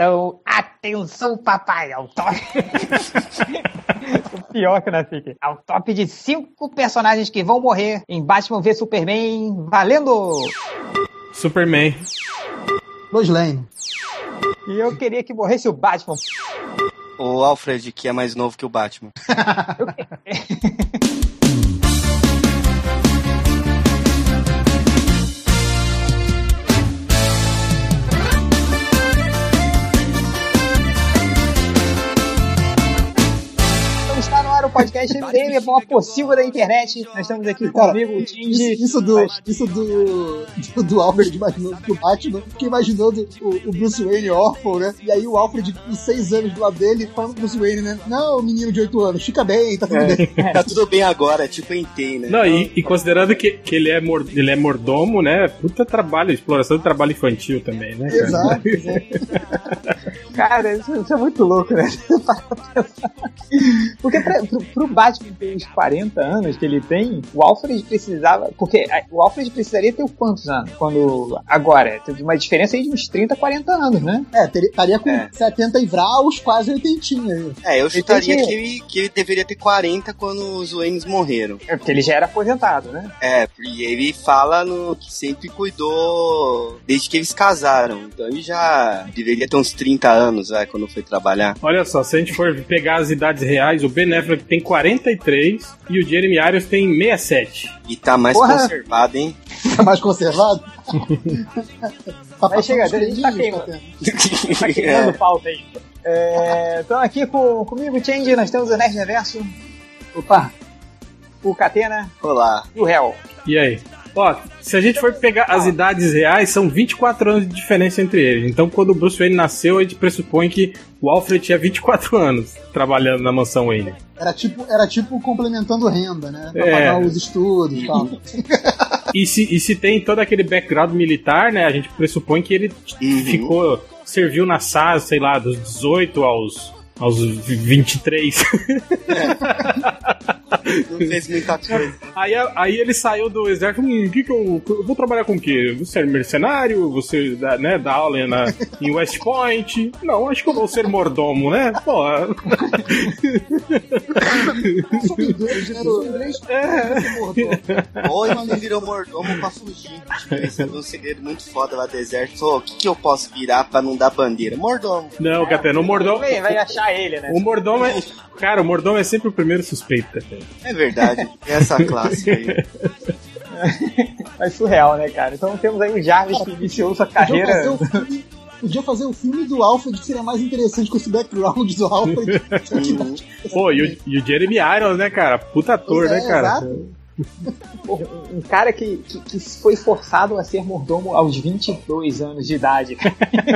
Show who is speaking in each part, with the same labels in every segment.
Speaker 1: Então, atenção, papai, ao top. o pior que não fica. Ao top de cinco personagens que vão morrer em Batman v Superman, valendo!
Speaker 2: Superman.
Speaker 3: Lois Lane.
Speaker 1: E eu queria que morresse o Batman.
Speaker 4: O Alfred, que é mais novo que o Batman.
Speaker 1: I podcast MDM, a maior possível da internet. Nós estamos aqui com o
Speaker 3: Cara,
Speaker 1: amigo
Speaker 3: Isso,
Speaker 1: Tindy.
Speaker 3: isso do, isso do, do, do Alfred imaginando que o Batman, fiquei imaginando o, o Bruce Wayne órfão, né? E aí o Alfred com 6 anos do lado dele, falando pro Bruce Wayne, né? Não, menino de 8 anos, fica bem, tá tudo bem.
Speaker 4: tá tudo bem agora, tipo Entei, né?
Speaker 2: Não, e, e considerando que, que ele, é mor, ele é mordomo, né? Puta trabalho, exploração de trabalho infantil também, né? cara?
Speaker 3: Exato.
Speaker 1: Cara, isso, isso é muito louco, né? Porque pra, pro, pro Batman ter os 40 anos que ele tem, o Alfred precisava. Porque a- o Alfred precisaria ter quantos anos? Quando. Agora, tem uma diferença aí de uns 30, 40 anos, né?
Speaker 3: É, teria- estaria com
Speaker 4: É.
Speaker 3: 70 e vraus, quase 80 aí.
Speaker 4: É, eu chutaria que ele, que ele deveria ter 40 quando os Waynes morreram.
Speaker 1: É porque ele já era aposentado, né?
Speaker 4: É, e ele fala no, que sempre cuidou desde que eles casaram. Então ele já deveria ter uns 30 anos, vai, quando foi trabalhar.
Speaker 2: Olha só, se a gente for pegar as idades reais, o Ben Affleck tem 43 e o Jeremy Irons tem 67.
Speaker 4: E tá mais
Speaker 1: Porra.
Speaker 4: conservado, hein?
Speaker 3: Tá mais conservado? tá
Speaker 1: Mas chega, a gente tá queimando. Tá queimando pauta aí. É, Então aqui com, comigo, Change, nós temos o Nerd Reverso. Opa! O Catena
Speaker 4: Olá.
Speaker 1: e o Hell.
Speaker 2: E aí? Ó, se a gente for pegar as idades reais, são 24 anos de diferença entre eles. Então, quando o Bruce Wayne nasceu, a gente pressupõe que o Alfred tinha 24 anos trabalhando na mansão Wayne.
Speaker 3: Era tipo, era tipo complementando renda, né? Pra
Speaker 2: É.
Speaker 3: pagar os estudos e tal.
Speaker 2: E se, e se tem todo aquele background militar, né? A gente pressupõe que ele
Speaker 4: Uhum.
Speaker 2: ficou. serviu na SAS, sei lá, dos 18 aos. aos 23.
Speaker 4: Não fez muita coisa.
Speaker 2: Aí, aí ele saiu do exército. Hum, que que eu, eu vou trabalhar com o quê? Você é mercenário? Você dá, né, dá aula na, em West Point? Não, acho que eu vou ser mordomo, né? Pô,
Speaker 3: inglês, né? Só inglês,
Speaker 4: Ou ele virou mordomo pra fugir. Tipo, esse é um segredo muito foda lá do exército. O que, que eu posso virar pra não dar bandeira? Mordomo.
Speaker 2: não, Catena, o mordomo.
Speaker 1: Vai, vai achar ele, né?
Speaker 2: O mordomo é. Cara, o mordomo é sempre o primeiro suspeito, Catena.
Speaker 4: É verdade. É essa classe aí.
Speaker 1: É surreal, né, cara? Então temos aí o Jarvis que iniciou sua
Speaker 3: Podia fazer,
Speaker 1: carreira.
Speaker 3: o filme, podia fazer o filme do Alfred que seria mais interessante com esse background do Alfred.
Speaker 4: Uhum.
Speaker 2: Pô, e o, e o Jeremy Irons, né, cara? Puta ator,
Speaker 3: Pois é,
Speaker 2: né, cara?
Speaker 3: exato.
Speaker 1: Um cara que, que, que foi forçado a ser mordomo aos 22 anos de idade.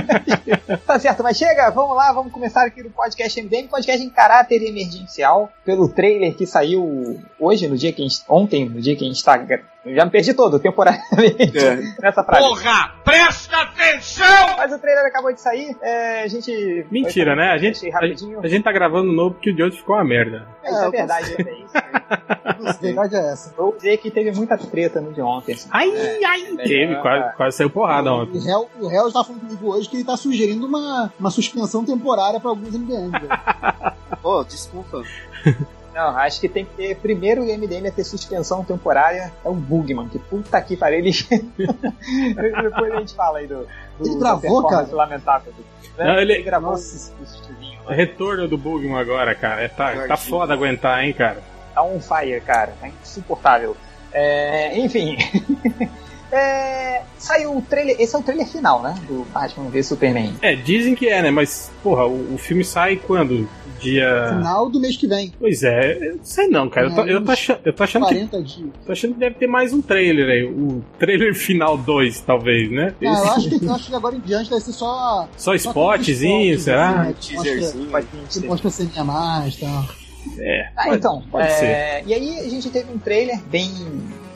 Speaker 1: tá certo, mas chega, vamos lá, vamos começar aqui no podcast MDM, podcast em caráter emergencial, pelo trailer que saiu hoje, no dia que a gente, ontem, no dia que a gente tá, eu já me perdi todo, temporariamente,
Speaker 4: É.
Speaker 1: nessa frase.
Speaker 5: Porra, presta atenção!
Speaker 1: Mas o trailer acabou de sair, é, a gente...
Speaker 2: Mentira, né? A gente, a,
Speaker 1: rapidinho.
Speaker 2: a gente tá gravando novo porque o de hoje ficou uma merda.
Speaker 1: É, isso é verdade, é isso.
Speaker 3: A verdade é essa.
Speaker 1: Vou dizer que teve muita treta no de ontem. assim.
Speaker 2: Ai, ai, teve,
Speaker 1: É.
Speaker 2: quase, quase saiu porrada
Speaker 3: O
Speaker 2: ontem.
Speaker 3: réu, o réu está falando comigo hoje que ele está sugerindo uma, uma suspensão temporária para alguns MDMs. velho.
Speaker 4: Pô, desculpa.
Speaker 1: Não, acho que tem que ter. Primeiro o MDM a ter suspensão temporária é o Bugman, que puta que pariu. Ele... Depois a gente fala aí do. do
Speaker 3: Ele gravou, cara?
Speaker 1: lamentável. né?
Speaker 2: Não, ele-
Speaker 1: gravou
Speaker 3: Nossa.
Speaker 1: esse, esse né?
Speaker 2: Retorno do Bugman agora, cara. É, tá, tá foda aguentar, hein, cara.
Speaker 1: Tá on fire, cara. Tá insuportável. É, enfim. É, saiu o trailer. Esse é o trailer final, né? Do Batman v Superman.
Speaker 2: É, dizem que é, né? Mas, porra, o, o filme sai quando? Dia.
Speaker 3: Final do mês que vem.
Speaker 2: Pois é, eu não sei não, cara. Eu tô, eu tô achando, eu tô achando que.
Speaker 3: 40 dias.
Speaker 2: Tô achando que deve ter mais um trailer aí. O trailer final 2, talvez, né?
Speaker 3: Ah, eu, acho que, eu acho que agora em diante vai ser só.
Speaker 2: Só
Speaker 3: só
Speaker 2: spotzinho, será?
Speaker 3: assim, né, que
Speaker 4: Teaserzinho.
Speaker 3: Que mostra a ceninha mais e tal.
Speaker 2: É.
Speaker 1: Ah,
Speaker 2: pode-
Speaker 1: então,
Speaker 2: pode
Speaker 1: é, e aí a gente teve um trailer bem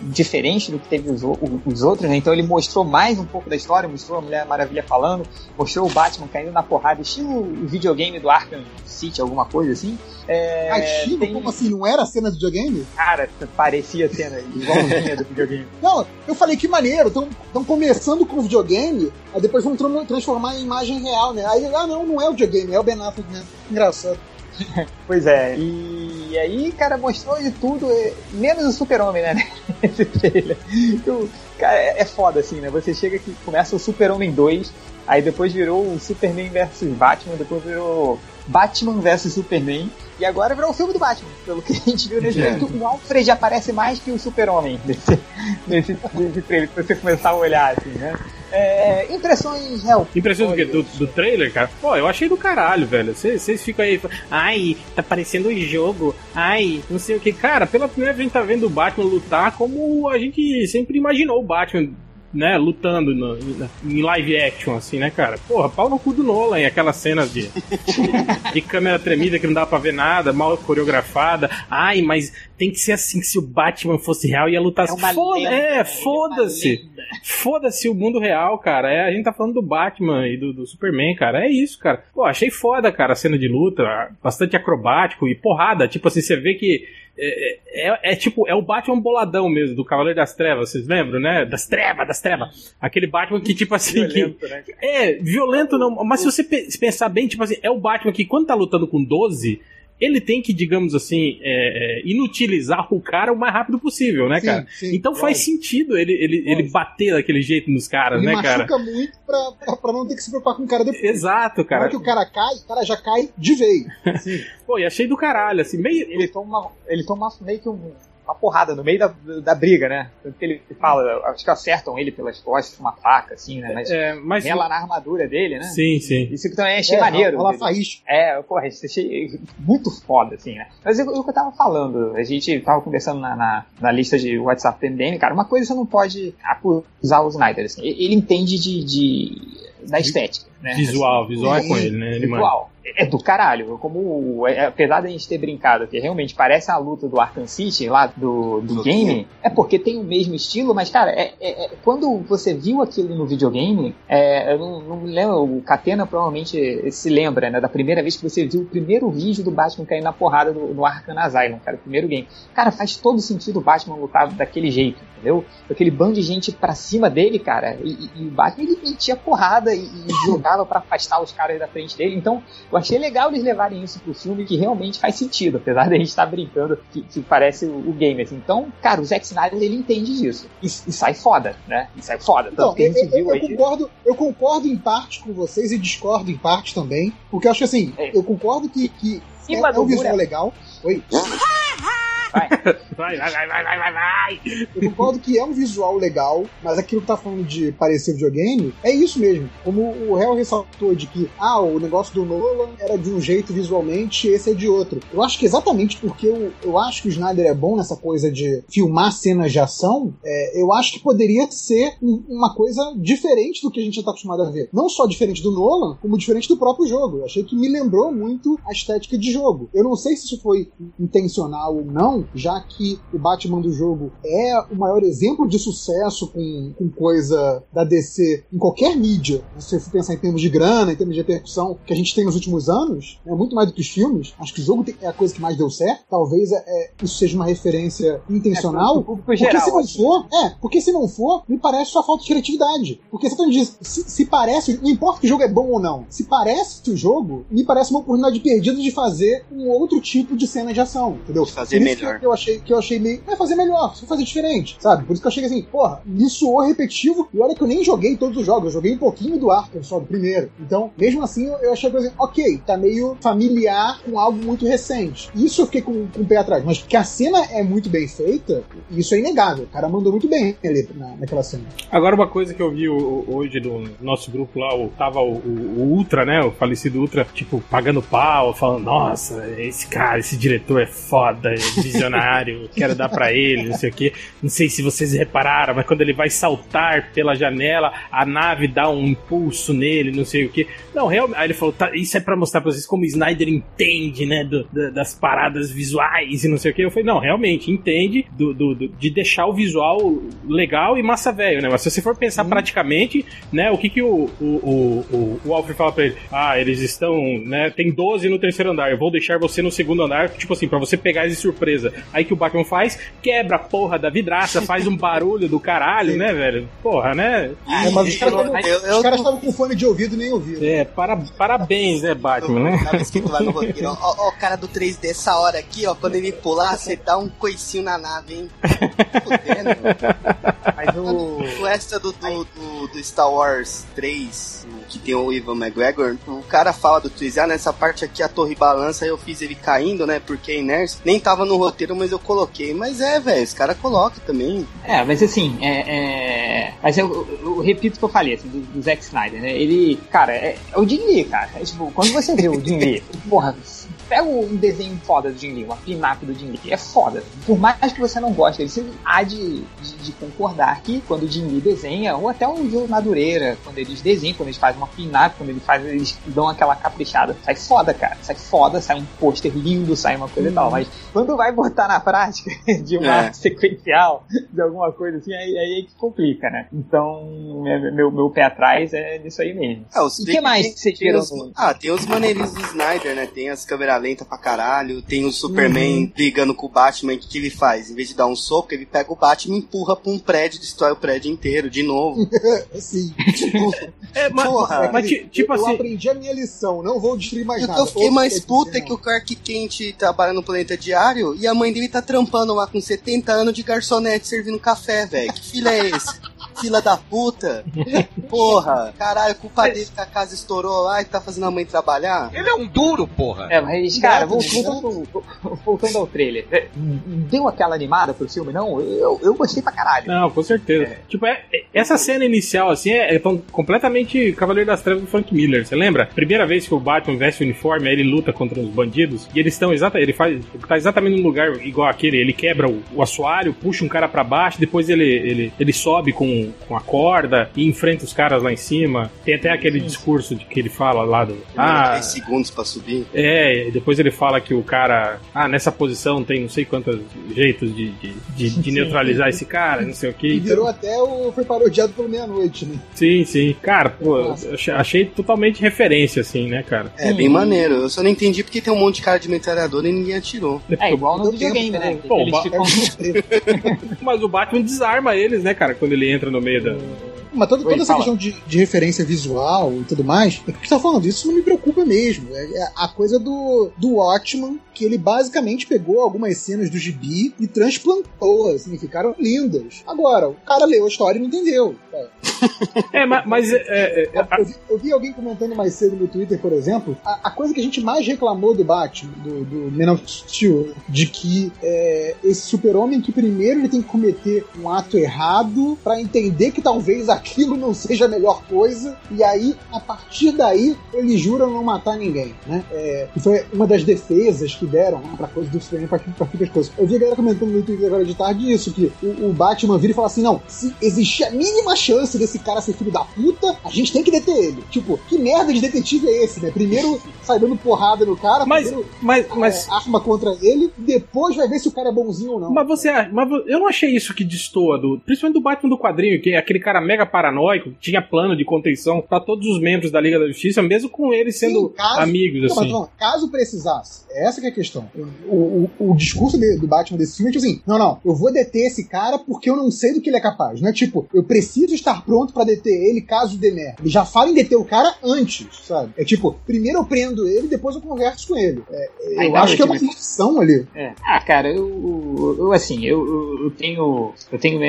Speaker 1: diferente do que teve os, os outros, né? Então ele mostrou mais um pouco da história, mostrou a Mulher Maravilha falando, mostrou o Batman caindo na porrada, estilo o videogame do Arkham City, alguma coisa assim. É,
Speaker 3: Ah, estilo?
Speaker 1: tem-
Speaker 3: Como assim? Não era cena de videogame?
Speaker 1: Cara, parecia cena igualzinha do videogame.
Speaker 3: Não, eu falei que maneiro, estão começando com o videogame, aí depois vão tran- transformar em imagem real, né? Aí, ah não, não é o videogame, é o Ben Affleck, né? Engraçado.
Speaker 1: Pois é, e aí, cara, mostrou de tudo, menos o Super-Homem, né? Nesse trailer. Então, cara, é é foda assim, né? Você chega que começa o Super-Homem 2, aí depois virou o Superman vs Batman, depois virou Batman vs Superman, e agora virou o filme do Batman, pelo que a gente viu nesse trailer. que O Alfred aparece mais que o Super-Homem nesse, nesse, nesse trailer, se você começar a olhar assim, né? É, impressões real.
Speaker 2: Impressões do quê? Do, do trailer, cara? Pô, eu achei do caralho, velho. Vocês ficam aí, ai, tá parecendo um jogo, ai, não sei o que. Cara, pela primeira vez a gente tá vendo o Batman lutar como a gente sempre imaginou o Batman, né, lutando no- em live action, assim, né, cara? Porra, pau no cu do Nolan, aquelas cenas de, de câmera tremida que não dá pra ver nada, mal coreografada. Ai, mas tem que ser assim, se o Batman fosse real ia lutar
Speaker 1: É
Speaker 2: assim. Foda-
Speaker 1: lenda,
Speaker 2: é,
Speaker 1: ele é
Speaker 2: foda-se.
Speaker 1: lenda.
Speaker 2: Foda-se o mundo real, cara. É, a gente tá falando do Batman e do, do Superman, cara. É isso, cara. Pô, achei foda, cara, a cena de luta. Bastante acrobático e porrada. Tipo assim, você vê que. É, é- é tipo, é o Batman boladão mesmo, do Cavaleiro das Trevas, vocês lembram, né? Das trevas, das trevas. Aquele Batman que, tipo assim, que.
Speaker 1: Violento, né?
Speaker 2: É, violento não, mas se você pe- pensar bem, tipo assim, é o Batman que quando tá lutando com 12, ele tem que, digamos assim, é, é, inutilizar o cara o mais rápido possível, né,
Speaker 3: Sim,
Speaker 2: cara?
Speaker 3: sim,
Speaker 2: então faz
Speaker 3: lógico.
Speaker 2: sentido ele, ele, ele bater daquele jeito nos caras,
Speaker 3: Ele
Speaker 2: né, cara?
Speaker 3: machuca muito pra, pra, pra não ter que se preocupar com o cara depois.
Speaker 2: Exato,
Speaker 3: Na hora
Speaker 2: cara.
Speaker 3: que o cara cai, o cara já cai de vez. Sim.
Speaker 2: Pô, e achei do caralho, assim, meio.
Speaker 1: ele toma, ele toma meio que um- uma porrada no meio da, da briga, né? Tanto que ele fala, acho que acertam ele pelas costas com uma faca, assim, né? Mas
Speaker 2: É, mas.
Speaker 1: ela na armadura dele, né?
Speaker 2: Sim, sim.
Speaker 1: Isso que também achei
Speaker 3: É,
Speaker 1: maneiro.
Speaker 3: Faísca.
Speaker 1: É, porra, isso achei muito foda, assim, né? Mas o o que eu tava falando, a gente tava conversando na, na, na lista de WhatsApp do MDM, cara, uma coisa você não pode acusar o Snyder, assim, ele ele entende de, de- da estética, né?
Speaker 2: Visual,
Speaker 1: Assim,
Speaker 2: visual é com ele, né? Ele.
Speaker 1: Visual. É do caralho. Como, é, apesar da gente ter brincado que realmente parece a luta do Arkham City lá do, do
Speaker 4: Do
Speaker 1: game, é porque tem o mesmo estilo, mas, cara, é, é- é- quando você viu aquilo no videogame, é, eu não, não me lembro, o Catena provavelmente se lembra, né, da primeira vez que você viu o primeiro vídeo do Batman caindo na porrada no, no Arkham Asylum, cara, o primeiro game. Cara, faz todo sentido o Batman lutar daquele jeito, entendeu? Aquele bando de gente pra cima dele, cara, e, e- e o Batman ele metia porrada e, e jogava pra afastar os caras da frente dele, então eu achei legal eles levarem isso pro filme que realmente faz sentido, apesar da gente estar brincando que, que parece o, o game, assim. Então, cara, o Zack Snyder ele entende disso. E, e sai foda, né? E sai foda. Tanto
Speaker 3: Então,
Speaker 1: que a
Speaker 3: eu,
Speaker 1: gente
Speaker 3: eu-
Speaker 1: viu
Speaker 3: eu
Speaker 1: aí.
Speaker 3: concordo, eu concordo em parte com vocês e discordo em parte também. Porque eu acho que assim,
Speaker 1: É.
Speaker 3: eu concordo que, que é, é um visual
Speaker 1: é-
Speaker 3: legal. Oi.
Speaker 1: Vai.
Speaker 2: Vai, vai, vai, vai, vai, vai, vai.
Speaker 3: Eu concordo que é um visual legal, mas aquilo que tá falando de parecer videogame é isso mesmo. Como o Hell ressaltou de que, ah, o negócio do Nolan era de um jeito visualmente, esse é de outro. Eu acho que exatamente porque eu, eu acho que o Snyder é bom nessa coisa de filmar cenas de ação, é, eu acho que poderia ser um- uma coisa diferente do que a gente já tá acostumado a ver. Não só diferente do Nolan, como diferente do próprio jogo. Eu achei que me lembrou muito a estética de jogo. Eu não sei se isso foi intencional ou não, já que o Batman do jogo é o maior exemplo de sucesso com, com coisa da DC em qualquer mídia. Se você for pensar em termos de grana, em termos de repercussão que a gente tem nos últimos anos, é muito mais do que os filmes. Acho que o jogo é a coisa que mais deu certo. Talvez é, é, isso seja uma referência intencional.
Speaker 1: pro público
Speaker 3: Porque
Speaker 1: geral,
Speaker 3: se não
Speaker 1: assim.
Speaker 3: for, é, porque se não for, me parece só falta de criatividade. Porque você dizendo, se, se parece, não importa que o jogo é bom ou não, se parece o jogo, me parece uma oportunidade perdida de fazer um outro tipo de cena de ação, entendeu?
Speaker 4: De fazer melhor.
Speaker 3: Que eu achei que eu achei meio, é fazer melhor, só fazer diferente, sabe? Por isso que eu achei assim, porra, me soou repetitivo, e olha que eu nem joguei todos os jogos, eu joguei um pouquinho do Arkham só, do primeiro. Então, mesmo assim, eu, achei a coisa, ok, tá meio familiar com algo muito recente. Isso eu fiquei com, com o pé atrás, mas que a cena é muito bem feita, isso é inegável. O cara mandou muito bem ali na, naquela cena.
Speaker 2: Agora, uma coisa que eu vi hoje no nosso grupo lá, o, tava o, o- o Ultra, né? O falecido Ultra, tipo, pagando pau, falando, nossa, esse cara, esse diretor é foda, é visionário, quero dar pra ele, não sei o que. Não sei se vocês repararam, mas quando ele vai saltar pela janela, a nave dá um impulso nele, não sei o que. Não, realmente. Aí ele falou, tá, isso é pra mostrar pra vocês como o Snyder entende, né, do, da- das paradas visuais e não sei o que. Eu falei, não, realmente, entende do, do- do- de deixar o visual legal e massa velho, né? Mas se você for pensar praticamente, né, o que que o, o, o, o, Alfred fala pra ele? Ah, eles estão, né, tem 12 no terceiro andar, eu vou deixar você no segundo andar, tipo assim, pra você pegar de surpresa. Aí que o Batman faz, quebra a porra da vidraça, faz um barulho do caralho, né, velho? Porra, né?
Speaker 3: É, mas os caras estavam com fone de ouvido e nem ouviram.
Speaker 2: É, para, parabéns, né, Batman, né?
Speaker 4: Ó, o cara do 3D, essa hora aqui, ó, quando ele pular, você dá um coicinho na nave, hein? Fudendo.
Speaker 1: Mas o.
Speaker 4: O extra do, do, do, do Star Wars 3, o que tem o Ivan McGregor, o cara fala do 3 ah, nessa parte aqui a torre balança, aí eu fiz ele caindo, né, porque é inércia. Nem tava no roteiro, mas eu coloquei. Mas é, velho, os caras colocam também.
Speaker 1: É, mas assim, é. é- Mas eu, eu- eu repito o que eu falei, assim, do, do Zack Snyder, né? Ele, cara, é, é o Jim Lee, cara. É, tipo, quando você vê o Jim Lee, porra, pega um desenho foda do Jim Lee, uma pin-up do Jim Lee, é foda. Por mais que você não goste dele, você há de, de, de concordar que quando o Jim Lee desenha, ou até o Joe Madureira, quando eles desenham, quando eles fazem uma pin-up, quando ele faz, eles dão aquela caprichada, sai foda, cara. Sai foda, sai um pôster lindo, sai uma coisa e tal. Mas quando vai botar na prática de uma
Speaker 4: É.
Speaker 1: sequencial, de alguma coisa assim, aí, aí é que complica, né? Então, meu, meu, meu pé atrás é nisso aí mesmo.
Speaker 4: Ah, os
Speaker 1: E que mais que vocês
Speaker 4: tem
Speaker 1: viram
Speaker 4: Ah, tem os maneirinhos do Snyder, né? Tem as câmeras lentas pra caralho, tem o Superman brigando com o Batman, o que, que ele faz? Em vez de dar um soco, ele pega o Batman e empurra pra um prédio, destrói o prédio inteiro, de novo.
Speaker 3: Assim,
Speaker 2: É, mas,
Speaker 4: Porra.
Speaker 2: mas ti- tipo
Speaker 3: eu, eu
Speaker 2: assim.
Speaker 3: aprendi a minha lição, não vou destruir mais
Speaker 4: Eu,
Speaker 3: nada.
Speaker 4: eu fiquei mais
Speaker 3: quer
Speaker 4: puta que o Clark Kent trabalha no Planeta Diário e a mãe dele tá trampando lá com 70 anos de garçonete servindo café, velho. Que filho é esse? Fila da puta. Porra. Caralho, culpa dele que a casa estourou lá e tá fazendo a mãe trabalhar.
Speaker 5: Ele é um duro, porra.
Speaker 1: É, mas, cara, voltando, voltando, voltando ao trailer, é, deu aquela animada pro filme, não? Eu, eu gostei pra caralho.
Speaker 2: Não, com certeza. Tipo, é, é- essa cena inicial, assim, é, é tão completamente Cavaleiro das Trevas do Frank Miller. Você lembra? Primeira vez que o Batman veste o uniforme, aí ele luta contra os bandidos, e eles estão exatamente. Ele faz. Tá exatamente num lugar igual aquele. Ele quebra o, o assoalho, puxa um cara pra baixo, depois ele, ele, ele sobe com, com a corda e enfrenta os caras lá em cima. Tem até aquele discurso de que ele fala lá do. Ah,
Speaker 4: 10 segundos pra subir.
Speaker 2: é, e depois ele fala que o cara, ah, nessa posição tem não sei quantos jeitos de, de, de- de neutralizar esse cara, não sei o que.
Speaker 3: E virou até o. Foi parodiado pelo meia-noite, né?
Speaker 2: Sim, sim. Cara, pô, eu achei- totalmente referência, assim, né, cara?
Speaker 4: É, bem maneiro. Eu só não entendi porque tem um monte de cara de metralhadora e ninguém atirou.
Speaker 1: É igual no videogame, né?
Speaker 2: Pô, ba-
Speaker 1: ficam...
Speaker 2: Mas o Batman desarma eles, né, cara, quando ele entra no meio da.
Speaker 3: Mas toda,
Speaker 1: Oi,
Speaker 3: toda essa
Speaker 1: fala.
Speaker 3: questão de, de referência visual e tudo mais, é que você tá falando isso não me preocupa mesmo. É, é a coisa do, do Watchman, que ele basicamente pegou algumas cenas do gibi e transplantou, assim, ficaram lindas. Agora, o cara leu a história e não entendeu. cara.
Speaker 2: É, ma- mas. é, é, é,
Speaker 3: Eu vi, eu vi alguém comentando mais cedo no Twitter, por exemplo, a, a coisa que a gente mais reclamou do Batman, do, do Man of Steel, de que é, esse super-homem que primeiro ele tem que cometer um ato errado pra entender que talvez aquilo não seja a melhor coisa, e aí, a partir daí, ele jura não matar ninguém, né? É, foi uma das defesas que deram né, pra coisa do Superman pra, pra as coisas. Eu vi a galera comentando no Twitter agora de tarde isso, que o, o Batman vira e fala assim, não, se existir a mínima chance desse cara ser filho da puta, a gente tem que deter ele. Tipo, que merda de detetive é esse, né? Primeiro sai dando porrada no cara,
Speaker 2: mas,
Speaker 3: primeiro
Speaker 2: mas, mas,
Speaker 3: é, arma contra ele, depois vai ver se o cara é bonzinho ou não.
Speaker 2: mas você acha- mas eu não achei isso que destoa do. Principalmente do Batman do quadrinho, que é aquele cara mega paranoico, tinha plano de contenção pra todos os membros da Liga da Justiça, mesmo com eles sendo
Speaker 3: Sim, caso-
Speaker 2: amigos,
Speaker 3: Não, mas,
Speaker 2: assim.
Speaker 3: não, caso precisasse, essa que é a questão. O, o, o discurso de- do Batman desse filme é tipo assim: não, não, eu vou deter esse cara porque eu não sei do que ele é capaz. Não é tipo, eu preciso estar pronto pra deter ele caso dê merda. Ele já fala em deter o cara antes, sabe? É tipo, primeiro eu prendo ele, depois eu converso com ele. É, eu
Speaker 1: Aí,
Speaker 3: acho que é uma
Speaker 1: realmente,
Speaker 3: lição ali.
Speaker 1: É. Ah, cara, eu, eu assim, eu, eu, tenho eu tenho,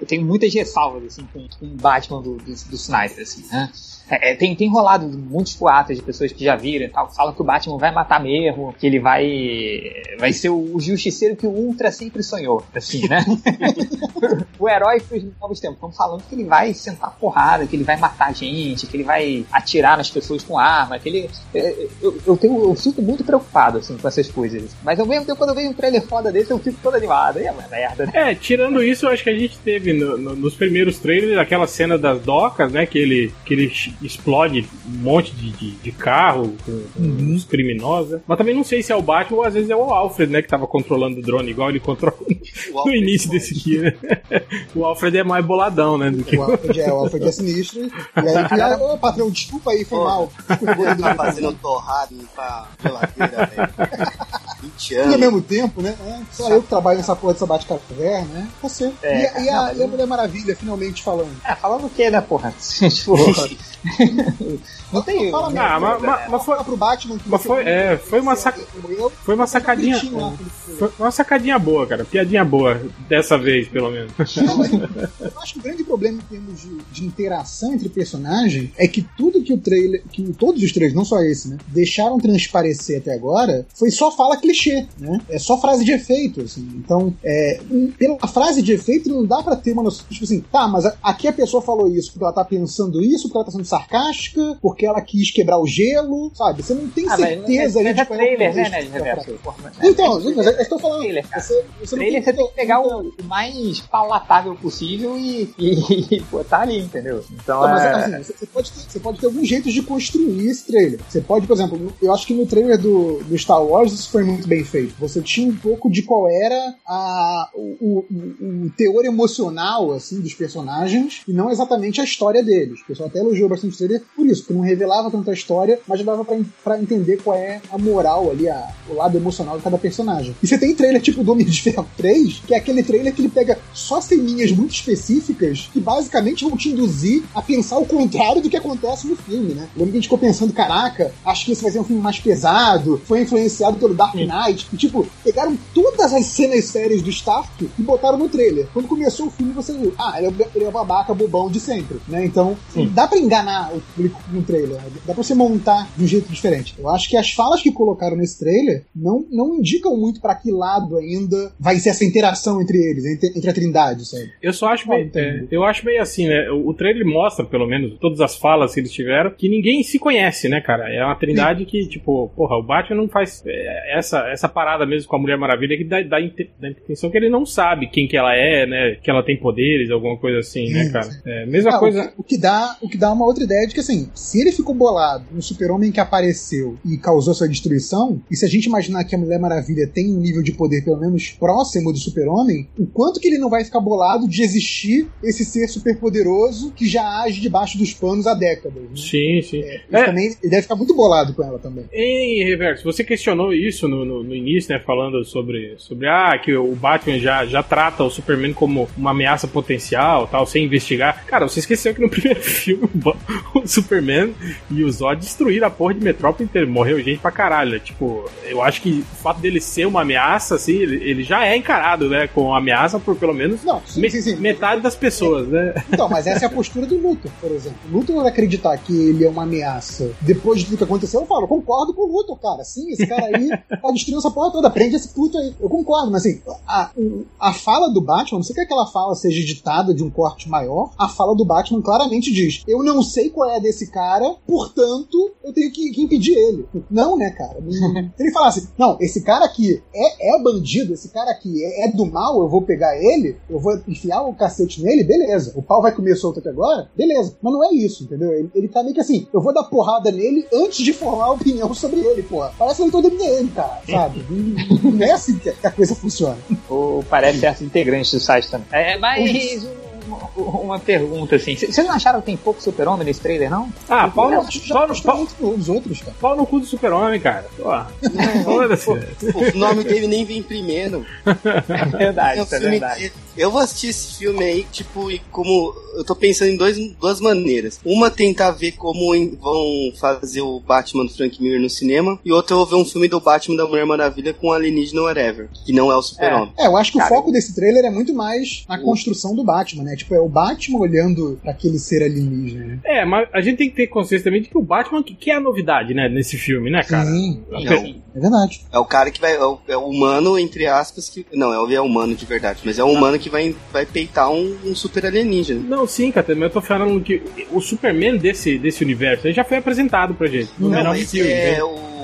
Speaker 1: eu tenho muitas ressalvas assim com, com Batman do, do, do Snyder, assim, né? É, tem, tem rolado muitos boatos de pessoas que já viram e tal, falam que o Batman vai matar mesmo, que ele vai vai ser o, o justiceiro que o Ultra sempre sonhou, assim, né? o herói dos novos tempos. Estão falando que ele vai sentar porrada, que ele vai matar gente, que ele vai atirar nas pessoas com arma, que ele. é, Eu, eu, tenho, eu fico muito preocupado, assim, com essas coisas. Mas ao mesmo tempo, quando eu vejo um trailer foda desse, eu fico todo animado. E é uma merda, né?
Speaker 2: É, tirando isso, eu acho que a gente teve no- no- nos primeiros trailers aquela cena das docas, né? Que ele, que ele explode um monte de, de, de carro com, com os criminosos. né? Mas também não sei se é o Batman ou às vezes é o Alfred, né? Que tava controlando o drone, igual ele controla no início
Speaker 4: pode.
Speaker 2: desse dia. né? o Alfred é mais boladão, né? Do que
Speaker 3: O Alfred é, o Alfred é sinistro. E aí, que, ô patrão, desculpa aí, foi
Speaker 4: Pô,
Speaker 3: mal.
Speaker 4: Ele tá fazendo torrado pra geladeira, velho. 20
Speaker 3: Tudo ao
Speaker 4: anos.
Speaker 3: mesmo tempo, né? É, só eu que trabalho nessa porra dessa bate-caverna, né? Você.
Speaker 1: É,
Speaker 3: e, a- e a, e Mulher Maravilha, finalmente falando.
Speaker 1: É, falando o quê, né, porra? tipo. Não tem.
Speaker 3: Fala
Speaker 1: né,
Speaker 2: Ah, mas, mas- mas foi,
Speaker 3: pro Batman
Speaker 2: mas foi, é, foi uma
Speaker 3: Eu-
Speaker 2: foi uma sacadinha.
Speaker 3: foi.
Speaker 2: Uma sacadinha boa, cara. Piadinha boa. Dessa vez, pelo menos.
Speaker 3: Eu acho que o grande problema em termos de, de interação entre personagens é que tudo que o trailer, que todos os trailers, não só esse, né, deixaram transparecer até agora, foi só fala clichê, né? É só frase de efeito, assim. Então, é, pela frase de efeito não dá pra ter uma noção, tipo assim, tá, mas aqui a pessoa falou isso porque ela tá pensando isso, porque ela tá sendo sarcástica, porque ela quis quebrar o gelo, sabe? Você não tem
Speaker 1: Ah, mas,
Speaker 3: certeza
Speaker 1: mas,
Speaker 3: ali
Speaker 1: mas é
Speaker 3: qual o
Speaker 1: trailer, né, né,
Speaker 3: pra-
Speaker 1: Porra, mas-
Speaker 3: Então, mas é, é que eu tô falando.
Speaker 1: Trailer.
Speaker 3: Você, você
Speaker 1: Trailer
Speaker 3: tem
Speaker 1: você tem que pegar o, o mais palatável possível e, e, e botar ali, entendeu? Então,
Speaker 3: mas,
Speaker 1: é...
Speaker 3: assim, você, você pode ter, você pode ter alguns jeitos de construir esse trailer. Você pode, por exemplo, eu acho que no trailer do, do Star Wars isso foi muito bem feito. Você tinha um pouco de qual era a, o, o, o teor emocional assim dos personagens e não exatamente a história deles. O pessoal até elogiou bastante o trailer por isso, porque não revelava tanta história, mas já dava pra, pra entender qual é a moral ali, a, o lado emocional de cada personagem. E você tem trailer tipo do Homem de Ferro 3, que é aquele trailer que ele pega só ceninhas muito específicas que basicamente vão te induzir a pensar o contrário do que acontece no filme, né? Eu lembro que a gente ficou pensando, caraca, acho que esse vai ser um filme mais pesado, foi influenciado pelo Dark Knight, e tipo, pegaram todas as cenas sérias do Stark e botaram no trailer. Quando começou o filme, você viu, ah, ele é o, é babaca bobão de sempre, né? Então, dá pra enganar o público no trailer, dá pra você montar de um jeito diferente. Eu acho que as falas que colocaram nesse trailer não, não indicam muito pra que lado ainda vai ser essa interação entre eles, entre, entre a Trindade, sabe?
Speaker 2: Eu só acho
Speaker 3: Ah,
Speaker 2: meio. é, eu acho meio assim, né? O, o trailer mostra, pelo menos, todas as falas que eles tiveram, que ninguém se conhece, né, cara? É uma trindade que, tipo, porra, o Batman não faz é, essa, essa parada mesmo com a Mulher Maravilha que dá, dá, dá a intenção que ele não sabe quem que ela é, né? Que ela tem poderes, alguma coisa assim, né, cara? É, mesma
Speaker 3: Ah,
Speaker 2: coisa.
Speaker 3: o, que, o que dá, o que dá uma outra ideia de que, assim, se ele ficou bolado no super-homem que apareceu e causou sua destruição, e se a gente imaginar que a Mulher Maravilha tem um nível de poder pelo menos próximo do super-homem, o quanto que ele não vai ficar bolado de existir esse ser superpoderoso que já age debaixo dos panos há décadas, né?
Speaker 2: Sim, sim.
Speaker 3: Ele,
Speaker 2: É.
Speaker 3: também, ele deve ficar muito bolado com ela também.
Speaker 2: Em reverso, você questionou isso no, no, no início, né? Falando sobre, sobre ah, que o Batman já, já trata o Superman como uma ameaça potencial, tal, sem investigar. Cara, você esqueceu que no primeiro filme o Superman e o Zod destruíram a porra de Metrópole inteira. Morreu gente pra caralho. né? Tipo, eu acho que o fato dele ser uma ameaça, assim, ele, ele já é encarado, né? Com ameaça por pelo menos
Speaker 3: Não, sim,
Speaker 2: me-
Speaker 3: sim, sim.
Speaker 2: metade das pessoas, né?
Speaker 3: Então, mas essa é a postura do Luthor, por exemplo. O Luthor vai acreditar que ele é uma ameaça depois de tudo que aconteceu. Eu falo, eu concordo com o Luthor, cara. Sim, esse cara aí tá destruindo essa porra toda. Prende esse puto aí. Eu concordo, mas assim, a, a fala do Batman, não sei que aquela fala seja ditada de um corte maior, a fala do Batman claramente diz: Eu não sei qual é a desse cara, portanto, eu tenho que, que impedir ele. Não, né, cara? Se ele falasse, não, esse cara aqui é, é bandido, esse cara aqui é, é do mal, eu vou pegar ele, eu vou enfiar o cacete nele, beleza. O pau vai comer solto aqui agora, beleza. Mas não é isso, entendeu? Ele, ele tá meio que assim, eu vou dar porrada nele antes de formar opinião sobre ele, porra. Parece leitor do MDM, cara, sabe? Não- não é assim que a coisa funciona.
Speaker 1: Ou parece certos integrantes do site também. É, mas uma, pergunta assim. Vocês não acharam que tem pouco super-homem nesse trailer, não?
Speaker 2: Ah, pau
Speaker 3: Eu
Speaker 2: no,
Speaker 3: já
Speaker 2: pau, no,
Speaker 3: nos outros, cara.
Speaker 2: pau no cu do super-homem, cara. Foda-se.
Speaker 4: O nome dele nem vem primeiro.
Speaker 1: É verdade,
Speaker 4: É um
Speaker 1: é verdade.
Speaker 4: Eu vou assistir esse filme aí, tipo, e como. Eu tô pensando em dois, duas maneiras. Uma tentar ver como em- vão fazer o Batman do Frank Miller no cinema, e outra eu vou ver um filme do Batman da Mulher Maravilha com alienígena whatever, que não é o Super-Homem.
Speaker 3: É, eu acho que
Speaker 1: Cara,
Speaker 3: o foco desse trailer é muito mais na construção do Batman, né? Tipo, é o Batman olhando pra aquele ser alienígena. né?
Speaker 2: É, mas a gente tem que ter consciência também de que o Batman que, que é a novidade, né, nesse filme, né, cara?
Speaker 3: Sim,
Speaker 4: Não,
Speaker 3: é verdade.
Speaker 4: é o cara que vai. É o, é o humano, entre aspas, que. Não, é o- é humano de verdade, mas é o humano que vai, vai peitar um, um super alienígena.
Speaker 2: Não, sim, cara, mas eu tô falando que o Superman desse, desse universo aí já foi apresentado pra gente. No
Speaker 4: Não,
Speaker 2: menor
Speaker 4: mas
Speaker 2: filme,
Speaker 4: é
Speaker 2: né?
Speaker 4: o.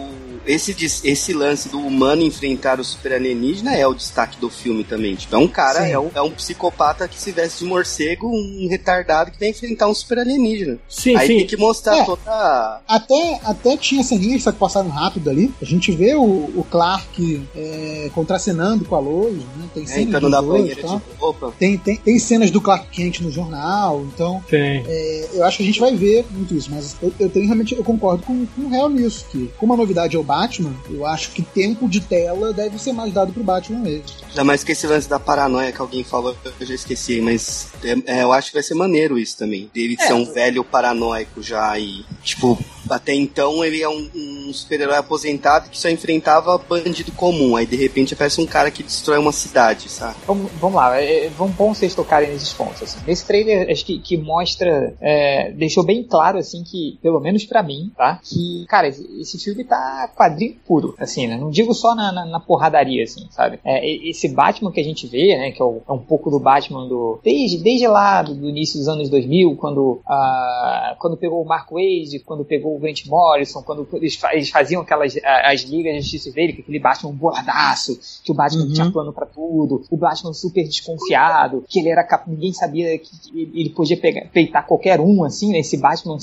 Speaker 4: Esse, esse lance do humano enfrentar o super alienígena é o destaque do filme também. Tipo, é um cara,
Speaker 3: Sim.
Speaker 4: é um, é um psicopata que se veste de morcego, um retardado que vai enfrentar um super alienígena.
Speaker 2: Sim,
Speaker 4: Aí
Speaker 2: sim.
Speaker 4: tem que mostrar
Speaker 3: É.
Speaker 4: toda. a-
Speaker 3: Até, até tinha ceninhas só que passaram rápido ali. A gente vê o, o Clark é, contracenando com a Lois, né? Tem
Speaker 4: É,
Speaker 3: cenas
Speaker 4: entrando
Speaker 3: dos
Speaker 4: na
Speaker 3: dois,
Speaker 4: banheira
Speaker 3: tá?
Speaker 4: roupa.
Speaker 3: tem, tem, tem cenas do Clark Kent no jornal, então
Speaker 2: Tem.
Speaker 3: é, eu acho que a gente vai ver muito isso, mas eu, eu tenho realmente, eu concordo com, com o Real nisso, que como a novidade é o Batman, eu acho que tempo de tela deve ser mais dado pro Batman mesmo.
Speaker 4: Ainda mais que esse lance da paranoia que alguém falou, eu já esqueci, mas é- é, eu acho que vai ser maneiro isso também. Dele
Speaker 3: É.
Speaker 4: ser um velho paranoico já e, tipo, até então ele é um, um super-herói aposentado que só enfrentava bandido comum. Aí de repente aparece um cara que destrói uma cidade, sabe?
Speaker 1: Vamos, vamos lá, é, vamos bom vocês tocarem nesses pontos. Assim. Nesse trailer, acho que, que mostra, é, deixou bem claro, assim, que, pelo menos pra mim, tá? Que, cara, esse, filme tá quadrinho puro, assim, né? Não digo só na, na, na porradaria, assim, sabe? É, esse Batman que a gente vê, né? Que é, o- é um pouco do Batman do. Desde, desde lá, do, início dos anos 2000, quando, ah, quando pegou o Mark Wade, quando pegou o Grant Morrison, quando eles, fa- eles faziam aquelas as ligas de justiça dele, com aquele Batman boladaço, que o Batman
Speaker 3: Uhum.
Speaker 1: tinha plano pra tudo, o Batman super desconfiado, que ele era ninguém sabia que ele ele podia pegar, peitar qualquer um, assim, né? Esse Batman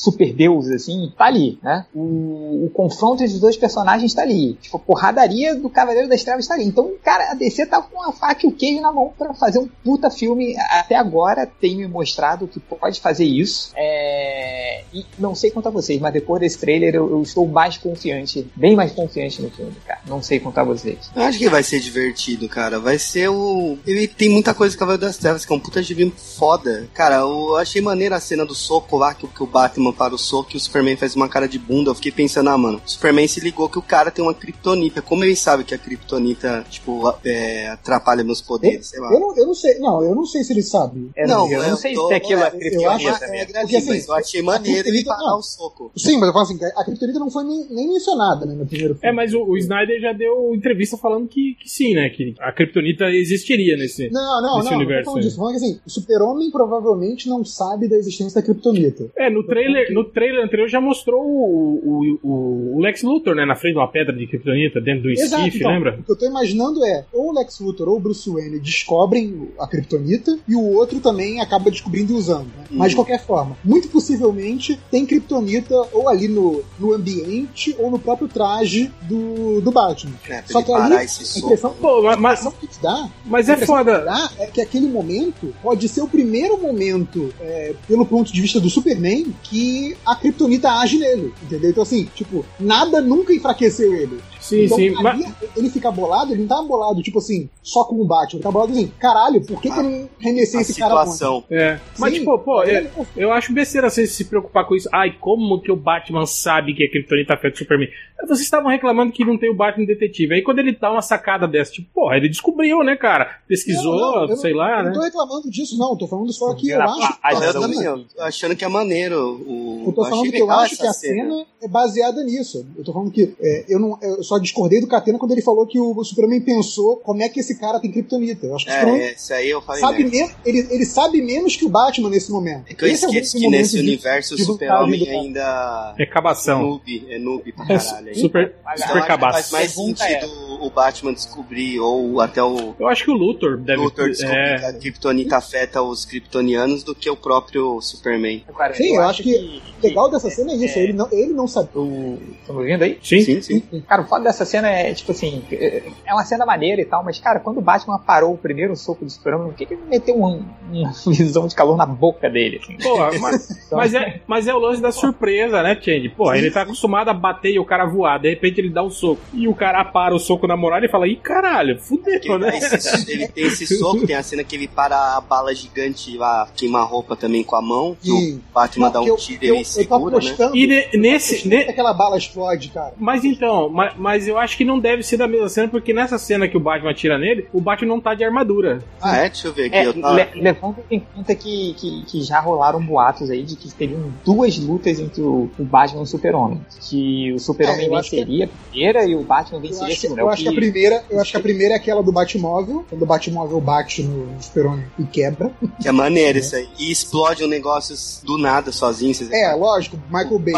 Speaker 1: super deus, assim, tá ali, né? O, o confronto entre os dois personagens tá ali. Tipo, a porradaria do Cavaleiro das Trevas tá ali. Então, cara, a DC tá com a faca e o queijo na mão pra fazer um puta filme. Até agora tem me mostrado que pode fazer isso. É... E não sei a vocês, mas depois desse trailer eu, eu estou mais confiante, bem mais confiante no filme, cara. Não sei a vocês.
Speaker 4: Eu acho que vai ser divertido, cara. Vai ser o. Ele tem muita coisa que Cavaleiro das Trevas, que é um puta filme foda. Cara, eu achei maneira a cena do soco lá, que, que o Batman para o soco e o Superman faz uma cara de bunda. Eu fiquei pensando, ah, mano, o Superman se ligou que o cara tem uma kryptonita. Como ele sabe que a kryptonita, tipo, é, atrapalha meus poderes? Sei lá.
Speaker 3: Eu não, eu não sei, não, eu não sei se ele sabe.
Speaker 1: Eu
Speaker 4: Não,
Speaker 1: eu
Speaker 4: eu
Speaker 1: não sei
Speaker 4: tô-
Speaker 1: se aquilo é,
Speaker 4: é,
Speaker 3: eu acho-
Speaker 1: kryptonita
Speaker 4: É,
Speaker 1: mesmo.
Speaker 3: Porque, assim,
Speaker 4: mas eu achei maneiro ele parar
Speaker 3: não.
Speaker 4: o soco.
Speaker 3: Sim, mas eu falo assim, a Kryptonita não foi nem, nem mencionada né, no primeiro filme.
Speaker 2: É, mas o, o Snyder já deu entrevista falando que, que sim, né? Que a Kryptonita existiria nesse.
Speaker 3: Não, não,
Speaker 2: Nesse
Speaker 3: não,
Speaker 2: universo
Speaker 3: não tô falando
Speaker 2: aí.
Speaker 3: disso. Falando que assim, o super-homem provavelmente não sabe da existência da Kryptonita.
Speaker 2: É, no trailer, no trailer anterior já mostrou o, o, o Lex Luthor, né? Na frente de uma pedra de Kryptonita, dentro do
Speaker 3: Exato,
Speaker 2: esquife,
Speaker 3: então,
Speaker 2: lembra?
Speaker 3: O que eu tô imaginando é, ou o Lex Luthor ou o Bruce Wayne descobrem a Kryptonita e o outro também acaba descobrindo e usando. né?
Speaker 4: Uhum.
Speaker 3: Mas de qualquer forma, muito possivelmente tem Kryptonita ou ali no, no ambiente ou no próprio traje do, do Batman.
Speaker 4: É,
Speaker 3: Só que aí, a impressão,
Speaker 2: Pô, mas,
Speaker 3: a impressão que dá
Speaker 2: mas
Speaker 3: A
Speaker 2: é
Speaker 3: impressão que
Speaker 2: foda.
Speaker 3: dá é que aquele momento pode ser o primeiro momento, é, pelo ponto de vista do Superman, que a Kryptonita age nele, entendeu? Então, assim, tipo, nada nunca enfraqueceu ele.
Speaker 2: Sim,
Speaker 3: então,
Speaker 2: sim.
Speaker 3: ali,
Speaker 2: Mas,
Speaker 3: ele fica bolado, ele não tá bolado, tipo assim, só com o Batman, ele tá bolado assim, caralho, por que, que eu não remessei
Speaker 4: A
Speaker 3: esse cara
Speaker 4: situação.
Speaker 2: é. Mas,
Speaker 3: Sim,
Speaker 2: tipo, pô, é- eu acho besteira você se preocupar com isso. Ai, como que o Batman sabe que a Kryptonita afeta o Superman? Vocês estavam reclamando que não tem o Batman detetive. Aí quando ele dá uma sacada dessa, tipo, porra, ele descobriu, né, cara? Pesquisou,
Speaker 3: Não, não, eu não-
Speaker 2: sei lá,
Speaker 3: Eu
Speaker 2: né?
Speaker 3: não tô reclamando disso, não, eu tô falando só que eu acho.
Speaker 4: Eu
Speaker 1: do-
Speaker 4: eu tô achando que é maneiro. O...
Speaker 3: Eu tô falando que eu acho que a cena é baseada nisso. Eu tô falando que é, eu, não, eu só discordei do Catena quando ele falou que o Superman pensou como é que esse cara tem kryptonita. Eu acho que o Superman
Speaker 4: É, esse aí eu falei.
Speaker 3: sabe ele, ele sabe menos que o Batman nesse momento.
Speaker 4: É que eu
Speaker 3: Esse
Speaker 4: esqueço
Speaker 3: o
Speaker 4: que
Speaker 3: momento
Speaker 4: nesse
Speaker 3: de-
Speaker 4: universo o
Speaker 3: de
Speaker 4: super-homem
Speaker 3: vontade do-
Speaker 4: ainda
Speaker 2: É
Speaker 4: é
Speaker 2: cabação.
Speaker 4: noob, é noob pra
Speaker 2: É
Speaker 4: caralho. aí.
Speaker 2: super,
Speaker 4: Então,
Speaker 2: super cabaço.
Speaker 4: faz mais sentido o Batman descobrir, ou até o
Speaker 2: Eu acho que o Luthor deve
Speaker 4: Luthor descobrir que
Speaker 2: é,
Speaker 4: a Kryptonita afeta os kryptonianos do que o próprio Superman.
Speaker 1: Cara,
Speaker 3: Sim, eu acho que O legal dessa cena é isso, ele não, ele não sabe.
Speaker 1: O... Estão me ouvindo aí?
Speaker 2: Sim.
Speaker 4: Sim, sim.
Speaker 1: Cara, o foda dessa cena é, tipo assim, é uma cena maneira e tal, mas, cara, quando o Batman parou o primeiro soco do Superman, por que, que ele meteu um- uma visão de calor na boca dele, assim?
Speaker 2: Porra, mas, mas é, mas é o lance da surpresa, né, Change? Porra, ele tá acostumado a bater e o cara voar, de repente ele dá um soco. E o cara para o soco na namorar, ele fala, ih, caralho, fudeu, né?
Speaker 4: dá esse- ele tem esse soco, tem a cena que ele para a bala gigante lá, queima a roupa também com a mão, que
Speaker 3: Sim.
Speaker 4: o Batman dá
Speaker 3: Porque
Speaker 4: um
Speaker 3: eu-
Speaker 4: tiro e
Speaker 3: eu,
Speaker 4: ele
Speaker 3: eu tô
Speaker 4: segura, né?
Speaker 3: apostando.
Speaker 2: E ne- nesse, ne-
Speaker 3: que aquela bala explode, cara.
Speaker 2: Mas então, mas, mas eu acho que não deve ser da mesma cena, porque nessa cena que o Batman atira nele, o Batman não tá de armadura.
Speaker 4: Ah, é? Deixa eu ver aqui.
Speaker 1: É,
Speaker 4: eu tava-
Speaker 1: le- levando em conta que, que, que já rolaram boatos aí de que teriam duas lutas entre o, o Batman e o Super-Homem. Que o Super-Homem
Speaker 3: É, eu acho
Speaker 1: venceria a primeira e o Batman
Speaker 3: Eu
Speaker 1: venceria a
Speaker 3: acho, que,
Speaker 1: segunda.
Speaker 3: eu
Speaker 1: É o
Speaker 3: acho que a primeira, eu acho que a primeira é aquela do Batmóvel, quando o Batmóvel bate no Super-Homem e quebra.
Speaker 4: Que é maneiro isso aí. E explode um negócio do nada sozinho.
Speaker 3: É, lógico, Michael Bay.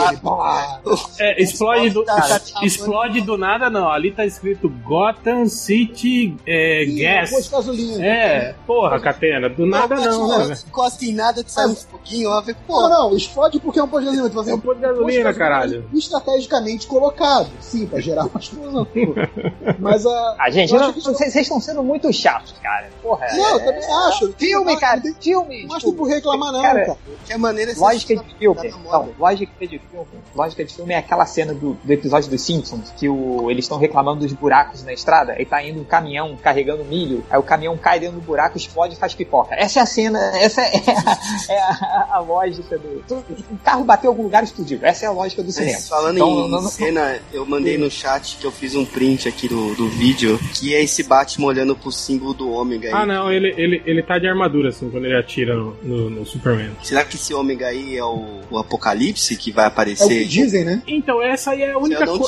Speaker 2: É, explode do,
Speaker 4: Tá,
Speaker 2: explode do nada, não. Ali tá escrito Gotham City é,
Speaker 3: Ih,
Speaker 2: Gas.
Speaker 3: pôs gasolina.
Speaker 2: É, porra, Catena, do nada não, né, velho?
Speaker 4: Encosta em nada, sai um foguinho, ó, vê,
Speaker 3: Não, não, explode porque é um pôr de gasolina. Tu
Speaker 2: É um
Speaker 3: fazer
Speaker 2: pôr de gasolina, caralho.
Speaker 3: Estrategicamente colocado, sim, pra gerar uma explosão. Mas a.
Speaker 1: Ah, gente, vocês vocês estão sendo muito chatos, cara. Porra.
Speaker 3: Não, eu
Speaker 1: é-
Speaker 3: também acho.
Speaker 1: Filme, cara,
Speaker 3: não tem-
Speaker 1: filme.
Speaker 3: Não acho
Speaker 1: tipo,
Speaker 3: por reclamar, não,
Speaker 1: cara,
Speaker 3: cara.
Speaker 4: Que maneira
Speaker 1: Lógica de filme.
Speaker 4: Tá moda.
Speaker 1: Não, lógica de filme. Lógica de filme é aquela cena do, do episódio dos Simpsons que o, eles estão reclamando dos buracos na estrada. Aí tá indo um caminhão carregando milho. Aí o caminhão cai dentro do buraco, explode e faz pipoca. Essa é a cena, essa é a, é a- a lógica do. O carro bateu em algum lugar e explodiu. Essa é a lógica do cinema.
Speaker 4: Mas falando
Speaker 1: Então,
Speaker 4: em
Speaker 1: não- não-
Speaker 4: cena, eu mandei no chat que eu fiz um print aqui do, do vídeo, que é esse Batman olhando pro símbolo do Ômega aí.
Speaker 2: Ah, não, ele, ele, ele tá de armadura, assim, quando ele atira no, no, no Superman.
Speaker 4: Será que esse Ômega aí é o, o Apocalipse que vai
Speaker 3: É o
Speaker 4: aparecer?
Speaker 3: que dizem, né?
Speaker 2: Então, essa aí é a única coisa.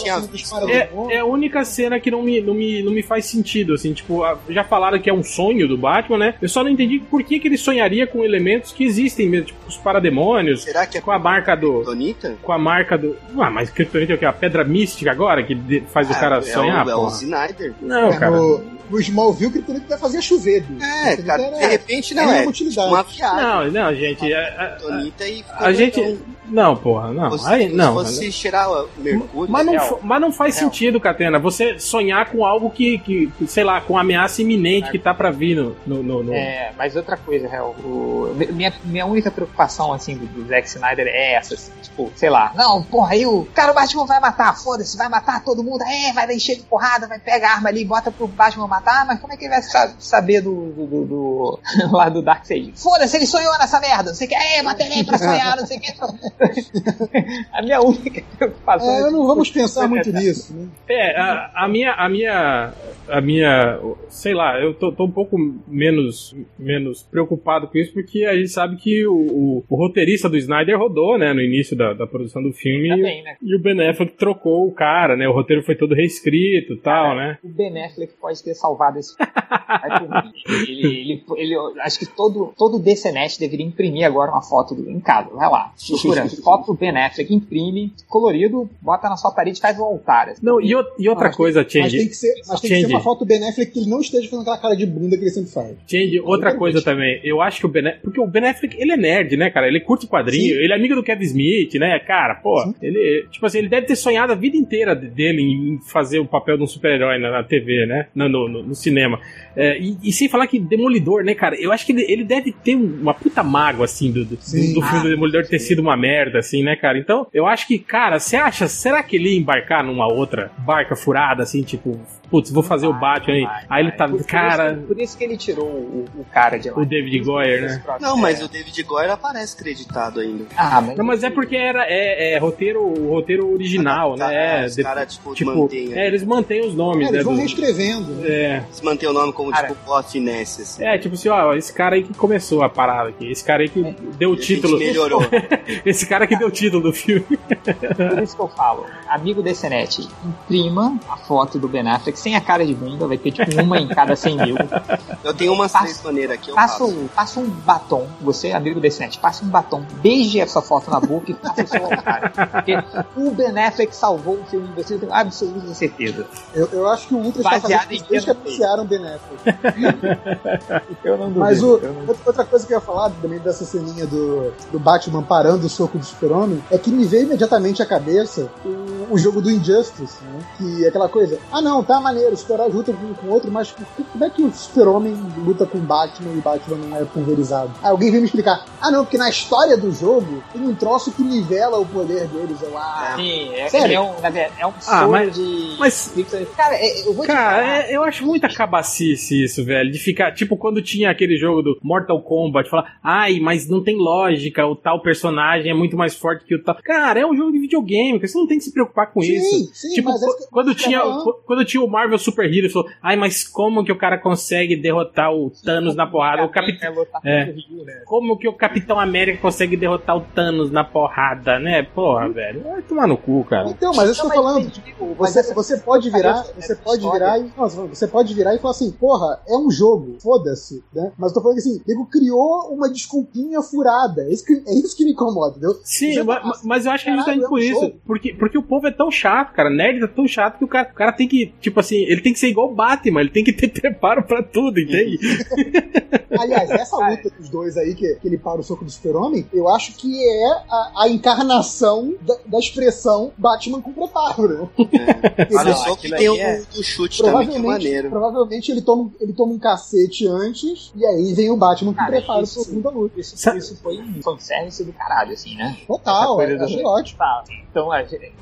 Speaker 2: É,
Speaker 3: do-
Speaker 2: é a única cena que não me, não, me, não me faz sentido, assim, tipo, já falaram que é um sonho do Batman, né? Eu só não entendi por que, que ele sonharia com elementos que existem mesmo, tipo, os parademônios,
Speaker 4: Será que é
Speaker 2: com a marca do.
Speaker 4: Donita?
Speaker 2: Com a marca do. Ah, mas Kryptonite é o que? A pedra mística agora, que faz o cara
Speaker 4: é,
Speaker 2: sonhar,
Speaker 4: o, é o. Snyder.
Speaker 2: Não,
Speaker 3: É,
Speaker 2: cara.
Speaker 3: no, no Smallville, que ele vai fazer chover. bicho.
Speaker 4: É, cara,
Speaker 3: era-
Speaker 4: de repente não é.
Speaker 3: uma utilidade.
Speaker 4: Uma viagem.
Speaker 2: Não, não, gente. A, a-
Speaker 4: Donita e ficou
Speaker 2: a gente. Não, porra, não.
Speaker 4: Fosse-
Speaker 2: Aí, não.
Speaker 4: Se fosse cheirar o Mercúrio.
Speaker 2: Mas não,
Speaker 1: Real.
Speaker 2: fa- mas não faz
Speaker 1: Real.
Speaker 2: sentido, Catena, você sonhar com algo que, que, que, sei lá, com ameaça iminente que tá pra vir no. no, no- no-
Speaker 1: É, mas outra coisa, Hel, o- minha, minha única preocupação, assim, do, do Zack Snyder é essa, assim, tipo, sei lá, não, porra, aí o cara, o Batman vai matar, foda-se, vai matar todo mundo, é, vai encher de porrada, vai pegar a arma ali, bota pro Batman matar, mas como é que ele vai sa- saber do, do, do- do- lá do Darkseid? Foda-se, ele sonhou nessa merda, não sei o que, é, matei ele pra sonhar, não sei o que. a minha única preocupação
Speaker 3: É, não vamos pensar
Speaker 1: É,
Speaker 3: muito
Speaker 1: tá.
Speaker 3: nisso, né?
Speaker 2: É, a, a minha. A minha. A minha. Sei lá, eu tô, tô um pouco menos, menos preocupado com isso, porque a gente sabe que o, o, o roteirista do Snyder rodou, né, no início da, da produção do filme.
Speaker 1: também, né?
Speaker 2: E o Ben Affleck trocou o cara, né? O roteiro foi todo reescrito e tal, né?
Speaker 1: O Ben Affleck pode ter salvado esse Vai por mim. ele, ele, ele, acho que todo, todo DCNet deveria imprimir agora uma foto do, em casa. Vai lá, procura foto do Ben Affleck, imprime, colorido, bota na sua parede, faz um altar. assim.
Speaker 2: Não, e, o- e outra
Speaker 3: Mas
Speaker 2: coisa,
Speaker 3: Mas tem
Speaker 2: Change.
Speaker 3: que ser, mas tem que ser
Speaker 2: Change.
Speaker 3: uma foto benéfica que ele não esteja fazendo aquela cara de bunda que ele sempre faz.
Speaker 2: Change, outra coisa também, eu acho que o Ben Affleck, porque o Ben Affleck, ele é nerd, né, cara? Ele curte quadrinho,
Speaker 3: Sim.
Speaker 2: ele é amigo do Kevin Smith, né, cara? Pô,
Speaker 3: Sim.
Speaker 2: ele, tipo assim, ele deve ter sonhado a vida inteira dele em fazer o papel de um super-herói na, na TV, né? No, no, no- no cinema. É, e, e sem falar que Demolidor, né, cara? Eu acho que ele, ele deve ter um- uma puta mágoa, assim, do, do,
Speaker 3: Sim.
Speaker 2: do filme do Demolidor ter sido uma merda, assim, né, cara? Então, eu acho que, cara, você acha, será que ele ia embarcar numa outra barca furada, assim, tipo, putz, vou fazer o Batman aí.
Speaker 1: Vai,
Speaker 2: Aí ele
Speaker 1: vai.
Speaker 2: tá,
Speaker 1: Por- por
Speaker 2: cara,
Speaker 1: isso que- por isso que ele tirou o, o cara de lá.
Speaker 2: o David Goyer, né?
Speaker 4: Não, mas o David Goyer aparece creditado ainda.
Speaker 1: Ah, mas.
Speaker 2: Não, mas é porque era é, é roteiro, o roteiro original,
Speaker 4: Tá,
Speaker 2: né? É,
Speaker 4: os caras, tipo,
Speaker 2: tipo,
Speaker 4: mantêm.
Speaker 2: é, eles mantêm os nomes,
Speaker 3: É,
Speaker 2: né?
Speaker 3: eles vão
Speaker 2: dos-
Speaker 3: reescrevendo. né?
Speaker 2: é,
Speaker 4: Se mantém o nome como,
Speaker 1: Cara.
Speaker 4: tipo, Plot Finesse, assim.
Speaker 2: é, tipo assim, ó, esse cara aí que começou a parada aqui, esse cara aí que deu o
Speaker 4: a
Speaker 2: título,
Speaker 4: gente melhorou.
Speaker 2: esse cara que deu o título do filme.
Speaker 1: Por isso que eu falo, amigo DCNet, imprima a foto do Ben Affleck sem a cara de bunda, vai ter tipo uma em cada 100 mil.
Speaker 4: Eu tenho três maneiras aqui, eu
Speaker 1: Passa
Speaker 4: faço.
Speaker 1: um, passa um batom, você, amigo DCNet, passa um batom, beije essa foto na boca e faça o seu altar. Porque o Ben Affleck salvou o filme, você tem absoluta certeza.
Speaker 3: Eu, eu acho que o Ultra está
Speaker 1: Baseado
Speaker 3: fazendo
Speaker 1: em
Speaker 3: isso desde que o Ben Affleck.
Speaker 1: Eu não duvido.
Speaker 3: Mas o,
Speaker 1: não-
Speaker 3: outra coisa que eu ia falar também dessa ceninha do, do Batman parando o soco do super-homem é que me veio imediatamente à cabeça o, o jogo do Injustice, né? Que é aquela coisa, ah não, tá maneiro, os super-heróis lutam com, com outro, mas como é que o super-homem luta com Batman e Batman não é pulverizado? Aí alguém veio me explicar, ah não, porque na história do jogo tem um troço que nivela o poder deles, eu, ah...
Speaker 1: Sim, é,
Speaker 3: Sério?
Speaker 1: é um, é um
Speaker 2: Ah, mas-
Speaker 1: de.
Speaker 2: mas-
Speaker 1: Cara, é- eu vou te
Speaker 2: Cara,
Speaker 1: falar.
Speaker 2: é- eu acho muita cabacice isso, velho. De ficar, tipo, quando tinha aquele jogo do Mortal Kombat, falar, ai, mas não tem lógica, o tal personagem é muito mais forte que o tal. Cara, é um jogo de videogame, você não tem que se preocupar com
Speaker 3: Sim,
Speaker 2: isso.
Speaker 3: sim,
Speaker 2: tipo,
Speaker 3: mas é que-
Speaker 2: quando, tinha, quando tinha o Marvel Super Hero, falou, ai, mas como que o cara consegue derrotar o Thanos na porrada? O Capitão.
Speaker 1: É
Speaker 2: É.
Speaker 1: Rio, né?
Speaker 2: Como que o Capitão América consegue derrotar o Thanos na porrada, né? Porra, velho. Vai tomar no cu, cara.
Speaker 3: Então, mas eu estou
Speaker 1: mas
Speaker 3: falando,
Speaker 1: mas
Speaker 3: Você,
Speaker 1: essa-
Speaker 3: você pode virar,
Speaker 1: essa-
Speaker 3: você
Speaker 1: essa
Speaker 3: pode
Speaker 1: história-
Speaker 3: virar e. Nossa, você pode virar e falar assim, porra, é um jogo, foda-se, né? Mas eu tô falando que assim, nego criou uma desculpinha furada. É isso que, é isso que me incomoda, entendeu?
Speaker 2: Sim,
Speaker 3: Você
Speaker 2: ma-
Speaker 3: fala,
Speaker 2: ma- mas eu acho que é justamente
Speaker 3: é um
Speaker 2: por isso. Porque, porque o povo é tão chato, cara. Nerd é tão chato que o cara, o cara tem que, tipo assim, ele tem que ser igual o Batman, ele tem que ter preparo pra tudo, entende?
Speaker 3: Aliás, essa luta dos dois aí, que, que ele para o soco do super-homem, eu acho que é a, a encarnação da, da expressão Batman com preparo, né?
Speaker 4: Olha
Speaker 1: não,
Speaker 4: só que
Speaker 1: aquilo
Speaker 4: tem o
Speaker 1: é-
Speaker 4: do chute também, que é
Speaker 3: Provavelmente,
Speaker 4: maneiro.
Speaker 3: provavelmente ele, toma, ele toma um cacete antes, e aí vem o Batman com
Speaker 1: Cara,
Speaker 3: preparo
Speaker 1: isso-
Speaker 3: pro da luta.
Speaker 1: Isso,
Speaker 2: Sa-
Speaker 1: isso foi um fanservice do caralho, assim, né?
Speaker 3: Total,
Speaker 1: do-
Speaker 3: achei ótimo.
Speaker 1: Tá, assim, então,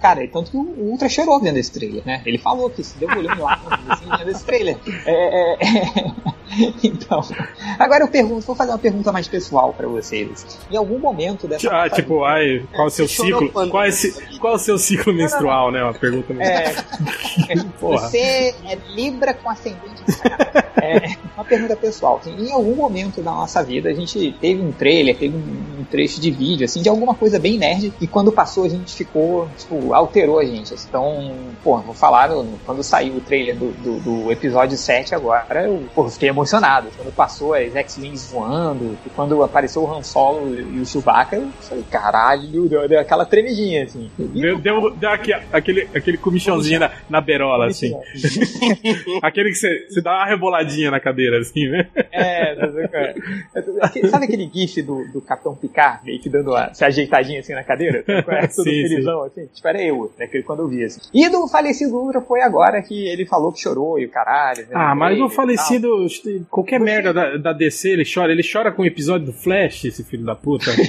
Speaker 1: cara, tanto que o Ultra chorou vendo esse trailer, né? Ele falou que se deu um olhando lá assim, vendo esse trailer. É, é, é. Então, agora eu pergunto, vou fazer uma pergunta mais pessoal pra vocês. Em algum momento dessa.
Speaker 2: Ah, tipo, ai, qual é o seu ciclo? Qual é, esse- qual é o seu ciclo menstrual, né? Uma pergunta.
Speaker 1: É,
Speaker 2: Porra.
Speaker 1: você é Libra com ascendente. É, uma pergunta pessoal. assim, em algum momento da nossa vida a gente teve um trailer, teve um, trecho de vídeo, assim, de alguma coisa bem nerd, e quando passou a gente ficou, tipo, alterou a gente. Então, pô, vou falar, no- quando saiu o trailer do, do, do episódio 7 agora, eu pô, fiquei emocionado. Quando passou as X-Wings voando, e quando apareceu o Han Solo e o Chewbacca, eu falei, caralho, deu, deu aquela tremidinha, assim.
Speaker 2: Deu, deu, deu aqui- aquele, aquele comichãozinho na, na berola, assim. Aquele que você dá uma reboladinha na cadeira, assim, né?
Speaker 1: É, sabe, sabe aquele gif do, do Capitão Picard, meio que dando uma, se ajeitadinha assim na cadeira? É, Todo
Speaker 2: Sim,
Speaker 1: felizão, assim. Tipo, era eu, né, que- quando eu vi, assim. E do falecido Ultra foi agora que ele falou que chorou e o caralho. né,
Speaker 2: Ah, mas o falecido, qualquer merda da, da DC, ele chora. Ele chora com o episódio do Flash, esse filho da puta.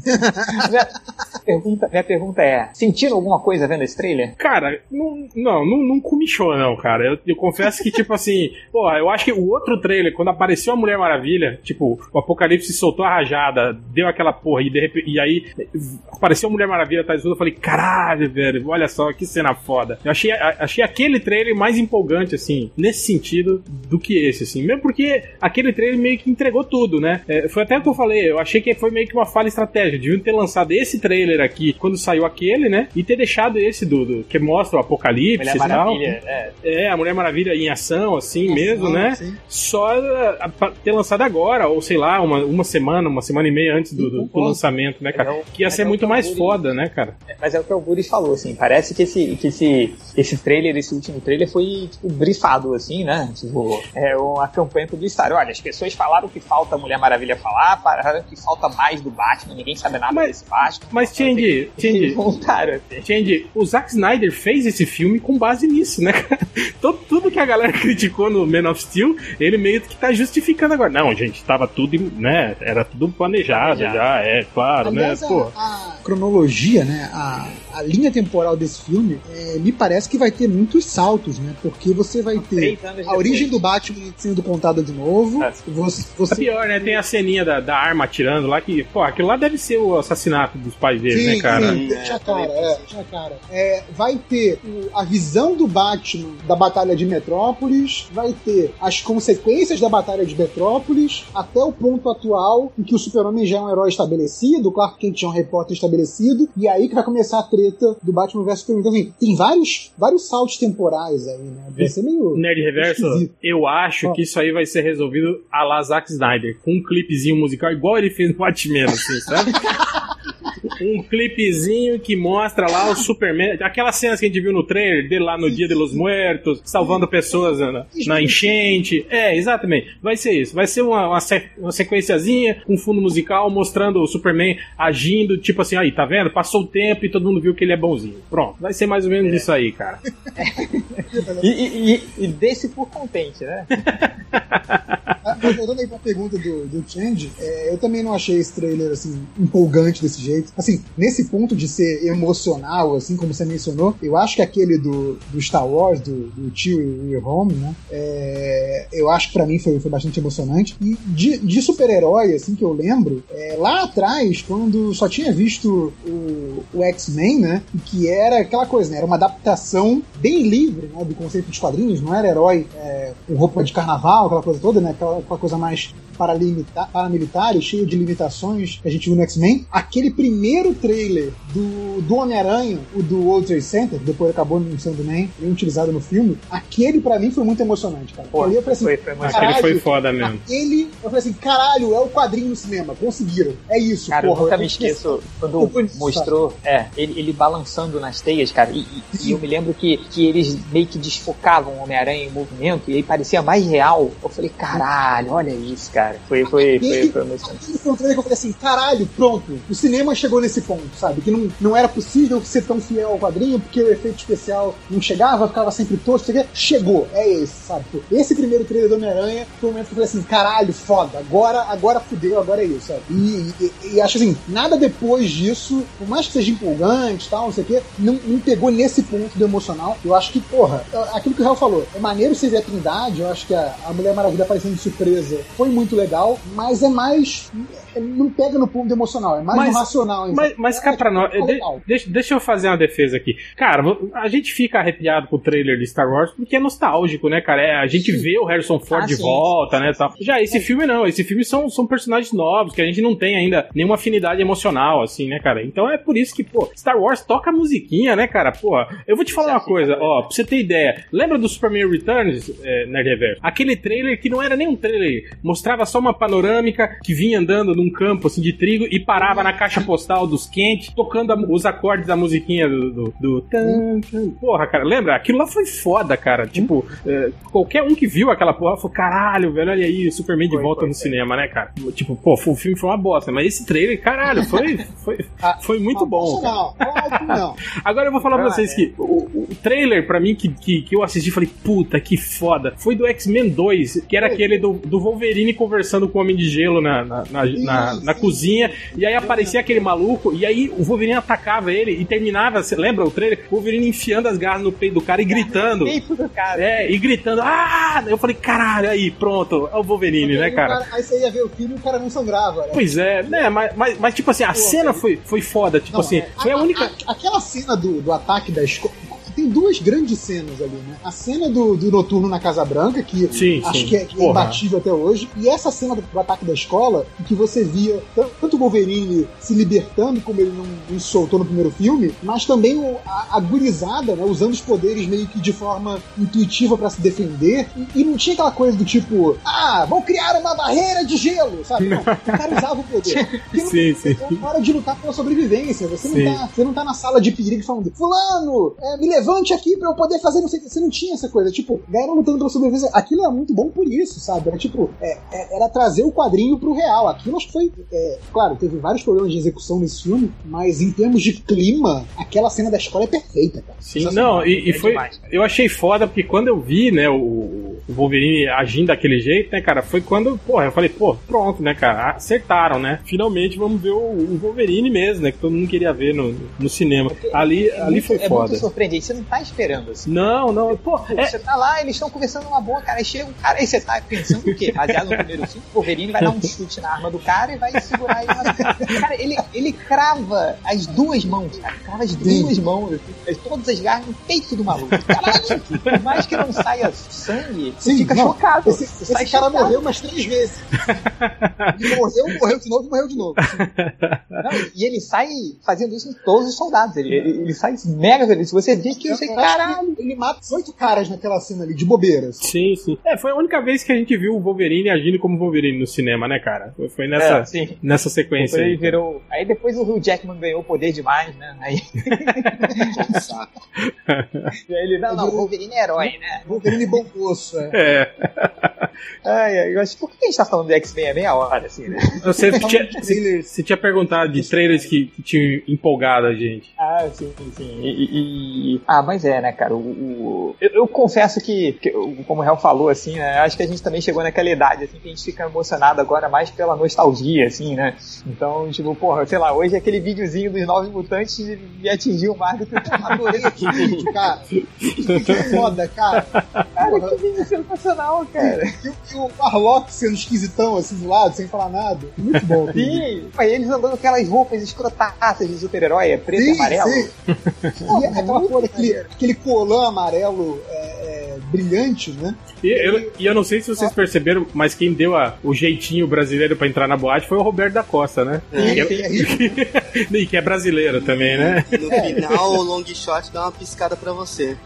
Speaker 1: Minha pergunta, minha pergunta é: sentiram alguma coisa vendo esse trailer?
Speaker 2: Cara, não, não, não, não comichou, não, cara. Eu, eu confesso que, tipo assim, porra, eu acho que o outro trailer, quando apareceu a Mulher Maravilha, tipo, o Apocalipse soltou a rajada, deu aquela porra, e, de repente, e aí apareceu a Mulher Maravilha atrás do eu falei, caralho, velho, olha só que cena foda. Eu achei, a- achei aquele trailer mais empolgante, assim, nesse sentido, do que esse, assim. Mesmo porque aquele trailer meio que entregou tudo, né? É, foi até o que eu falei, eu achei que foi meio que uma falha estratégica. Deviam ter lançado esse trailer aqui quando saiu aquele, né? E ter deixado esse do, do- que mostra o apocalipse
Speaker 1: Mulher
Speaker 2: e tal.
Speaker 1: Maravilha, é.
Speaker 2: É, a Mulher Maravilha em ação, assim mesmo,
Speaker 3: Ação,
Speaker 2: né?
Speaker 3: sim.
Speaker 2: Só uh, pra ter lançado agora, ou sei lá, uma, uma semana, uma semana e meia antes do, do- do
Speaker 3: Concordo.
Speaker 2: lançamento, né, cara?
Speaker 1: É o-
Speaker 2: Que ia ser
Speaker 1: é
Speaker 2: muito mais foda, né, cara?
Speaker 1: Mas é o que o Guri falou, assim, parece que esse, que esse, esse trailer, esse último trailer foi, tipo, brifado, assim, né? Tipo, é uma campanha publicitária. Olha, as pessoas falaram que falta Mulher Maravilha falar, falaram que falta mais do Batman, ninguém sabe nada
Speaker 2: Mas-
Speaker 1: desse Batman.
Speaker 2: Mas, Change, Change,
Speaker 1: assim.
Speaker 2: Change, o Zack Snyder fez esse filme com base nisso, né? Todo, tudo que a galera criticou no Man of Steel, ele meio que tá justificando agora. Não, gente, tava tudo, né? Era tudo planejado,
Speaker 1: Planejado.
Speaker 2: já, é, claro,
Speaker 3: Aliás,
Speaker 2: né?
Speaker 3: a,
Speaker 2: Pô.
Speaker 3: a cronologia, né, a, a linha temporal desse filme, é, me parece que vai ter muitos saltos, né? Porque você vai ter a origem do Batman sendo contada de novo.
Speaker 1: É.
Speaker 3: Você,
Speaker 2: É
Speaker 3: você
Speaker 2: pior, né? Tem a ceninha da, da arma atirando lá que, pô, aquilo lá deve ser o assassinato dos pais dele, né, cara?
Speaker 3: Sim,
Speaker 4: É,
Speaker 3: tinha
Speaker 4: também
Speaker 3: cara, é, tinha cara. É, vai ter a visão do Batman da Batalha de Metrópolis, vai ter as consequências da Batalha de Metrópolis, até o ponto atual em que o Super-Homem já é um herói estabelecido, o Clark Kent já é um repórter estabelecido, e aí que vai começar a treta do Batman vs Superman. Então, assim, tem vários, vários saltos temporais aí, né? Vai ser meio.
Speaker 2: Nerd Reverso,
Speaker 3: Esquisito.
Speaker 2: eu acho
Speaker 3: Ó.
Speaker 2: que isso aí vai ser resolvido a la Zack Snyder, com um clipezinho musical igual ele fez no Watchmen, assim, sabe? um clipezinho que mostra lá o Superman. Aquelas cenas que a gente viu no trailer dele lá no Dia de los Muertos, salvando pessoas na, na enchente. É, exatamente. Vai ser isso. Vai ser uma, uma, se- uma sequenciazinha com fundo musical mostrando o Superman agindo, tipo assim, aí, tá vendo? Passou o tempo e todo mundo viu que ele é bonzinho. Pronto. Vai ser mais ou menos isso aí, cara.
Speaker 1: E, e, e, e desse por contente, né?
Speaker 3: Ah, Mas voltando aí pra pergunta do, do Change, é, eu também não achei esse trailer assim, empolgante desse jeito. Assim, nesse ponto de ser emocional, assim como você mencionou, eu acho que aquele do, do Star Wars, do, do tio e o Home, né? é, eu acho que pra mim foi, foi bastante emocionante. E de, de super-herói, assim, que eu lembro, é, lá atrás, quando só tinha visto o, o X-Men, né? Que era aquela coisa, né? Era uma adaptação bem livre, né? Do conceito de quadrinhos, não era herói é, com roupa de carnaval, aquela coisa toda, né? Aquela, aquela coisa mais paramilitar e cheio de limitações que a gente viu no X-Men. Aquele primeiro trailer do, do Homem-Aranha, o do World Trade Center, que depois acabou não sendo nem, nem utilizado no filme, aquele pra mim foi muito emocionante, cara.
Speaker 1: Pô,
Speaker 3: eu falei assim,
Speaker 1: foi- foi emocionante.
Speaker 2: Aquele
Speaker 3: caralho,
Speaker 2: foi foda mesmo.
Speaker 3: Aquele, eu falei assim, caralho, é o quadrinho no cinema, conseguiram. É isso,
Speaker 1: Cara,
Speaker 3: porra.
Speaker 1: eu nunca me esqueço quando
Speaker 3: Eu fui-
Speaker 1: mostrou é, ele, ele balançando nas teias, cara. E, e- e eu me lembro que, que eles meio que desfocavam o Homem-Aranha em movimento e aí parecia mais real. Eu falei, caralho, olha isso, cara. Foi, foi, foi, foi emocionante.
Speaker 3: Aquele foi um que eu falei assim, caralho, pronto, o cinema chegou nesse ponto, sabe? Que não, não era possível ser tão fiel ao quadrinho, porque o efeito especial não chegava, ficava sempre tosco, chegou, é esse, sabe? Esse primeiro trailer do Homem-Aranha foi o momento que eu falei assim, caralho, foda, agora, agora fudeu, agora é isso, sabe? E, e- e acho assim, nada depois disso, por mais que seja empolgante tal, não sei o quê, não, não pegou nesse ponto do emocional. Eu acho que, porra, aquilo que o Real falou, é maneiro você ver a Trindade, eu acho que a, a Mulher Maravilha aparecendo de surpresa foi muito legal, mas é mais. é- não pega no ponto emocional, é mais
Speaker 2: Mas-
Speaker 3: racional.
Speaker 2: Mas, mas cá pra nós, Deixa, deixa eu fazer uma defesa aqui. Cara, a gente fica arrepiado com o trailer de Star Wars porque é nostálgico, né, cara? É, a gente vê o Harrison Ford
Speaker 1: Ah,
Speaker 2: de
Speaker 1: sim,
Speaker 2: volta, né, tal. Já esse filme não, esse filme são, são personagens novos que a gente não tem ainda nenhuma afinidade emocional, assim, né, cara? Então é por isso que, pô, Star Wars toca musiquinha, né, cara? Pô, eu vou te falar uma coisa, ó, pra você ter ideia. Lembra do Superman Returns, é, Nerd Reverso? Aquele trailer que não era nem um trailer, mostrava só uma panorâmica que vinha andando num campo, assim, de trigo e parava na caixa postal dos quentes, tocando a- os acordes da musiquinha do. do, do tan, tan. Porra, cara, lembra? Aquilo lá foi foda, cara. Tipo, é, qualquer um que viu aquela porra falou: caralho, velho, olha aí, o Superman de
Speaker 1: Foi,
Speaker 2: volta
Speaker 1: foi,
Speaker 2: no
Speaker 1: foi.
Speaker 2: cinema, né, cara? Tipo, pô, o filme foi uma bosta, mas esse trailer, caralho, foi, foi,
Speaker 3: Ah,
Speaker 2: foi muito bom. cara.
Speaker 3: Não, não.
Speaker 2: Agora eu vou falar pra
Speaker 1: Ah,
Speaker 2: vocês
Speaker 1: é.
Speaker 2: que o, o trailer, pra mim, que, que, que eu assisti falei, puta, que foda, foi do X-Men 2, que era aquele do, do Wolverine conversando com o Homem de Gelo na, na, na, na- na cozinha, e aí aparecia aquele maluco, e aí o Wolverine atacava ele e terminava, você lembra o trailer? O Wolverine enfiando as garras no peito do cara e gritando.
Speaker 1: Peito do cara.
Speaker 2: É, e gritando, ah! Eu falei, caralho, aí, pronto, é o Wolverine, né,
Speaker 3: o
Speaker 2: cara?
Speaker 3: Aí você ia ver o filme e o cara não sangrava. Né?
Speaker 2: Pois é, né, mas, mas, mas tipo assim, a cena foi, foi foda, tipo
Speaker 3: Não,
Speaker 2: assim,
Speaker 3: é,
Speaker 2: foi a única.
Speaker 3: a- aquela cena do, do ataque da escola. Tem duas grandes cenas ali, né? A cena do, do Noturno na Casa Branca, que
Speaker 2: Sim,
Speaker 3: acho
Speaker 2: sim.
Speaker 3: que é, que é imbatível até hoje, e essa cena do, do ataque da escola, em que você via tan- tanto o Wolverine se libertando, como ele não, não soltou no primeiro filme, mas também a, a gurizada, né? Usando os poderes meio que de forma intuitiva pra se defender, e, e não tinha aquela coisa do tipo, ah, vou criar uma barreira de gelo, sabe? Não, o cara usava o poder. Não-
Speaker 2: Sim, sim.
Speaker 3: é hora de lutar pela sobrevivência. Você
Speaker 2: Sim.
Speaker 3: não, tá, você não tá na sala de perigo falando, Fulano, é, me levante aqui pra eu poder fazer não sei o que. Você não tinha essa coisa. Tipo, galera lutando pela sobrevivência. Aquilo era muito bom por isso, sabe? Era tipo, é, é, era trazer o quadrinho pro real. Aquilo acho que foi. é, claro, teve vários problemas de execução nesse filme, mas em termos de clima, aquela cena da escola é perfeita, cara.
Speaker 2: Sim, não, e, e
Speaker 1: É
Speaker 2: foi.
Speaker 1: demais,
Speaker 2: eu achei foda porque quando eu vi, né, o, o Wolverine agindo daquele jeito, né, cara, foi quando, porra, eu falei, pô, pronto, né, cara, acertaram, né? Finalmente vamos ver o, o Wolverine mesmo, né, que todo mundo queria ver no, no cinema. Ali,
Speaker 1: É
Speaker 2: ali
Speaker 1: muito-
Speaker 2: foi
Speaker 1: é
Speaker 2: foda.
Speaker 1: muito surpreendente. Você não tá esperando assim.
Speaker 2: Não, não, pô,
Speaker 1: Pô,
Speaker 2: é,
Speaker 1: Você tá lá, eles estão conversando uma boa, cara. Aí chega um cara, aí você tá pensando o quê? Baseado no primeiro filme, o Wolverine vai dar um chute na arma do cara e vai segurar ele. Cara, ele, ele crava as duas mãos, cara. Crava as duas mãos, todas as garras no peito do maluco. Caralho, por mais que não saia sangue, Você fica chocado.
Speaker 3: Esse,
Speaker 1: Você
Speaker 3: esse
Speaker 1: sai
Speaker 3: cara
Speaker 1: chocado.
Speaker 3: morreu umas três vezes. Ele morreu, morreu de novo e morreu de novo.
Speaker 1: Não, e ele sai fazendo isso em todos os soldados. Ele, ele, ele sai mega feliz. Você vê que você,
Speaker 3: Eu acho
Speaker 1: caralho.
Speaker 3: que Ele mata oito caras naquela cena ali, de bobeiras.
Speaker 2: Sim, sim. É, foi a única vez que a gente viu o Wolverine agindo como Wolverine no cinema, né, cara? Foi, foi nessa,
Speaker 1: É, sim.
Speaker 2: nessa sequência
Speaker 1: Aí
Speaker 2: aí.
Speaker 1: virou. Aí depois o Hugh Jackman ganhou poder demais, né? Aí,
Speaker 4: Saco.
Speaker 1: aí ele, não, não, o Wolverine é herói, né?
Speaker 3: Wolverine bom moço, é.
Speaker 2: É.
Speaker 1: Ai, ai, eu acho, por que a gente tá falando do X-Men a meia hora, assim, né?
Speaker 2: Tinha,
Speaker 3: de
Speaker 2: você tinha perguntado de trailers que, que tinham empolgado a gente.
Speaker 1: Ah, sim, sim, sim. E, e- Ah, mas é, né, cara? O, o- Eu, eu confesso que, que como o Real falou, assim, né? Acho que a gente também chegou naquela idade, assim, que a gente fica emocionado agora mais pela nostalgia, assim, né? Então, tipo, porra, sei lá, hoje aquele videozinho dos Novos Mutantes me atingiu mais do que eu
Speaker 3: Adorei vídeo, cara. Que foda, cara.
Speaker 1: Cara, que vídeo sensacional, cara.
Speaker 3: E, o- e o Warlock sendo esquisitão, assim, do lado, sem falar nada. Muito bom.
Speaker 1: Sim, aí eles andando com aquelas roupas escrotaças de super-herói, é preto e amarelo.
Speaker 3: sim. E aquela cor, aquele, aquele colã amarelo é, é, brilhante, né?
Speaker 2: E eu, e eu não sei se vocês perceberam, mas quem deu a- o jeitinho brasileiro pra entrar na boate foi o Roberto da Costa, né?
Speaker 3: Sim,
Speaker 2: Que é-
Speaker 3: tem aí.
Speaker 2: e que é brasileiro também, né?
Speaker 4: E no final, o long shot dá uma piscada pra você.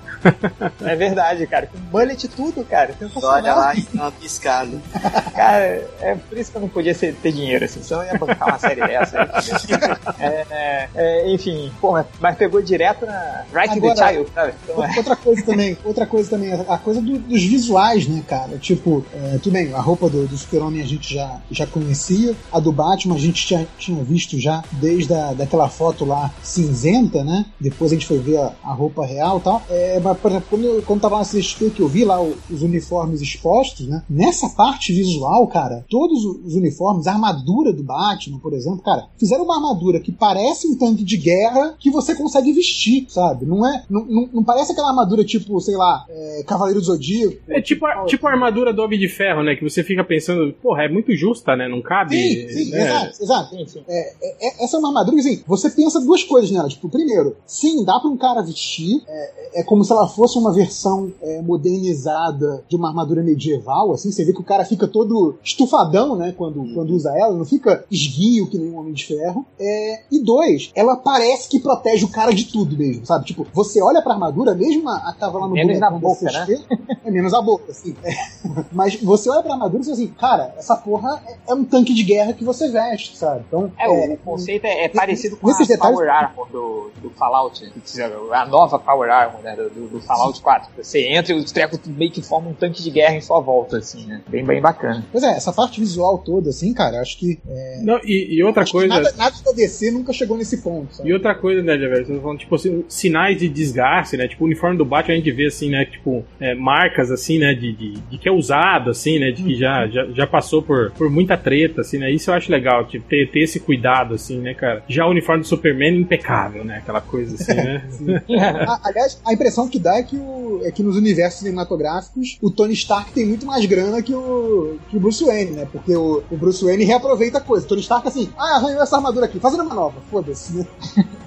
Speaker 1: É verdade, cara. Com mullet e tudo, cara.
Speaker 4: Olha
Speaker 1: Sensacional.
Speaker 4: lá e dá uma piscada.
Speaker 1: Cara, é por isso que eu não podia ser- ter dinheiro, assim, senão eu ia bancar uma série dessa. É, é, é, enfim, pô, mas- pegou direto na Right the
Speaker 3: Agora-
Speaker 1: Child, sabe? Então, é.
Speaker 3: Outra coisa também, outra coisa também, a coisa do- dos visuais, né, cara? Tipo, é, tudo bem, a roupa do, do Super-Homem a gente já, já conhecia, a do Batman a gente tinha, tinha visto já desde a, daquela foto lá cinzenta, né? Depois a gente foi ver a, a roupa real e tal. É, mas, por exemplo, quando, quando tava CXP que eu vi lá os uniformes expostos, né? Nessa parte visual, cara, todos os uniformes, a armadura do Batman, por exemplo, cara, fizeram uma armadura que parece um tanque de guerra que você consegue vestir, sabe? Não é. Não, não, não parece aquela armadura tipo, sei lá, é, Cavaleiro do Zodíaco.
Speaker 2: É tipo a, tipo a armadura do Homem de Ferro, né? Que você fica pensando, porra, é muito justa, né? Não cabe.
Speaker 3: Sim, sim,
Speaker 2: né?
Speaker 3: exato, exato.
Speaker 1: Sim, sim.
Speaker 3: É, é- essa é uma armadura que, assim, você pensa duas coisas nela. Tipo, primeiro, sim, dá pra um cara vestir. É, é como se ela fosse uma versão é, de uma armadura medieval, assim. Você vê que o cara fica todo estufadão, né, quando, quando usa ela. Não fica esguio que nem um Homem de Ferro. É, e dois, ela parece que protege o cara de tudo mesmo, sabe? Tipo, você olha pra armadura, mesmo a, a que tava lá no
Speaker 1: Menos na boca,
Speaker 3: CXP, É menos a boca, assim. É. Mas você olha pra armadura e diz assim, cara, essa porra é, é um tanque de guerra que você veste, sabe? Então,
Speaker 1: É, o conceito é, é parecido com a
Speaker 3: detalhes-
Speaker 1: Power Armor do, do Fallout, a nova Power Armor né, do, do Fallout 4. Você entra e os trecos meio que formam um tanque de guerra em sua volta, assim, né? Bem, bem bacana.
Speaker 3: Pois é, essa parte visual toda, assim, cara, acho que, é,
Speaker 2: Não, e, e outra
Speaker 3: acho que
Speaker 2: coisa.
Speaker 3: nada, nada da DC nunca chegou nesse ponto, sabe?
Speaker 2: E outra coisa, né, velho? Você tá falando, tipo assim, sinais de desgaste, né? Tipo, o uniforme do Batman a gente vê, assim, né? Tipo, é, marcas, assim, né? De, de, de que é usado, assim, né? De que já, já, já passou por, por muita treta, assim, né? Isso eu acho legal, tipo, ter, ter esse cuidado, assim, né, cara? Já o uniforme do Superman, impecável, né? Aquela coisa, assim, né?
Speaker 3: A- aliás, a impressão que dá é que, o, é que nos universos cinematográficos o Tony Stark tem muito mais grana que o, que o Bruce Wayne, né? Porque o, o Bruce Wayne reaproveita a coisa. O Tony Stark, assim, ah, arranhou essa armadura aqui, fazendo uma nova, foda-se, né?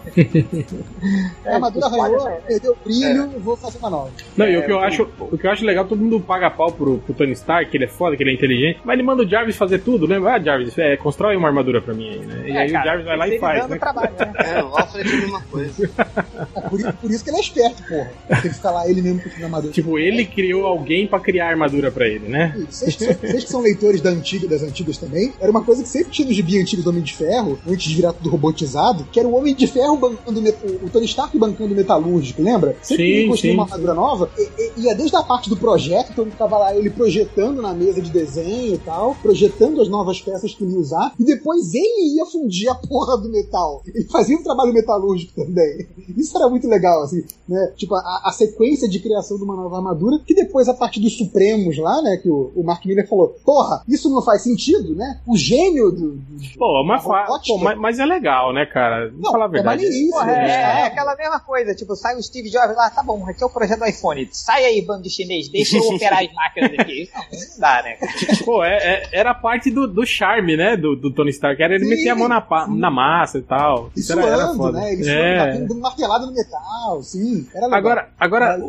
Speaker 3: a armadura arranhou, perdeu o brilho, vou fazer uma nova.
Speaker 2: Não, e o que eu acho, o que eu acho legal, todo mundo paga pau pro, pro Tony Stark, que ele é foda, que ele é inteligente, mas ele manda o Jarvis fazer tudo, lembra? Ah, Jarvis, é, constrói uma armadura pra mim aí, né? E aí o Jarvis vai lá e faz, né?
Speaker 1: trabalho, né?
Speaker 4: É, o Alfred é a mesma coisa.
Speaker 3: É por, isso que ele é esperto, porra. Tem que ficar lá ele mesmo construindo a armadura.
Speaker 2: Tipo, ele criou alguém pra criar a armadura pra ele, né?
Speaker 3: Vocês que, vocês que são leitores da antiga, das antigas também, era uma coisa que sempre tinha no gibi antigo do Homem de Ferro, antes de virar tudo robotizado, que era o Homem de Ferro bancando o Tony Stark bancando o metalúrgico, lembra? Sempre que
Speaker 2: Sim,
Speaker 3: ele construía
Speaker 2: sim.
Speaker 3: uma armadura nova, e- e- ia desde a parte do projeto, então ficava lá ele projetando na mesa de desenho e tal, projetando as novas peças que ele ia usar, e depois ele ia fundir a porra do metal. Ele fazia um trabalho metalúrgico também. Isso era muito legal, assim, né? Tipo, a, a sequência de criação de uma nova armadura, que depois a parte dos Supremos lá, né, que o, o Mark Miller falou, porra, isso não faz sentido, né? O gênio do... do-
Speaker 2: Pô, mas, pô, mas, é legal, né, cara? Vamos
Speaker 3: Não,
Speaker 2: falar a
Speaker 3: é
Speaker 2: verdade.
Speaker 3: isso,
Speaker 1: Porra, é, é aquela mesma coisa, tipo, sai o Steve Jobs lá, tá bom, aqui é o projeto do iPhone, sai aí, bando de chinês, deixa eu operar as máquinas aqui. Não, não dá, né?
Speaker 2: Pô, é, é- era parte do, do charme, né? Do, do Tony Stark. Era ele
Speaker 3: Sim,
Speaker 2: meter a mão na, na massa e tal. Isso era, era foda.
Speaker 3: né? Ele
Speaker 2: É.
Speaker 3: dando martelada no metal, sim. Era legal.
Speaker 2: Agora, agora,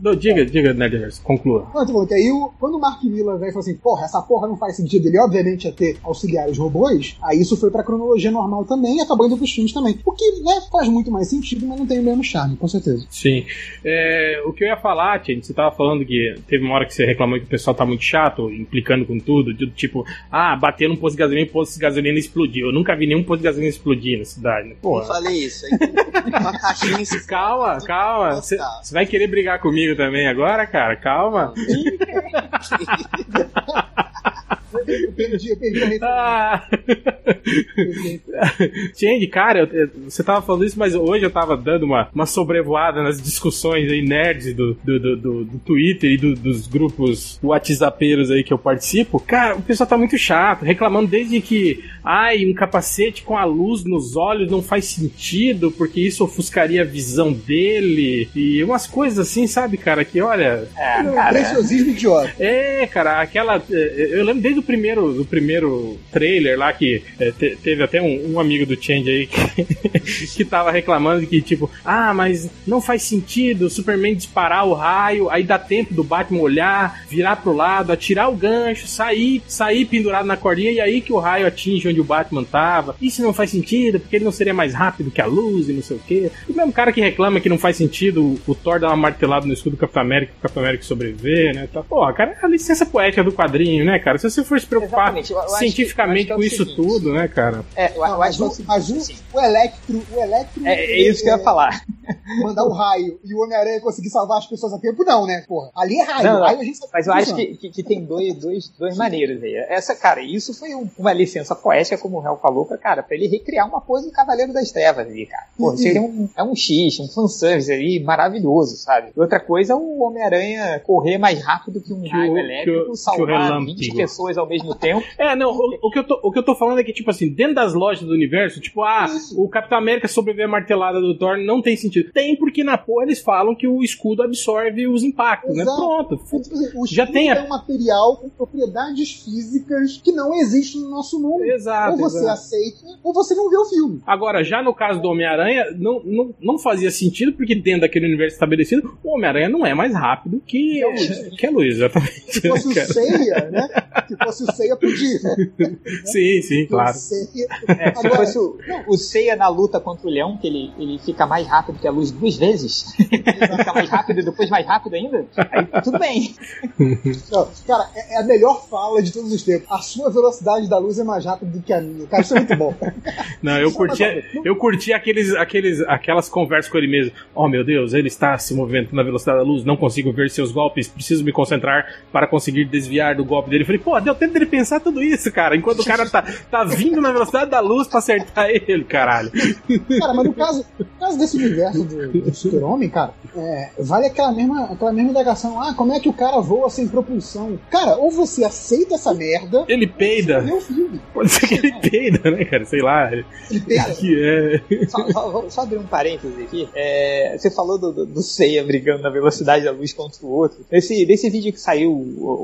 Speaker 2: Não, diga, diga, Nerdverse, conclua.
Speaker 3: Não, falando que aí, quando o Mark Miller veio e falou assim, porra, essa porra não faz sentido, ele obviamente ia ter auxiliares robôs, aí isso foi pra cronologia normal também e acabou indo pros filmes também. O que, né, faz muito mais sentido, mas não tem o mesmo charme, com certeza.
Speaker 2: Sim. É, o que eu ia falar, Tia, você tava falando que teve uma hora que você reclamou que o pessoal tá muito chato, implicando com tudo, de, tipo, ah, bater num posto de gasolina e o posto de gasolina explodiu. Eu nunca vi nenhum posto de gasolina explodir na cidade. né? Porra.
Speaker 4: falei isso. Aí, uma caixinha em
Speaker 2: Calma, calma. Você vai querer brigar comigo também agora, cara? Calma.
Speaker 3: Eu perdi, eu perdi a referência.
Speaker 2: Ah. Change, cara, eu- eu- você tava falando isso, mas hoje eu tava dando uma, uma sobrevoada nas discussões aí nerds do, do, do, do- do Twitter e do- dos grupos WhatsAppeiros aí que eu participo. Cara, o pessoal tá muito chato, reclamando desde que, ai, um capacete com a luz nos olhos não faz sentido, porque isso ofuscaria a visão dele, e umas coisas assim, sabe, cara, que olha,
Speaker 1: É, cara.
Speaker 3: Preciosismo idiota.
Speaker 2: é, cara, aquela. é, Eu lembro desde o primeiro, do primeiro trailer lá que é, te- teve até um, um amigo do Change aí que, que tava reclamando que, tipo, ah, mas não faz sentido o Superman disparar o raio, aí dá tempo do Batman olhar, virar pro lado, atirar o gancho, sair, sair pendurado na cordinha e aí que o raio atinge onde o Batman tava. Isso não faz sentido, porque ele não seria mais rápido que a luz e não sei o quê. O mesmo cara que reclama que não faz sentido o, Thor dar uma martelada no escudo do Capitão América o Capitão América sobreviver, né? Tá, Pô, cara, é a licença poética do quadrinho, né, cara? Se você for se preocupar
Speaker 1: Exatamente, eu- eu acho que-
Speaker 2: cientificamente
Speaker 1: eu
Speaker 2: com
Speaker 1: é
Speaker 2: isso
Speaker 1: o seguinte.
Speaker 2: tudo, né, cara?
Speaker 1: É, eu, eu
Speaker 3: Não,
Speaker 1: acho
Speaker 3: mas
Speaker 1: que é
Speaker 3: mas o,
Speaker 1: assim,
Speaker 3: o Electro, o Electro...
Speaker 1: é, é isso que eu ia falar.
Speaker 3: Mandar o raio e o Homem-Aranha conseguir salvar as pessoas a tempo, não, né, porra? Ali é raio,
Speaker 1: Não,
Speaker 3: raio a gente sabe
Speaker 1: Mas eu acho que, que, que tem dois, dois, duas maneiras aí. Essa, cara, isso foi um- uma licença poética, como o Real falou, pra, cara, pra ele recriar uma pose do Cavaleiro das Trevas ali, cara. Pô,
Speaker 3: Uhum.
Speaker 1: seria um, é um X, um fanservice ali maravilhoso, sabe? E outra coisa é o Homem-Aranha correr mais rápido que um
Speaker 2: Que
Speaker 1: raio
Speaker 2: o-
Speaker 1: elétrico,
Speaker 2: que
Speaker 1: salvar
Speaker 2: que o relâmpago.
Speaker 1: 20 pessoas ao mesmo tempo.
Speaker 2: É, não, o, o que eu tô, o que eu tô falando é que, tipo assim, dentro das lojas do universo, tipo, ah, o Capitão América sobreviver à martelada do Thor não tem sentido. Tem porque na porra eles falam que o escudo absorve os impactos, né?
Speaker 3: Exato.
Speaker 2: Pronto.
Speaker 3: É, tipo assim, o
Speaker 2: Já tem a-
Speaker 3: é um material com propriedades físicas que não existem no nosso mundo.
Speaker 2: Exato.
Speaker 3: ou você
Speaker 2: exato.
Speaker 3: aceita, ou você não vê o filme.
Speaker 2: Agora, já no caso do Homem-Aranha, não, não, não fazia sentido, porque dentro daquele universo estabelecido, o Homem-Aranha não é mais rápido que,
Speaker 3: Que é
Speaker 2: que é Luiz, exatamente.
Speaker 3: Se fosse o. Seiya, né? Se fosse o Seiya, podia.
Speaker 2: Sim, sim, claro.
Speaker 3: O Seiya...
Speaker 1: É, se
Speaker 3: Agora-
Speaker 1: fosse o, o Seiya na luta contra o leão, que ele, ele fica mais rápido que a luz duas vezes, ele fica mais rápido e depois mais rápido ainda, aí tudo bem.
Speaker 3: Não, cara, é é a melhor fala de todos os tempos. A sua velocidade da luz é mais rápida do que a minha. Cara, isso é muito bom.
Speaker 2: Não, eu curti, eu curti aqueles, aqueles, aquelas conversas com ele mesmo. Oh meu Deus, ele está se movimentando na velocidade da luz, não consigo ver seus golpes, preciso me concentrar para conseguir desviar do golpe dele. Eu falei, pô, deu tempo dele pensar tudo isso, cara, enquanto o cara tá, tá vindo na velocidade da luz pra acertar ele, caralho.
Speaker 3: Cara, mas no caso, no caso desse universo do, do Super-Homem, cara, é, vale aquela mesma, aquela mesma indagação. Ah, como é que o cara voa sem propulsão? Cara, ou você aceita essa merda,
Speaker 2: Ele
Speaker 3: ou você
Speaker 2: peida.
Speaker 3: vê o filme.
Speaker 2: Pode ser que ele peida, né, cara? Sei lá.
Speaker 3: Ele peida.
Speaker 2: Que é.
Speaker 1: Só, só- só abrir um parêntese aqui. É, você falou do, do, do Seiya brigando na velocidade da luz contra o outro. Nesse, nesse vídeo que saiu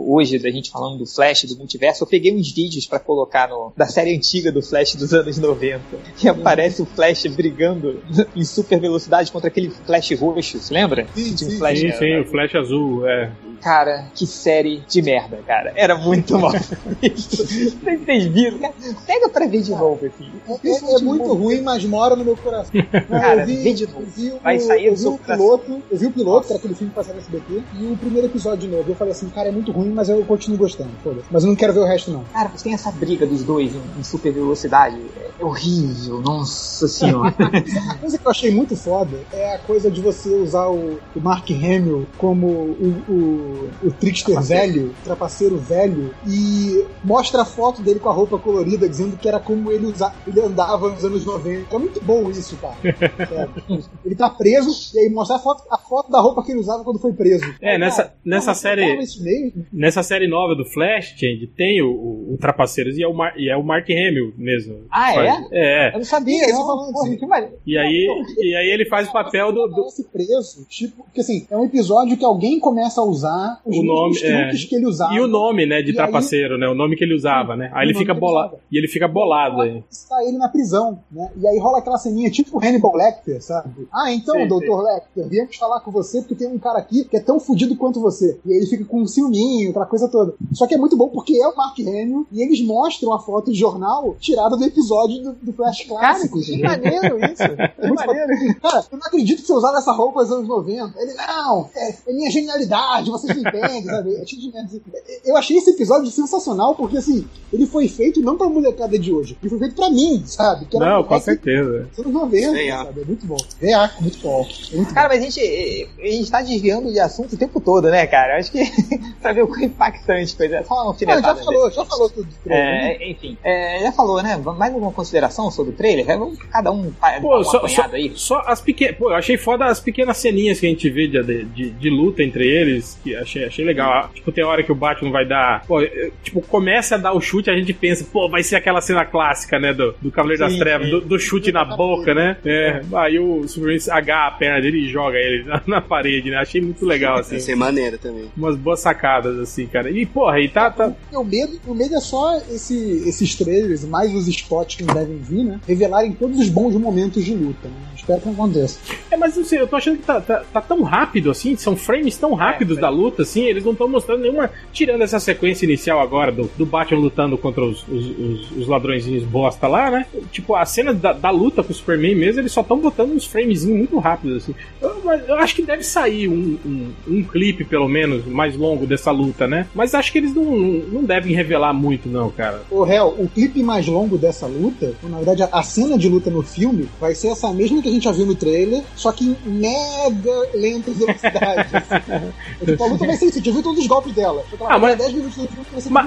Speaker 1: hoje, da gente falando do Flash, do multiverso, eu peguei uns vídeos pra colocar no, da série antiga do Flash dos anos 90. E aparece o Flash brigando em super velocidade contra aquele Flash roxo, se lembra?
Speaker 3: Sim,
Speaker 1: Tinha um
Speaker 3: sim,
Speaker 1: Flash,
Speaker 2: Sim,
Speaker 1: né?
Speaker 2: sim, o flash azul, é.
Speaker 1: Cara, que série de merda, cara. Era muito mal feito. Vocês viram? Cara, pega pra ver de novo, assim.
Speaker 3: É, é- é muito ruim, mas mora no meu coração.
Speaker 1: Cara,
Speaker 3: eu vi,
Speaker 1: vê de novo.
Speaker 3: eu vi o,
Speaker 1: Vai sair
Speaker 3: eu vi o piloto, eu vi o piloto, que era aquele filme que passava no SBT, e o primeiro episódio de novo. Eu falei assim, cara, é muito ruim, mas eu continuo gostando. Mas eu não quero ver o resto, não.
Speaker 1: Cara, você tem essa briga dos dois em, em super velocidade. É horrível, nossa senhora.
Speaker 3: A coisa que eu achei muito foda é a coisa de você usar o, o Mark Hamill como o, o o, o trickster velho, o trapaceiro velho, e mostra a foto dele com a roupa colorida, dizendo que era como ele, usa, ele andava nos anos 90. É muito bom isso, cara. Sério. ele tá preso, e aí mostra a foto, a foto da roupa que ele usava quando foi preso.
Speaker 2: É, nessa,
Speaker 3: Cara,
Speaker 2: nessa
Speaker 3: não,
Speaker 2: série. Nessa série nova do Flash, Change, tem o, o, o Trapaceiros e é o, Mar, e é o Mark Hamill mesmo.
Speaker 1: Ah, é?
Speaker 2: Faz- É.
Speaker 1: Eu não sabia,
Speaker 3: Isso,
Speaker 1: não.
Speaker 3: falando
Speaker 1: Porra, que maneiro.
Speaker 2: E aí, e aí ele faz o papel do. do-
Speaker 3: preso, tipo, porque assim, é um episódio que alguém começa a usar os
Speaker 2: O nome,
Speaker 3: mesmos truques
Speaker 2: é.
Speaker 3: que ele usava.
Speaker 2: E o nome, né, de
Speaker 3: E aí-
Speaker 2: trapaceiro, né? O nome que ele usava, né? Aí ele fica
Speaker 3: que
Speaker 2: bolado. E ele fica bolado aí.
Speaker 3: está ele na prisão, né? E aí rola aquela ceninha tipo Hannibal Lecter, sabe? Ah, então,
Speaker 2: Sim,
Speaker 3: doutor Lecter, viemos falar com você porque tem um cara aqui que é tão fudido quanto você. E aí ele fica com um ciúminho, aquela coisa toda. Só que é muito bom porque é o Mark Hamill e eles mostram a foto de jornal tirada do episódio do, do Flash
Speaker 1: Cara,
Speaker 3: Clássico.
Speaker 1: que maneiro isso. Que
Speaker 3: muito
Speaker 1: maneiro.
Speaker 3: Cara, eu não acredito que você usava essa roupa nos anos 90. Ele, não, é, é minha genialidade, vocês não sabe? É de merda. Eu achei esse episódio sensacional porque, assim, ele foi feito não pra molecada de hoje, ele foi feito pra mim, sabe? Que era
Speaker 2: Não,
Speaker 3: um
Speaker 2: com certeza.
Speaker 3: dos anos 90,
Speaker 4: Veaco.
Speaker 3: sabe? É muito bom. Veaco, muito bom. É muito
Speaker 1: Cara, mas a gente, a gente tá desviando de assunto o tempo todo, né, cara? Eu acho que pra ver o quão impactante foi. Só uma
Speaker 3: bom. Ah,
Speaker 1: alfinetada.
Speaker 3: já falou, já falou tudo. do trailer, né?
Speaker 1: É, enfim, é, já falou, né? Mais alguma consideração sobre o trailer? É, Vamos cada um
Speaker 2: Pô,
Speaker 1: uma
Speaker 2: só, só,
Speaker 1: aí.
Speaker 2: só as pequenas. Pô, eu achei foda as pequenas ceninhas que a gente vê de, de, de luta entre eles. Que achei, achei legal. Tipo, tem hora que o Batman vai dar. Pô, tipo, começa a dar o chute, a gente pensa, pô, vai ser aquela cena clássica, né? Do, do Cavaleiro das
Speaker 1: Sim,
Speaker 2: Trevas,
Speaker 1: sim.
Speaker 2: do, do chute na boca, né? É. Aí o Superman agarra a perna dele e joga ele na, na parede, né? Achei muito legal, assim.
Speaker 4: Isso é maneiro também.
Speaker 2: Umas boas sacadas, assim, cara. E, porra, e tá. tá
Speaker 3: O medo, o medo é só esse- esses trailers, mais os spots que devem vir, né? Revelarem todos os bons momentos de luta. Né? Espero que aconteça.
Speaker 2: É, mas não sei, eu tô achando que tá, tá, tá tão rápido assim, são frames tão rápidos
Speaker 1: É,
Speaker 2: da luta, assim, eles não estão mostrando nenhuma. Tirando essa sequência inicial agora do, do Batman lutando contra os, os, os, os ladrõezinhos bosta lá, né? Tipo, a cena da, da luta com o Superman mesmo, eles só estão botando uns framezinhos muito rápidos, assim. Eu, eu acho que deve sair um, um, um clipe, pelo menos, mais longo dessa luta, né? Mas acho que eles não, não devem revelar muito, não, cara.
Speaker 3: O réu, o clipe mais longo dessa luta, na verdade, a- cena de luta no filme vai ser essa mesma que a gente já viu no trailer, só que em mega lenta velocidade. É tipo, a luta vai ser isso, viu todos os golpes dela.
Speaker 2: Ah, mas-
Speaker 3: 10 minutos no filme ser
Speaker 2: Mas-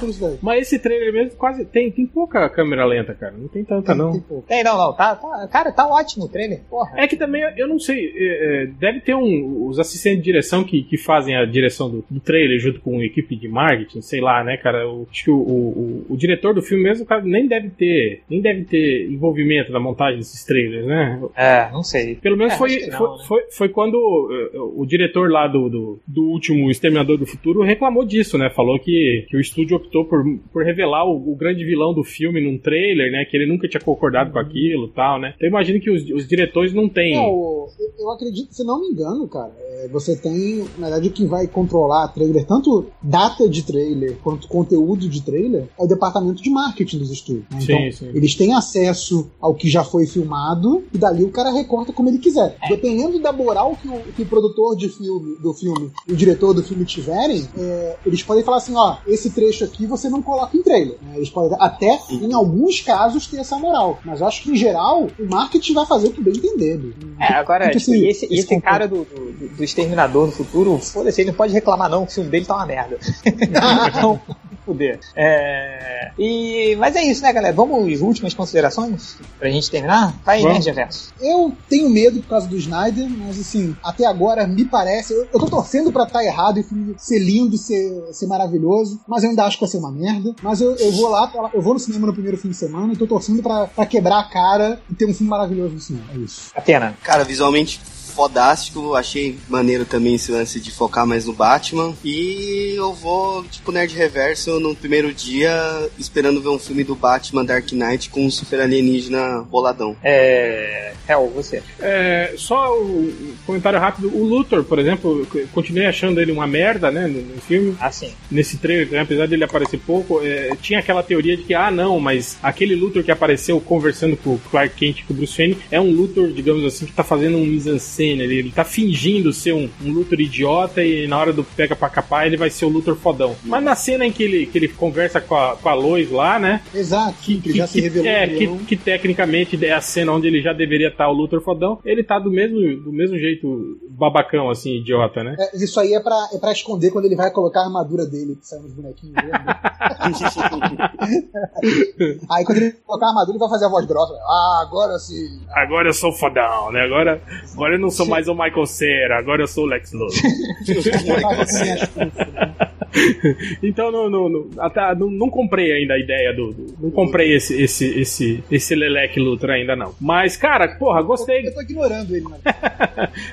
Speaker 3: velocidade.
Speaker 2: Mas esse trailer mesmo quase tem, tem pouca câmera lenta, cara. Não tem tanta, não.
Speaker 3: Tem.
Speaker 1: Tem, não, não. Tá, tá- cara, tá ótimo o trailer. Porra.
Speaker 2: É que também, eu não sei, é, é, deve ter um, os assistentes de direção que, que fazem a direção do, do trailer junto com a equipe de marketing, sei lá, né, cara? Eu acho que o, o, o- o diretor do filme mesmo, cara, nem deve ter, nem deve ter envolvimento na montagem desses trailers, né?
Speaker 1: É, não sei.
Speaker 2: Pelo menos
Speaker 1: É,
Speaker 2: foi,
Speaker 1: não,
Speaker 2: foi,
Speaker 1: né?
Speaker 2: foi, foi quando uh, o diretor lá do, do, do último Exterminador do Futuro reclamou disso, né? Falou que, que o estúdio optou por, por revelar o, o grande vilão do filme num trailer, né? Que ele nunca tinha concordado com aquilo e tal, né? Então eu imagino que os, os diretores não têm.
Speaker 3: É, o- eu- eu acredito, se não me engano, cara, é, você tem, na verdade, quem vai controlar trailer, tanto data de trailer quanto conteúdo de trailer, é o departamento de marketing dos estúdios. né?
Speaker 2: Sim,
Speaker 3: Então,
Speaker 2: sim.
Speaker 3: eles têm acesso ao que já foi filmado e dali o cara recorta como ele quiser. Dependendo da moral que o, que o produtor de filme, do filme e o diretor do filme tiverem, é, eles podem falar assim: ó, esse trecho aqui você não coloca em trailer. né? Eles podem até, em alguns casos, ter essa moral. Mas eu acho que, em geral, o marketing vai fazer o que bem entender.
Speaker 1: É, agora, tipo,
Speaker 3: assim,
Speaker 1: esse,
Speaker 3: esse
Speaker 1: esse
Speaker 3: conteúdo-
Speaker 1: cara do, do, do Exterminador no futuro, foda-se, ele não pode reclamar não, que o filme dele tá uma merda. então, fuder. É... E... Mas é isso, né, galera? Vamos às últimas considerações pra gente terminar? Vai,
Speaker 2: Vamos.
Speaker 1: Nerd Reverso.
Speaker 3: Eu tenho medo por causa do Snyder, mas assim, até agora me parece. Eu, eu tô torcendo pra estar errado e ser lindo, ser, ser maravilhoso, mas eu ainda acho que vai ser uma merda. Mas eu, eu vou lá, eu vou no cinema no primeiro fim de semana e tô torcendo pra, pra quebrar a cara e ter um filme maravilhoso no cinema. É isso.
Speaker 1: Atena.
Speaker 4: Cara, visualmente fodástico, achei maneiro também esse lance de focar mais no Batman. E eu vou, tipo, nerd reverso no primeiro dia, esperando ver um filme do Batman Dark Knight com um super alienígena boladão.
Speaker 1: É... Hel, você.
Speaker 2: É, só o o comentário rápido. O Luthor, por exemplo, eu continuei achando ele uma merda, né, no, no filme.
Speaker 1: Assim.
Speaker 2: Nesse trailer, né, apesar dele aparecer pouco, é, tinha aquela teoria de que, ah, não, mas aquele Luthor que apareceu conversando com o Clark Kent e com o Bruce Wayne é um Luthor, digamos assim, que tá fazendo um mise-en-scène. Ele, ele tá fingindo ser um, um Luthor idiota e na hora do pega pra capar ele vai ser o Luthor fodão. Mas na cena em que ele, que ele conversa com a, com a Lois lá, né,
Speaker 3: Exato, que, que já se revelou.
Speaker 2: é,
Speaker 3: que
Speaker 2: que, tecnicamente é a cena onde ele já deveria tá o Luthor fodão, ele tá do mesmo, do mesmo jeito babacão, assim, idiota, né?
Speaker 3: É, isso aí é pra, é pra esconder quando ele vai colocar a armadura dele, que sai nos bonequinhos dele. né? aí quando ele colocar a armadura, ele vai fazer a voz grossa. Ah, agora sim.
Speaker 2: Agora eu sou fodão, né? Agora, agora eu não sou mais o Michael Cera, agora eu sou o Lex Luthor.
Speaker 3: Acho que-
Speaker 2: então não, não, não, até, não, não comprei ainda a ideia do. do- não comprei esse, esse, esse, esse Leleque Luthor ainda não. Mas, cara, porra, gostei.
Speaker 3: Eu tô ignorando ele, mano.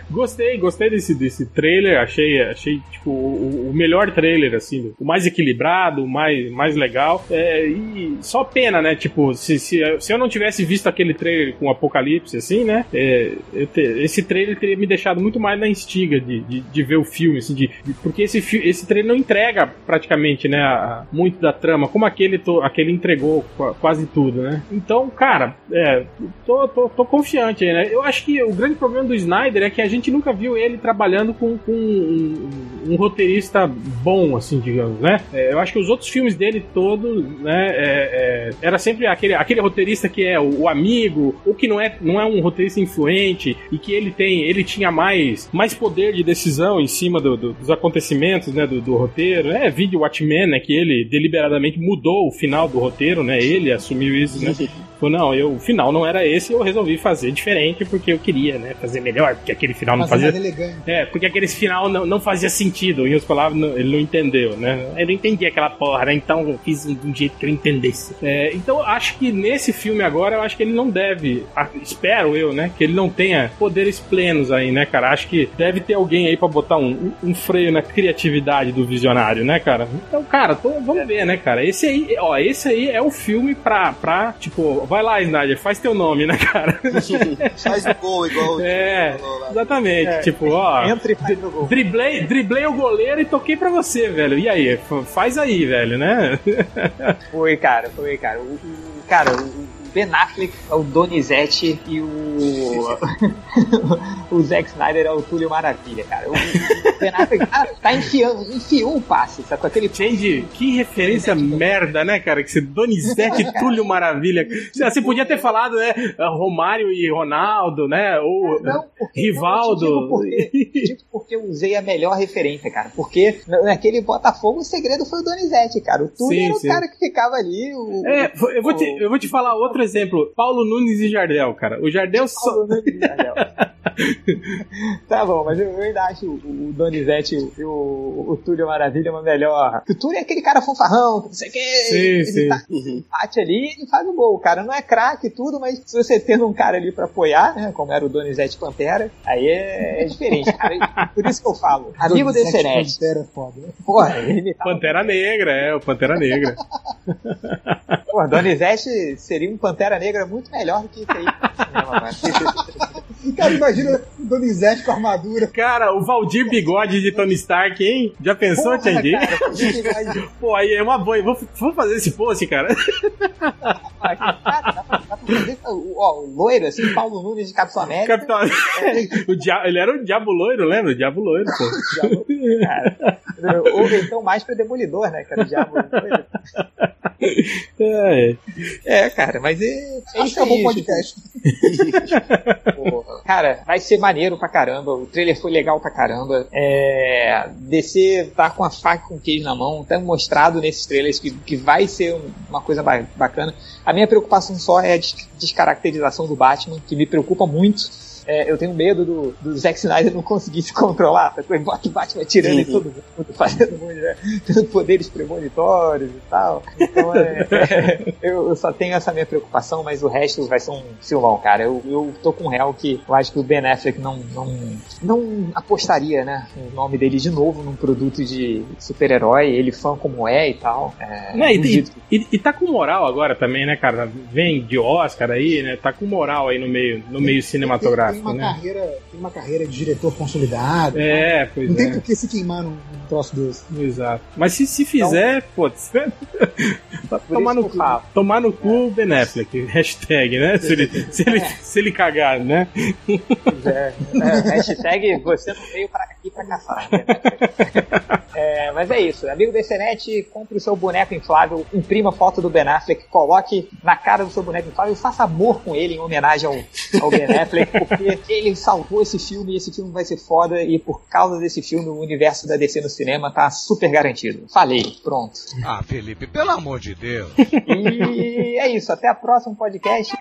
Speaker 2: Gostei, gostei desse, desse trailer. Achei, achei tipo, o, o melhor trailer, assim, o mais equilibrado, o mais, mais legal. É, e só pena, né? Tipo, se, se, se eu não tivesse visto aquele trailer com Apocalipse, assim, né? é, eu te- esse trailer teria me deixado muito mais na instiga de, de, de ver o filme, assim, de, de- porque esse, esse trailer não entrega praticamente, né? a- muito da trama, como aquele, to- aquele entregou qua- quase tudo, né? Então, cara, é, tô, tô, tô confiante né? Eu acho que o grande problema do Snyder é que a gente nunca viu ele trabalhando com, com um, um roteirista bom, assim, digamos, né? É, eu acho que os outros filmes dele todos, né, é, é, era sempre aquele, aquele roteirista que é o, o amigo, ou que não é, não é um roteirista influente e que ele tem, ele tinha mais, mais poder de decisão em cima do- do- dos acontecimentos, né, do, do roteiro. É, vídeo Watchmen, né, que ele deliberadamente mudou o final do roteiro, né? Ele assumiu isso, né? Falou, não, eu, o final não era esse, eu resolvi fazer diferente porque eu queria, né, fazer melhor, porque aquele final não
Speaker 3: é
Speaker 2: fazia é, porque aquele final não, não fazia sentido. Em outras palavras, não- ele não entendeu, né? Eu não entendi aquela porra, né? Então eu fiz de um jeito que eu entendesse. É, então acho que nesse filme agora, eu acho que ele não deve, espero eu, né? Que ele não tenha poderes plenos aí, né, cara? Acho que deve ter alguém aí pra botar um, um- um freio na criatividade do visionário, né, cara? Então, cara, tô- vamos ver, né, cara? Esse aí, ó, esse aí é o filme pra, pra tipo, vai lá, Snyder, faz teu nome, né, cara?
Speaker 4: Faz o gol igual o
Speaker 2: É,
Speaker 4: falou lá.
Speaker 2: exatamente.
Speaker 1: É.
Speaker 2: Tipo, ó.
Speaker 1: Entra e faz o gol.
Speaker 2: Driblei, driblei o goleiro e toquei pra você, velho. E aí? Faz aí, velho, né?
Speaker 1: Foi, cara, foi, cara. O, cara, o Ben Affleck é o Donizete e o. o Zack Snyder é o Túlio Maravilha, cara. O, Ben Affleck tá, tá enfiando, enfiou o passe, sabe? Com aquele
Speaker 2: Change, que referência merda, né, cara? Que você Donizete e Túlio Maravilha. Você você podia ter falado, né? Romário e Ronaldo, né? Ou
Speaker 1: Não, porque,
Speaker 2: Rivaldo.
Speaker 1: Não, te digo porque, porque eu usei a melhor referência, cara. Porque na- naquele Botafogo o segredo foi o Donizete, cara. O Túlio
Speaker 2: Sim,
Speaker 1: era o
Speaker 2: sim.
Speaker 1: cara que ficava ali. O,
Speaker 2: É, eu vou, te, eu vou te falar outro exemplo. Paulo Nunes e Jardel, cara. O Jardel só.
Speaker 1: Paulo Nunes e Jardel. tá bom, mas eu, eu ainda acho o, Donizete e o, o Túlio Maravilha uma melhor. Porque o Túlio é aquele cara fanfarrão, que não sei o que.
Speaker 2: Sim,
Speaker 1: ele
Speaker 2: sim.
Speaker 1: Tá, bate ali e faz o gol. O cara não é craque e tudo, mas se você tendo um cara ali pra apoiar, né, como era o Donizete Pantera, aí é, é diferente, cara. Por isso que eu falo. Amigo desse net.
Speaker 3: Pantera é foda.
Speaker 1: Porra, ele tá.
Speaker 2: Pantera Negra, é, o Pantera Negra.
Speaker 1: Porra, Donizete seria um Pantera Negra muito melhor do que isso aí.
Speaker 3: Cara, imagina o Donizete com armadura.
Speaker 2: Cara, o Valdir Bigode de Tony Stark, hein? Já pensou,
Speaker 1: cara, gente vai-
Speaker 2: Pô, aí é uma boa. Vamos vamos fazer esse post, cara.
Speaker 1: Cara, dá pra, dá pra fazer o, ó, o loiro, assim, Paulo Nunes de Capitão América.
Speaker 2: Capitão. o dia... Ele era o Diabo Loiro, lembra? O Diabo Loiro, pô.
Speaker 1: Cara. Ou então mais pra Demolidor, né? Era o diabo. loiro.
Speaker 2: É.
Speaker 1: É, cara, mas é, é isso
Speaker 3: acabou o podcast.
Speaker 1: Cara, vai ser maneiro pra caramba. O trailer foi legal pra caramba. É, DC tá com a faca com o queijo na mão. Tá mostrado nesses trailers que, que vai ser um- uma coisa ba- bacana. A minha preocupação só é a des- descaracterização do Batman, que me preocupa muito. É, eu tenho medo do, do Zack Snyder não conseguir se controlar. Depois bota o Batman tirando em todo mundo, fazendo muito, né, tendo poderes premonitórios e tal. Então é, é, eu, eu só tenho essa minha preocupação, mas o resto vai ser um filmão, cara. Eu, eu tô com um réu que eu acho que o Ben Affleck não, não, não apostaria, né, o nome dele de novo num produto de super-herói, ele fã como é e tal. É,
Speaker 2: Não, e, e, e- tá com moral agora também, né, cara? Vem de Oscar aí, né? Tá com moral aí no meio, no meio
Speaker 3: Tem, uma
Speaker 2: né?
Speaker 3: carreira, tem uma carreira de diretor consolidado.
Speaker 2: É, pois
Speaker 3: Não tem
Speaker 2: é.
Speaker 3: por que se queimar num, num troço desse.
Speaker 2: Exato. Mas se, se fizer, putz, tomar no, cu, tomar no cu Ben Affleck, hashtag, né? Se ele, se ele, se ele cagar, né?
Speaker 1: Pois é. É, hashtag você não veio pra aqui pra caçar. é, mas é isso. Amigo da internet, compre o seu boneco inflável, imprima foto do Ben Affleck, coloque na cara do seu boneco inflável e faça amor com ele em homenagem ao, ao Ben Affleck, porque ele salvou esse filme e esse filme vai ser foda e por causa desse filme o universo da DC no cinema tá super garantido. Falei, pronto.
Speaker 5: Ah, Felipe, pelo amor de Deus.
Speaker 1: E é isso, até a próxima podcast.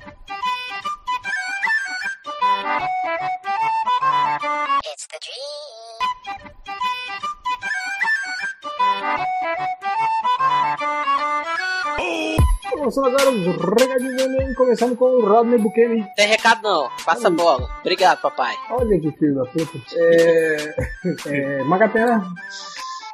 Speaker 2: Começando agora os recadinhos do Enem, começando com o Rodney Bukemi.
Speaker 6: Tem recado não. Passa a bola. Obrigado, papai.
Speaker 2: Olha que filho da puta. É. é Magatena.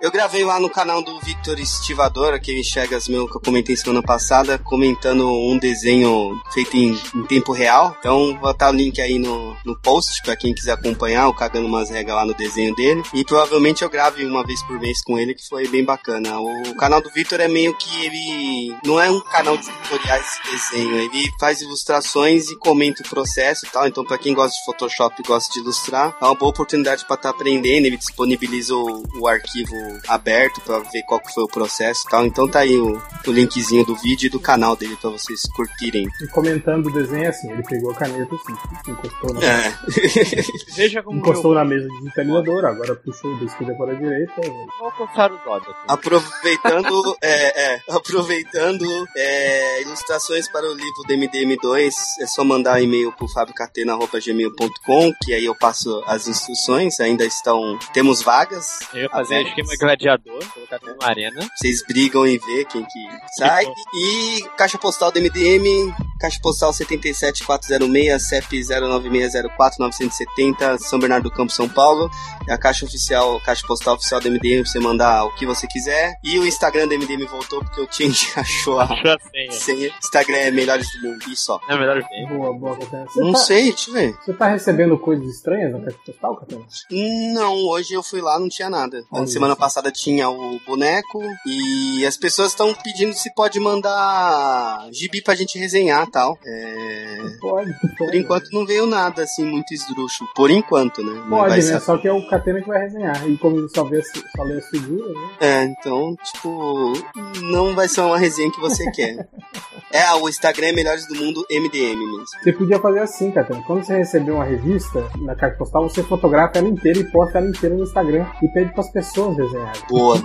Speaker 4: Eu gravei lá no canal do Victor Estivador, aquele Chegas meu que eu comentei semana passada, comentando um desenho feito em, em tempo real. Então, vou botar o link aí no, no post pra quem quiser acompanhar, o cagando umas regras lá no desenho dele. E provavelmente eu grave uma vez por mês com ele, que foi bem bacana. O, canal do Victor é meio que ele. Não é um canal de tutoriais de desenho, ele faz ilustrações e comenta o processo e tal. Então, pra quem gosta de Photoshop e gosta de ilustrar, é uma boa oportunidade pra estar tá aprendendo. Ele disponibiliza o, o arquivo aberto para ver qual que foi o processo e tal. Então tá aí o, o linkzinho do vídeo e do canal dele para vocês curtirem.
Speaker 2: E comentando o desenho assim, ele pegou a caneta assim, encostou na,
Speaker 4: É.
Speaker 6: Veja como
Speaker 2: encostou na mesa digitalizadora, agora puxou da esquerda para a direita.
Speaker 6: eu vou alcançar o dólar aqui.
Speaker 4: Aproveitando, é, é, aproveitando é, ilustrações para o livro do MDM2, é só mandar e-mail pro fabiocatena.gmail.com, que aí eu passo as instruções, ainda estão, temos vagas,
Speaker 6: Eu ia fazer esquema gladiador, colocar tudo na arena.
Speaker 4: vocês brigam em ver quem que sai, e caixa postal do MDM, caixa postal 77406, CEP 09604-970, São Bernardo do Campo, São Paulo, é a caixa oficial, caixa postal oficial do MDM, pra você mandar o que você quiser, e o Instagram do MDM voltou, porque o Change achou a
Speaker 6: Achou a senha.
Speaker 4: senha. Instagram é melhores do mundo, e só.
Speaker 6: Não é melhor bem.
Speaker 2: Boa, boa, Catena.
Speaker 4: Não
Speaker 2: tá,
Speaker 4: sei, deixa eu ver.
Speaker 2: Você tá recebendo coisas estranhas na caixa postal, Catena?
Speaker 4: Não, hoje eu fui lá, não tinha nada. Na
Speaker 2: Olha
Speaker 4: semana
Speaker 2: isso.
Speaker 4: passada tinha o boneco e as pessoas estão pedindo se pode mandar gibi pra gente resenhar e tal. É...
Speaker 2: Pode, pode.
Speaker 4: Por enquanto não veio nada assim muito esdrúxulo. Por enquanto, né?
Speaker 2: Pode, né? Só que é o Catena que vai resenhar. E como ele só, vê, só lê as figuras, né?
Speaker 4: É, então, tipo, não vai ser uma resenha que você quer. É, o Instagram é Melhores do Mundo MDM mesmo.
Speaker 2: Você podia fazer assim, Catena. Quando você receber uma revista na caixa postal, você fotografa ela inteira e posta ela inteira no Instagram e pede pras pessoas desenharem.
Speaker 4: Boa.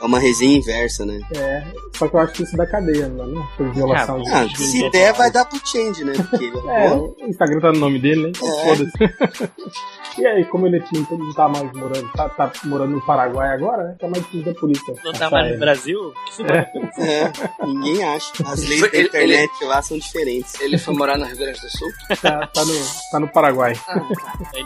Speaker 4: É uma resenha inversa, né?
Speaker 2: É, só que eu acho que isso dá cadeia, não é? Né? Por violação de
Speaker 4: Ah,
Speaker 2: de-
Speaker 4: se
Speaker 2: de-
Speaker 4: der, vai dar pro Change, né? Porque ele é
Speaker 2: É,
Speaker 4: bom.
Speaker 2: o Instagram tá no nome dele, né?
Speaker 4: É.
Speaker 2: foda-se. e aí, como ele não, não tá mais morando, tá, tá morando no Paraguai agora, né? Tá mais difícil da polícia.
Speaker 6: Não tá mais no
Speaker 2: ele.
Speaker 6: Brasil? Se
Speaker 4: É, ninguém acha. As leis da
Speaker 7: Ele-
Speaker 4: internet lá são diferentes.
Speaker 7: Ele foi morar no Rio Grande do Sul?
Speaker 2: Tá, tá no, tá no Paraguai.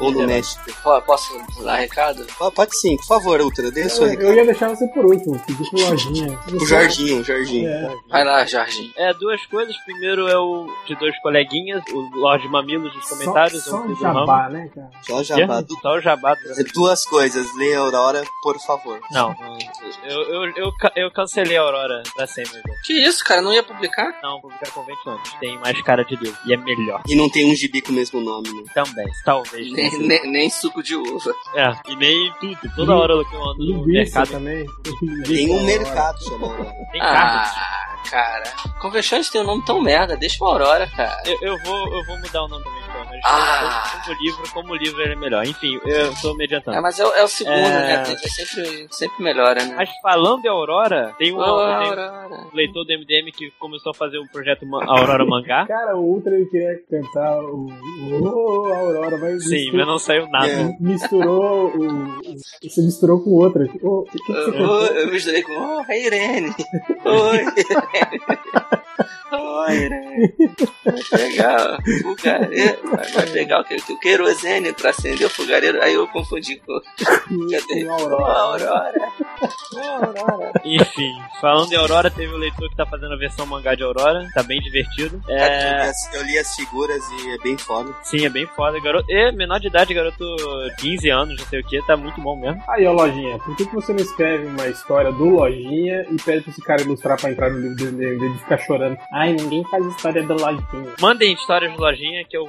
Speaker 4: Ou no México.
Speaker 7: Posso dar recado?
Speaker 4: Pode sim, por favor, Ultra, dê o seu
Speaker 2: Eu, eu ia deixar você por último, pedir pro Lojinha.
Speaker 4: O Jorginho, o Jorginho.
Speaker 2: É,
Speaker 7: Vai lá, Jorge.
Speaker 6: É, duas coisas. Primeiro é o de dois coleguinhas, o Lorde Mamilos dos comentários.
Speaker 2: Só, só
Speaker 6: do ramo.
Speaker 2: jabá, né, cara?
Speaker 4: Só jabá.
Speaker 6: Quê? Só o jabá. do-
Speaker 4: Duas coisas, lê a Aurora, por favor.
Speaker 6: Não, não, eu, eu, eu, eu cancelei a Aurora pra sempre.
Speaker 7: Que isso, cara? Não ia publicar?
Speaker 6: Não, vou ficar convencionante. Tem mais cara de livro. E é melhor.
Speaker 4: E não tem um gibi com o mesmo nome, né?
Speaker 6: Também. Talvez.
Speaker 7: Nem, nem, nem suco de uva.
Speaker 6: É, e nem tudo. Toda hora que eu ando
Speaker 2: Linguiça
Speaker 6: mercado
Speaker 2: também.
Speaker 4: Tem um mercado chamado
Speaker 6: tem.
Speaker 7: Ah, cara. Convenções tem um nome tão merda. Deixa uma Aurora, cara.
Speaker 6: Eu, eu vou, eu vou mudar o nome também, mas
Speaker 7: Ah.
Speaker 6: como livro, como livro ele é melhor. Enfim, eu tô me adiantando.
Speaker 7: É, mas é, o- é o segundo,
Speaker 6: É.
Speaker 7: né? Ele sempre, sempre melhora, né?
Speaker 6: Mas falando de Aurora, tem um,
Speaker 7: Aurora.
Speaker 6: um leitor do MDM que começou a fazer o projeto Aurora Mangá.
Speaker 2: Cara, o Ultra ele queria cantar o. o Aurora, mas.
Speaker 6: Sim, mas não saiu nada.
Speaker 4: É.
Speaker 2: Misturou o. o- Você misturou com outra. O que,
Speaker 7: Eu,
Speaker 2: cantou?
Speaker 7: eu misturei com. Oh, é Irene. Oi, Irene. Oi, Irene. Pegar o fogareiro. Vai pegar o, que- o querosene pra acender o fogareiro. Aí eu confundi com.
Speaker 2: Com
Speaker 7: Oh,
Speaker 2: Aurora.
Speaker 7: Aurora. Aurora.
Speaker 6: Enfim, falando de Aurora, teve o leitor que tá fazendo a versão mangá de Aurora. Tá bem divertido.
Speaker 4: Eu, li
Speaker 6: É,
Speaker 4: as, eu li as figuras e é bem foda.
Speaker 6: sim, é bem foda. Garoto, e menor de idade, garoto 15 anos, não sei o que, tá muito bom mesmo.
Speaker 2: Aí, ó, Lojinha, por que, que você não escreve uma história do Lojinha e pede pra esse cara ilustrar pra entrar no livro dele e ficar chorando? Ai, ninguém faz história do lojinha.
Speaker 6: Mandem histórias de lojinha que eu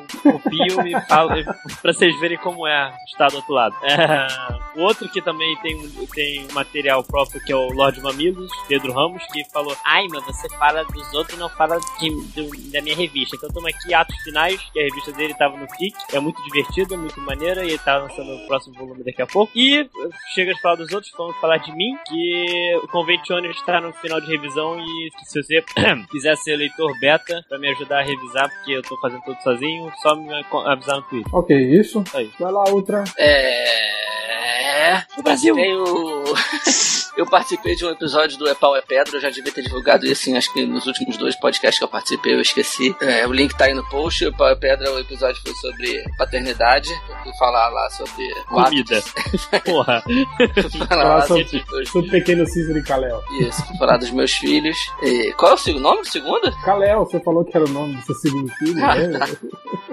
Speaker 6: pra vocês verem como é estar do outro lado. É, o outro que também tem, tem um material próprio que é o Lorde Mamilos, Pedro Ramos, que falou: Ai, mas você fala dos outros e não fala de- do- da minha revista. Então estamos aqui, Atos Finais, que a revista dele tava no Kik. É muito divertida, muito maneira, e ele tá lançando o próximo volume daqui a pouco. E chega de falar dos outros, vamos falar de mim, que o Convention está no final de revisão e se você quiser ser leitor beta pra me ajudar a revisar, porque eu tô fazendo tudo sozinho, só me avisar no Twitter.
Speaker 2: Ok, isso.
Speaker 6: Aí.
Speaker 2: Vai lá, outra.
Speaker 7: É.
Speaker 6: O Brasil!
Speaker 7: Tenho. Eu participei de um episódio do É Pau é Pedra, eu já devia ter divulgado isso, assim, acho que nos últimos dois podcasts que eu participei, eu esqueci. É, o link tá aí no post, o Pau é Pedra, o episódio foi sobre paternidade, eu fui falar lá sobre o de-
Speaker 6: Comida. Porra.
Speaker 7: falar lá
Speaker 2: Falar sobre,
Speaker 7: sobre
Speaker 2: sobre o pequeno Cícero e Kalel.
Speaker 7: Isso, fui falar dos meus filhos. E qual é o segundo nome do segundo?
Speaker 2: Kalel, você falou que era o nome do seu segundo filho, né?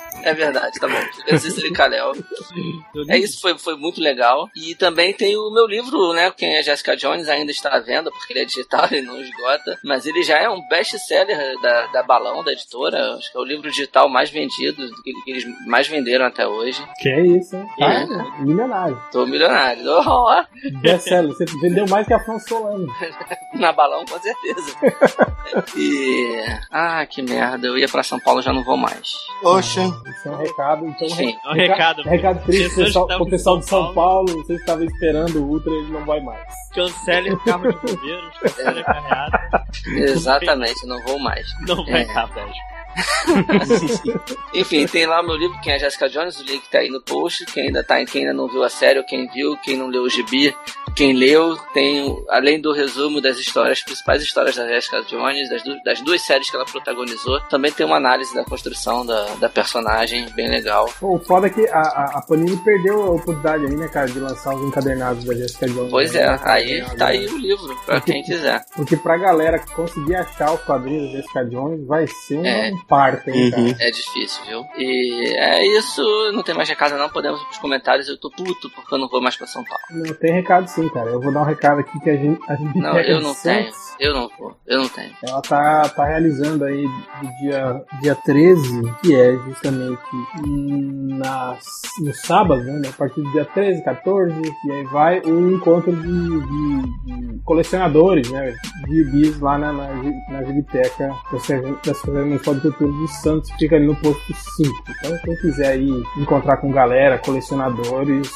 Speaker 7: É verdade, tá bom. Eu Cícero e Kalel. É isso, foi, foi muito legal. E também tem o meu livro, né? Quem é Jessica Jones ainda está à venda, porque ele é digital, ele não esgota. Mas ele já é um best-seller da, da Balão, da editora. Acho que é o livro digital mais vendido, que, que eles mais venderam até hoje.
Speaker 2: Que é isso, hein? Tá,
Speaker 7: É.
Speaker 2: milionário.
Speaker 7: Tô milionário. Ó,
Speaker 2: Best-seller, você vendeu mais que a Afonso Solano.
Speaker 7: na Balão, com certeza. E. Ah, que merda. Eu ia pra São Paulo já não vou mais.
Speaker 3: Poxa.
Speaker 2: Isso é um recado, então...
Speaker 7: Sim.
Speaker 6: É um recado.
Speaker 2: Recado triste
Speaker 6: Pessoas
Speaker 2: pessoal,
Speaker 6: estavam
Speaker 2: pro pessoal de
Speaker 6: São
Speaker 2: São Paulo, você estava esperando o Ultra, ele não vai mais.
Speaker 6: Cancele o carro de bombeiros, cancele a carreata.
Speaker 7: Exatamente, não vou mais.
Speaker 6: Não vai
Speaker 7: É.
Speaker 6: velho.
Speaker 7: Enfim, tem lá o meu livro, quem é Jessica Jones, o link tá aí no post. Quem ainda, tá, quem ainda não viu a série, ou quem viu, quem não leu o gibi, quem leu, tem, além do resumo das histórias, as principais histórias da Jessica Jones, das, du- das duas séries que ela protagonizou, também tem uma análise da construção da, da personagem, bem legal.
Speaker 2: Pô, o foda é que a, a, a Panini perdeu a oportunidade aí, né, cara, de lançar os encadernados da Jessica Jones.
Speaker 7: Pois é, aí tá aí o livro, pra quem quiser.
Speaker 2: Porque pra galera conseguir achar os quadrinhos da Jessica Jones vai ser um
Speaker 7: É.
Speaker 2: parto, hein, cara.
Speaker 3: Uhum.
Speaker 7: É difícil, viu? E é isso, não tem mais recado não, podemos ir pros comentários, eu tô puto porque eu não vou mais pra São Paulo.
Speaker 2: Não tem recado sim, cara. Eu vou dar um recado aqui que a gente. A gente
Speaker 7: Não, eu não tenho, eu não vou, eu não tenho.
Speaker 2: Ela tá, tá realizando aí do dia, dia 13, que é justamente na, no sábado, né? A partir do dia 13, 14, e aí vai um encontro de, de- de colecionadores, né? De gibis lá na, na, na biblioteca da Secretaria Municipal de Cultura de Santos, fica ali no posto 5. Então, quem quiser aí encontrar com galera, colecionadores,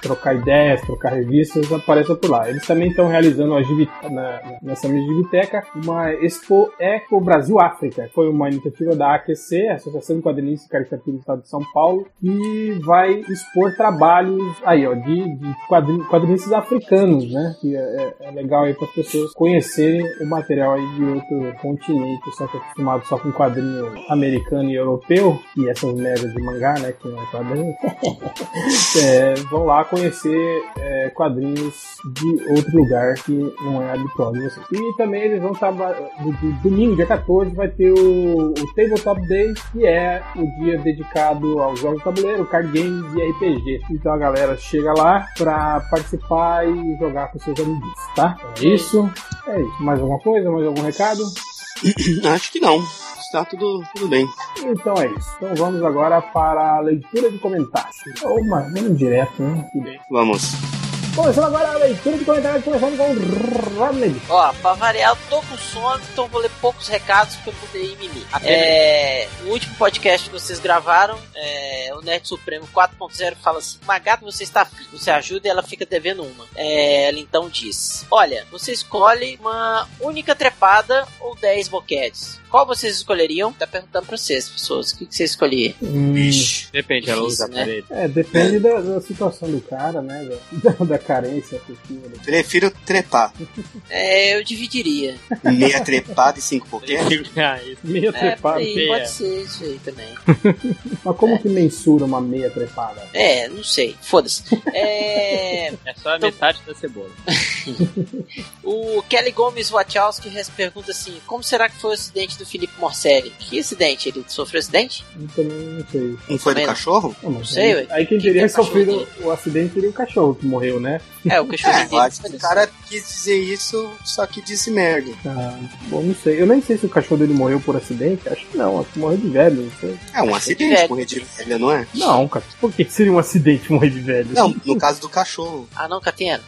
Speaker 2: trocar ideias, trocar revistas, apareça por lá. Eles também estão realizando a Gibi- na- nessa mesma biblioteca uma Expo Eco Brasil África. Foi uma iniciativa da AQC, Associação de Quadrinistas e Caricatura do Estado de São Paulo, que vai expor trabalhos aí, ó, de, de quadrin- quadrinistas africanos, né? Que é, é- é legal aí para as pessoas conhecerem o material aí de outro continente, só que acostumado só com quadrinho americano e europeu, e essas merdas de mangá, né? Que não é quadrinho. É, vão lá conhecer é, quadrinhos de outro lugar que não é habitual de vocês. E também eles vão. Do, do- domingo, dia 14, vai ter o, o Tabletop Day, que é o dia dedicado aos jogos de tabuleiro, card games e RPG. Então a galera chega lá pra participar e jogar com seus amigos, tá? É isso. É isso. Mais alguma coisa? Mais algum recado?
Speaker 3: Acho que não. Está tudo, tudo bem.
Speaker 2: Então é isso. Então vamos agora para a leitura de comentários. Ou mas vamos direto, né?
Speaker 3: Vamos.
Speaker 2: Começando agora a leitura de comentários, começando com o Rodney.
Speaker 8: Ó, pra variar, eu tô com sono, então vou ler poucos recados pra eu poder ir mimir. É, o último podcast que vocês gravaram, é, o Nerd Supremo 4.0 fala assim: Uma gata você está afim, você ajuda e ela fica devendo uma. É, ela então diz: Olha, você escolhe uma única trepada ou 10 boquetes. Qual vocês escolheriam? Tá perguntando pra vocês, pessoas. O que, que vocês escolheriam?
Speaker 6: Depende, ela usa
Speaker 8: né?
Speaker 2: É, depende da, da situação do cara, né? Da, da carência afetiva. né?
Speaker 3: Prefiro trepar.
Speaker 8: É, eu dividiria.
Speaker 3: Meia trepada e cinco boquetes.
Speaker 6: Ah.
Speaker 2: Meia
Speaker 8: É,
Speaker 2: trepada.
Speaker 8: aí,
Speaker 6: feia.
Speaker 8: pode ser isso aí também.
Speaker 2: Mas como que mensura uma meia trepada?
Speaker 8: É, não sei. Foda-se. É.
Speaker 6: É só a
Speaker 8: Então-
Speaker 6: metade da cebola.
Speaker 8: O Kelly Gomes Wachowski pergunta assim: como será que foi o acidente do Felipe Morcelli. Que acidente? Ele sofreu acidente?
Speaker 2: Eu também não sei.
Speaker 4: Não foi do
Speaker 8: Também não.
Speaker 4: cachorro?
Speaker 2: Não,
Speaker 8: sei,
Speaker 2: aí,
Speaker 8: ué.
Speaker 2: aí quem
Speaker 8: Que
Speaker 2: teria
Speaker 8: que o
Speaker 2: sofrido
Speaker 8: cachorro
Speaker 2: o acidente seria o cachorro que morreu, né?
Speaker 8: É, o cachorro
Speaker 4: É, eu
Speaker 8: dele.
Speaker 4: acho que o cara quis dizer isso, só que disse merda.
Speaker 2: Ah, bom, não sei. Eu nem sei se o cachorro dele morreu por acidente. Acho que não. Acho que morreu de velho. Não sei.
Speaker 4: É um
Speaker 8: velho.
Speaker 4: acidente morrer de velha, não é?
Speaker 2: Não, cara. Por que seria um acidente morrer de velho?
Speaker 4: Não, no caso do cachorro.
Speaker 8: Ah, não, Catena.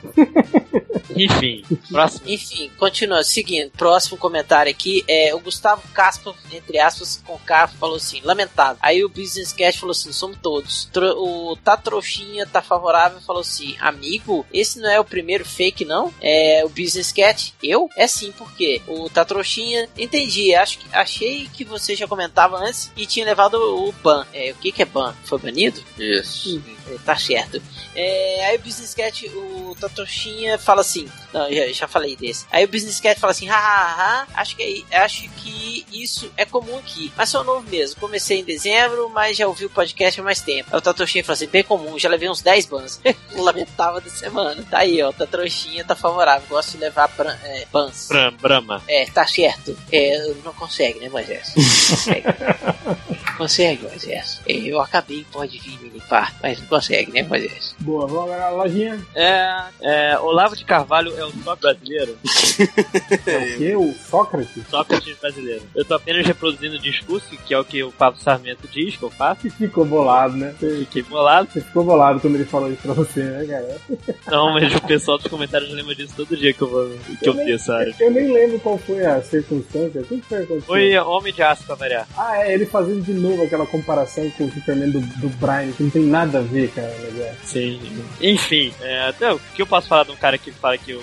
Speaker 6: Enfim, próximo.
Speaker 8: Enfim, continua. Seguindo, próximo comentário aqui é o Gustavo Caspa, entre aspas, com K, falou assim: lamentável. Aí o Business Cat falou assim: somos todos. O Tatrouxinha tá favorável falou assim: amigo, esse não é o primeiro fake, não? É o Business Cat? Eu? É sim, por quê? O Tatrouxinha, entendi. Acho que, achei que você já comentava antes e tinha levado o ban. É, o que, que é ban? Foi banido?
Speaker 7: Isso.
Speaker 8: É, Tá certo. É, aí o Business Cat, o Tatoshinha fala assim. Não, já, já falei desse. Aí o Business Cat fala assim: hahaha, acho que, é- acho que isso é comum aqui. Mas sou novo mesmo. Comecei em dezembro, mas já ouvi o podcast há mais tempo. Aí o Tatoshinha fala assim: bem comum, já levei uns 10 bans. Lamentável da semana. Tá aí, ó. Tatoshinha tá favorável. Gosto de levar bran, é, bans.
Speaker 6: Bram, Brahma.
Speaker 8: É, tá certo. É, não consegue, né, Moisés? Consegue. consegue, Moisés. É, Eu acabei, pode vir me limpar, mas não consegue, né, Moisés?
Speaker 2: Boa, vamos agora na lojinha.
Speaker 6: É, é, Olavo de Carvalho é o Sócrates brasileiro?
Speaker 2: É o quê? O Sócrates?
Speaker 6: Sócrates brasileiro. Eu tô apenas reproduzindo o discurso, que é o que o Pablo Sarmento diz que eu faço.
Speaker 2: Ficou bolado, né?
Speaker 6: Fiquei bolado.
Speaker 2: você ficou bolado quando ele falou isso pra você, né, cara?
Speaker 6: Não, mas o pessoal dos comentários lembra disso todo dia que eu, vou, que eu
Speaker 2: nem,
Speaker 6: fiz, sabe?
Speaker 2: eu nem lembro qual foi a circunstância. O que que foi a circunstância?
Speaker 6: Foi Homem de Aço pra variar.
Speaker 2: Ah, é, ele fazendo de novo aquela comparação com o Superman do, do Brian, que não tem nada a ver, cara, mas é.
Speaker 6: Sim. Enfim, é, até o que eu posso falar de um cara que fala que o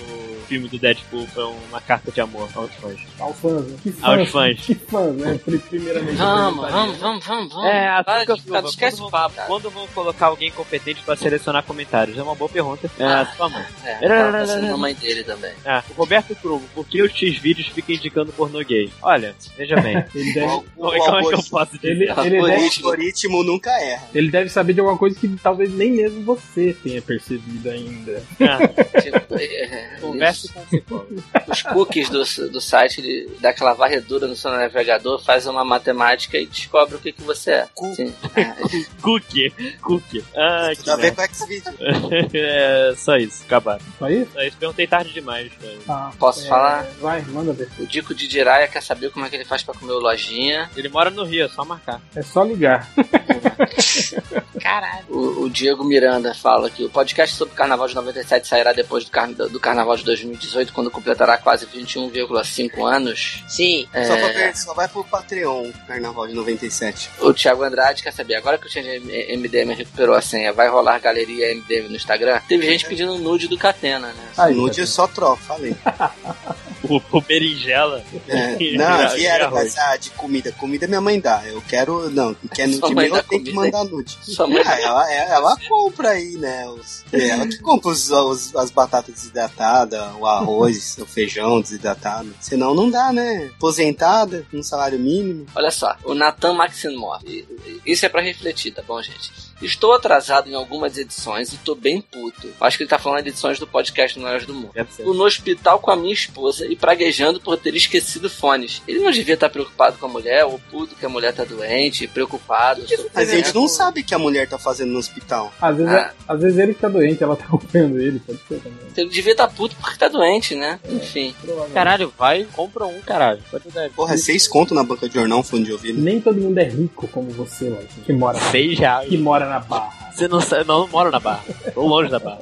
Speaker 6: filme do Deadpool foi uma carta de amor aos fãs?
Speaker 2: Aos fãs, né? Que
Speaker 6: Aos fãs.
Speaker 2: Que fãs, né? Pri- Primeiramente.
Speaker 8: Vamos, vamos, vamos, vamos, vamos.
Speaker 6: É, a
Speaker 7: Para de ficar- esquece
Speaker 6: quando
Speaker 7: o papo, cara.
Speaker 6: Quando vão colocar alguém competente pra selecionar comentários? É uma boa pergunta. É
Speaker 7: Ah.
Speaker 6: a sua mãe.
Speaker 7: É, tava pensando na mãe dele também.
Speaker 6: Ah, o Roberto Trugo, por que os X-Vídeos ficam indicando pornô gay? Olha, veja bem.
Speaker 2: Ele deve,
Speaker 4: O,
Speaker 6: Como é como é que eu posso dizer?
Speaker 2: ele, ele, deve,
Speaker 4: algoritmo nunca erra.
Speaker 2: ele deve saber de alguma coisa que talvez nem mesmo você tenha percebido ainda.
Speaker 6: Ah,
Speaker 7: Tipo, é,
Speaker 6: converse com o psicólogo.
Speaker 7: os cookies do, do site, ele dá aquela varredura no seu navegador, faz uma matemática e descobre o que, que você é.
Speaker 4: Cu.
Speaker 7: Sim. É,
Speaker 6: Cookie, cookie. Ah, que
Speaker 4: ver
Speaker 6: merda.
Speaker 4: com X-Video.
Speaker 6: é, só isso, acabaram.
Speaker 2: Só isso?
Speaker 6: Só isso, perguntei tarde demais.
Speaker 2: Ah,
Speaker 7: Posso falar?
Speaker 2: Vai, manda ver.
Speaker 7: O Dico de Jiraya quer saber como é que ele faz pra comer o lojinha.
Speaker 6: Ele mora no Rio, é só marcar.
Speaker 2: É só ligar.
Speaker 8: Caralho.
Speaker 7: O, o Diego Miranda fala que o podcast sobre o Carnaval de 97 sairá depois do, carna- do Carnaval de 2018, quando completará quase 21,5 anos.
Speaker 8: Sim.
Speaker 4: Só,
Speaker 7: É,
Speaker 4: pra ver- só vai pro Patreon, Carnaval de 97.
Speaker 7: o Thiago Andrade quer saber, agora que o Change MDM recuperou a senha, vai rolar galeria MDM no Instagram? Teve gente pedindo nude do Catena, né?
Speaker 2: Aí,
Speaker 4: Nude é só troca, falei.
Speaker 6: O, o berinjela.
Speaker 4: É, não,
Speaker 6: arroz.
Speaker 4: vieram mas ah, de comida. Comida minha mãe dá. Eu quero. Não, quer nude
Speaker 7: Sua mãe
Speaker 4: meu, eu tenho que mandar nude.
Speaker 7: Sua mãe
Speaker 4: Ah, ela, é- ela compra aí, né? Os, é ela que compra os, os- as batatas desidratadas, o arroz, o feijão desidratado. Senão não dá, né? Aposentada, um salário mínimo.
Speaker 7: Olha só, o Nathan Maximov. E- e- Isso é pra refletir, tá bom, gente? Estou atrasado em algumas edições e tô bem puto. Acho que ele tá falando de edições do podcast Noias do Mundo. Tô no hospital com a minha esposa e praguejando por ter esquecido fones. Ele não devia estar preocupado com a mulher, ou puto que a mulher tá doente, preocupado.
Speaker 4: Mas a gente não sabe o que a mulher tá fazendo no hospital.
Speaker 2: Às vezes,
Speaker 7: Ah.
Speaker 2: às vezes ele que tá doente, ela tá acompanhando ele, pode ser também.
Speaker 7: Ele devia estar puto porque tá doente, né? Enfim.
Speaker 2: Provavelmente.
Speaker 6: Caralho, vai, compra um, caralho. Pode dar.
Speaker 4: Porra, é seis conto na banca de jornal, fundo de ouvido.
Speaker 2: Nem todo mundo é rico como você, Lojinha, que mora,
Speaker 6: Seis reais.
Speaker 2: que mora na Barra.
Speaker 6: Você não sabe, não, não moro na Barra. Tô longe da Barra.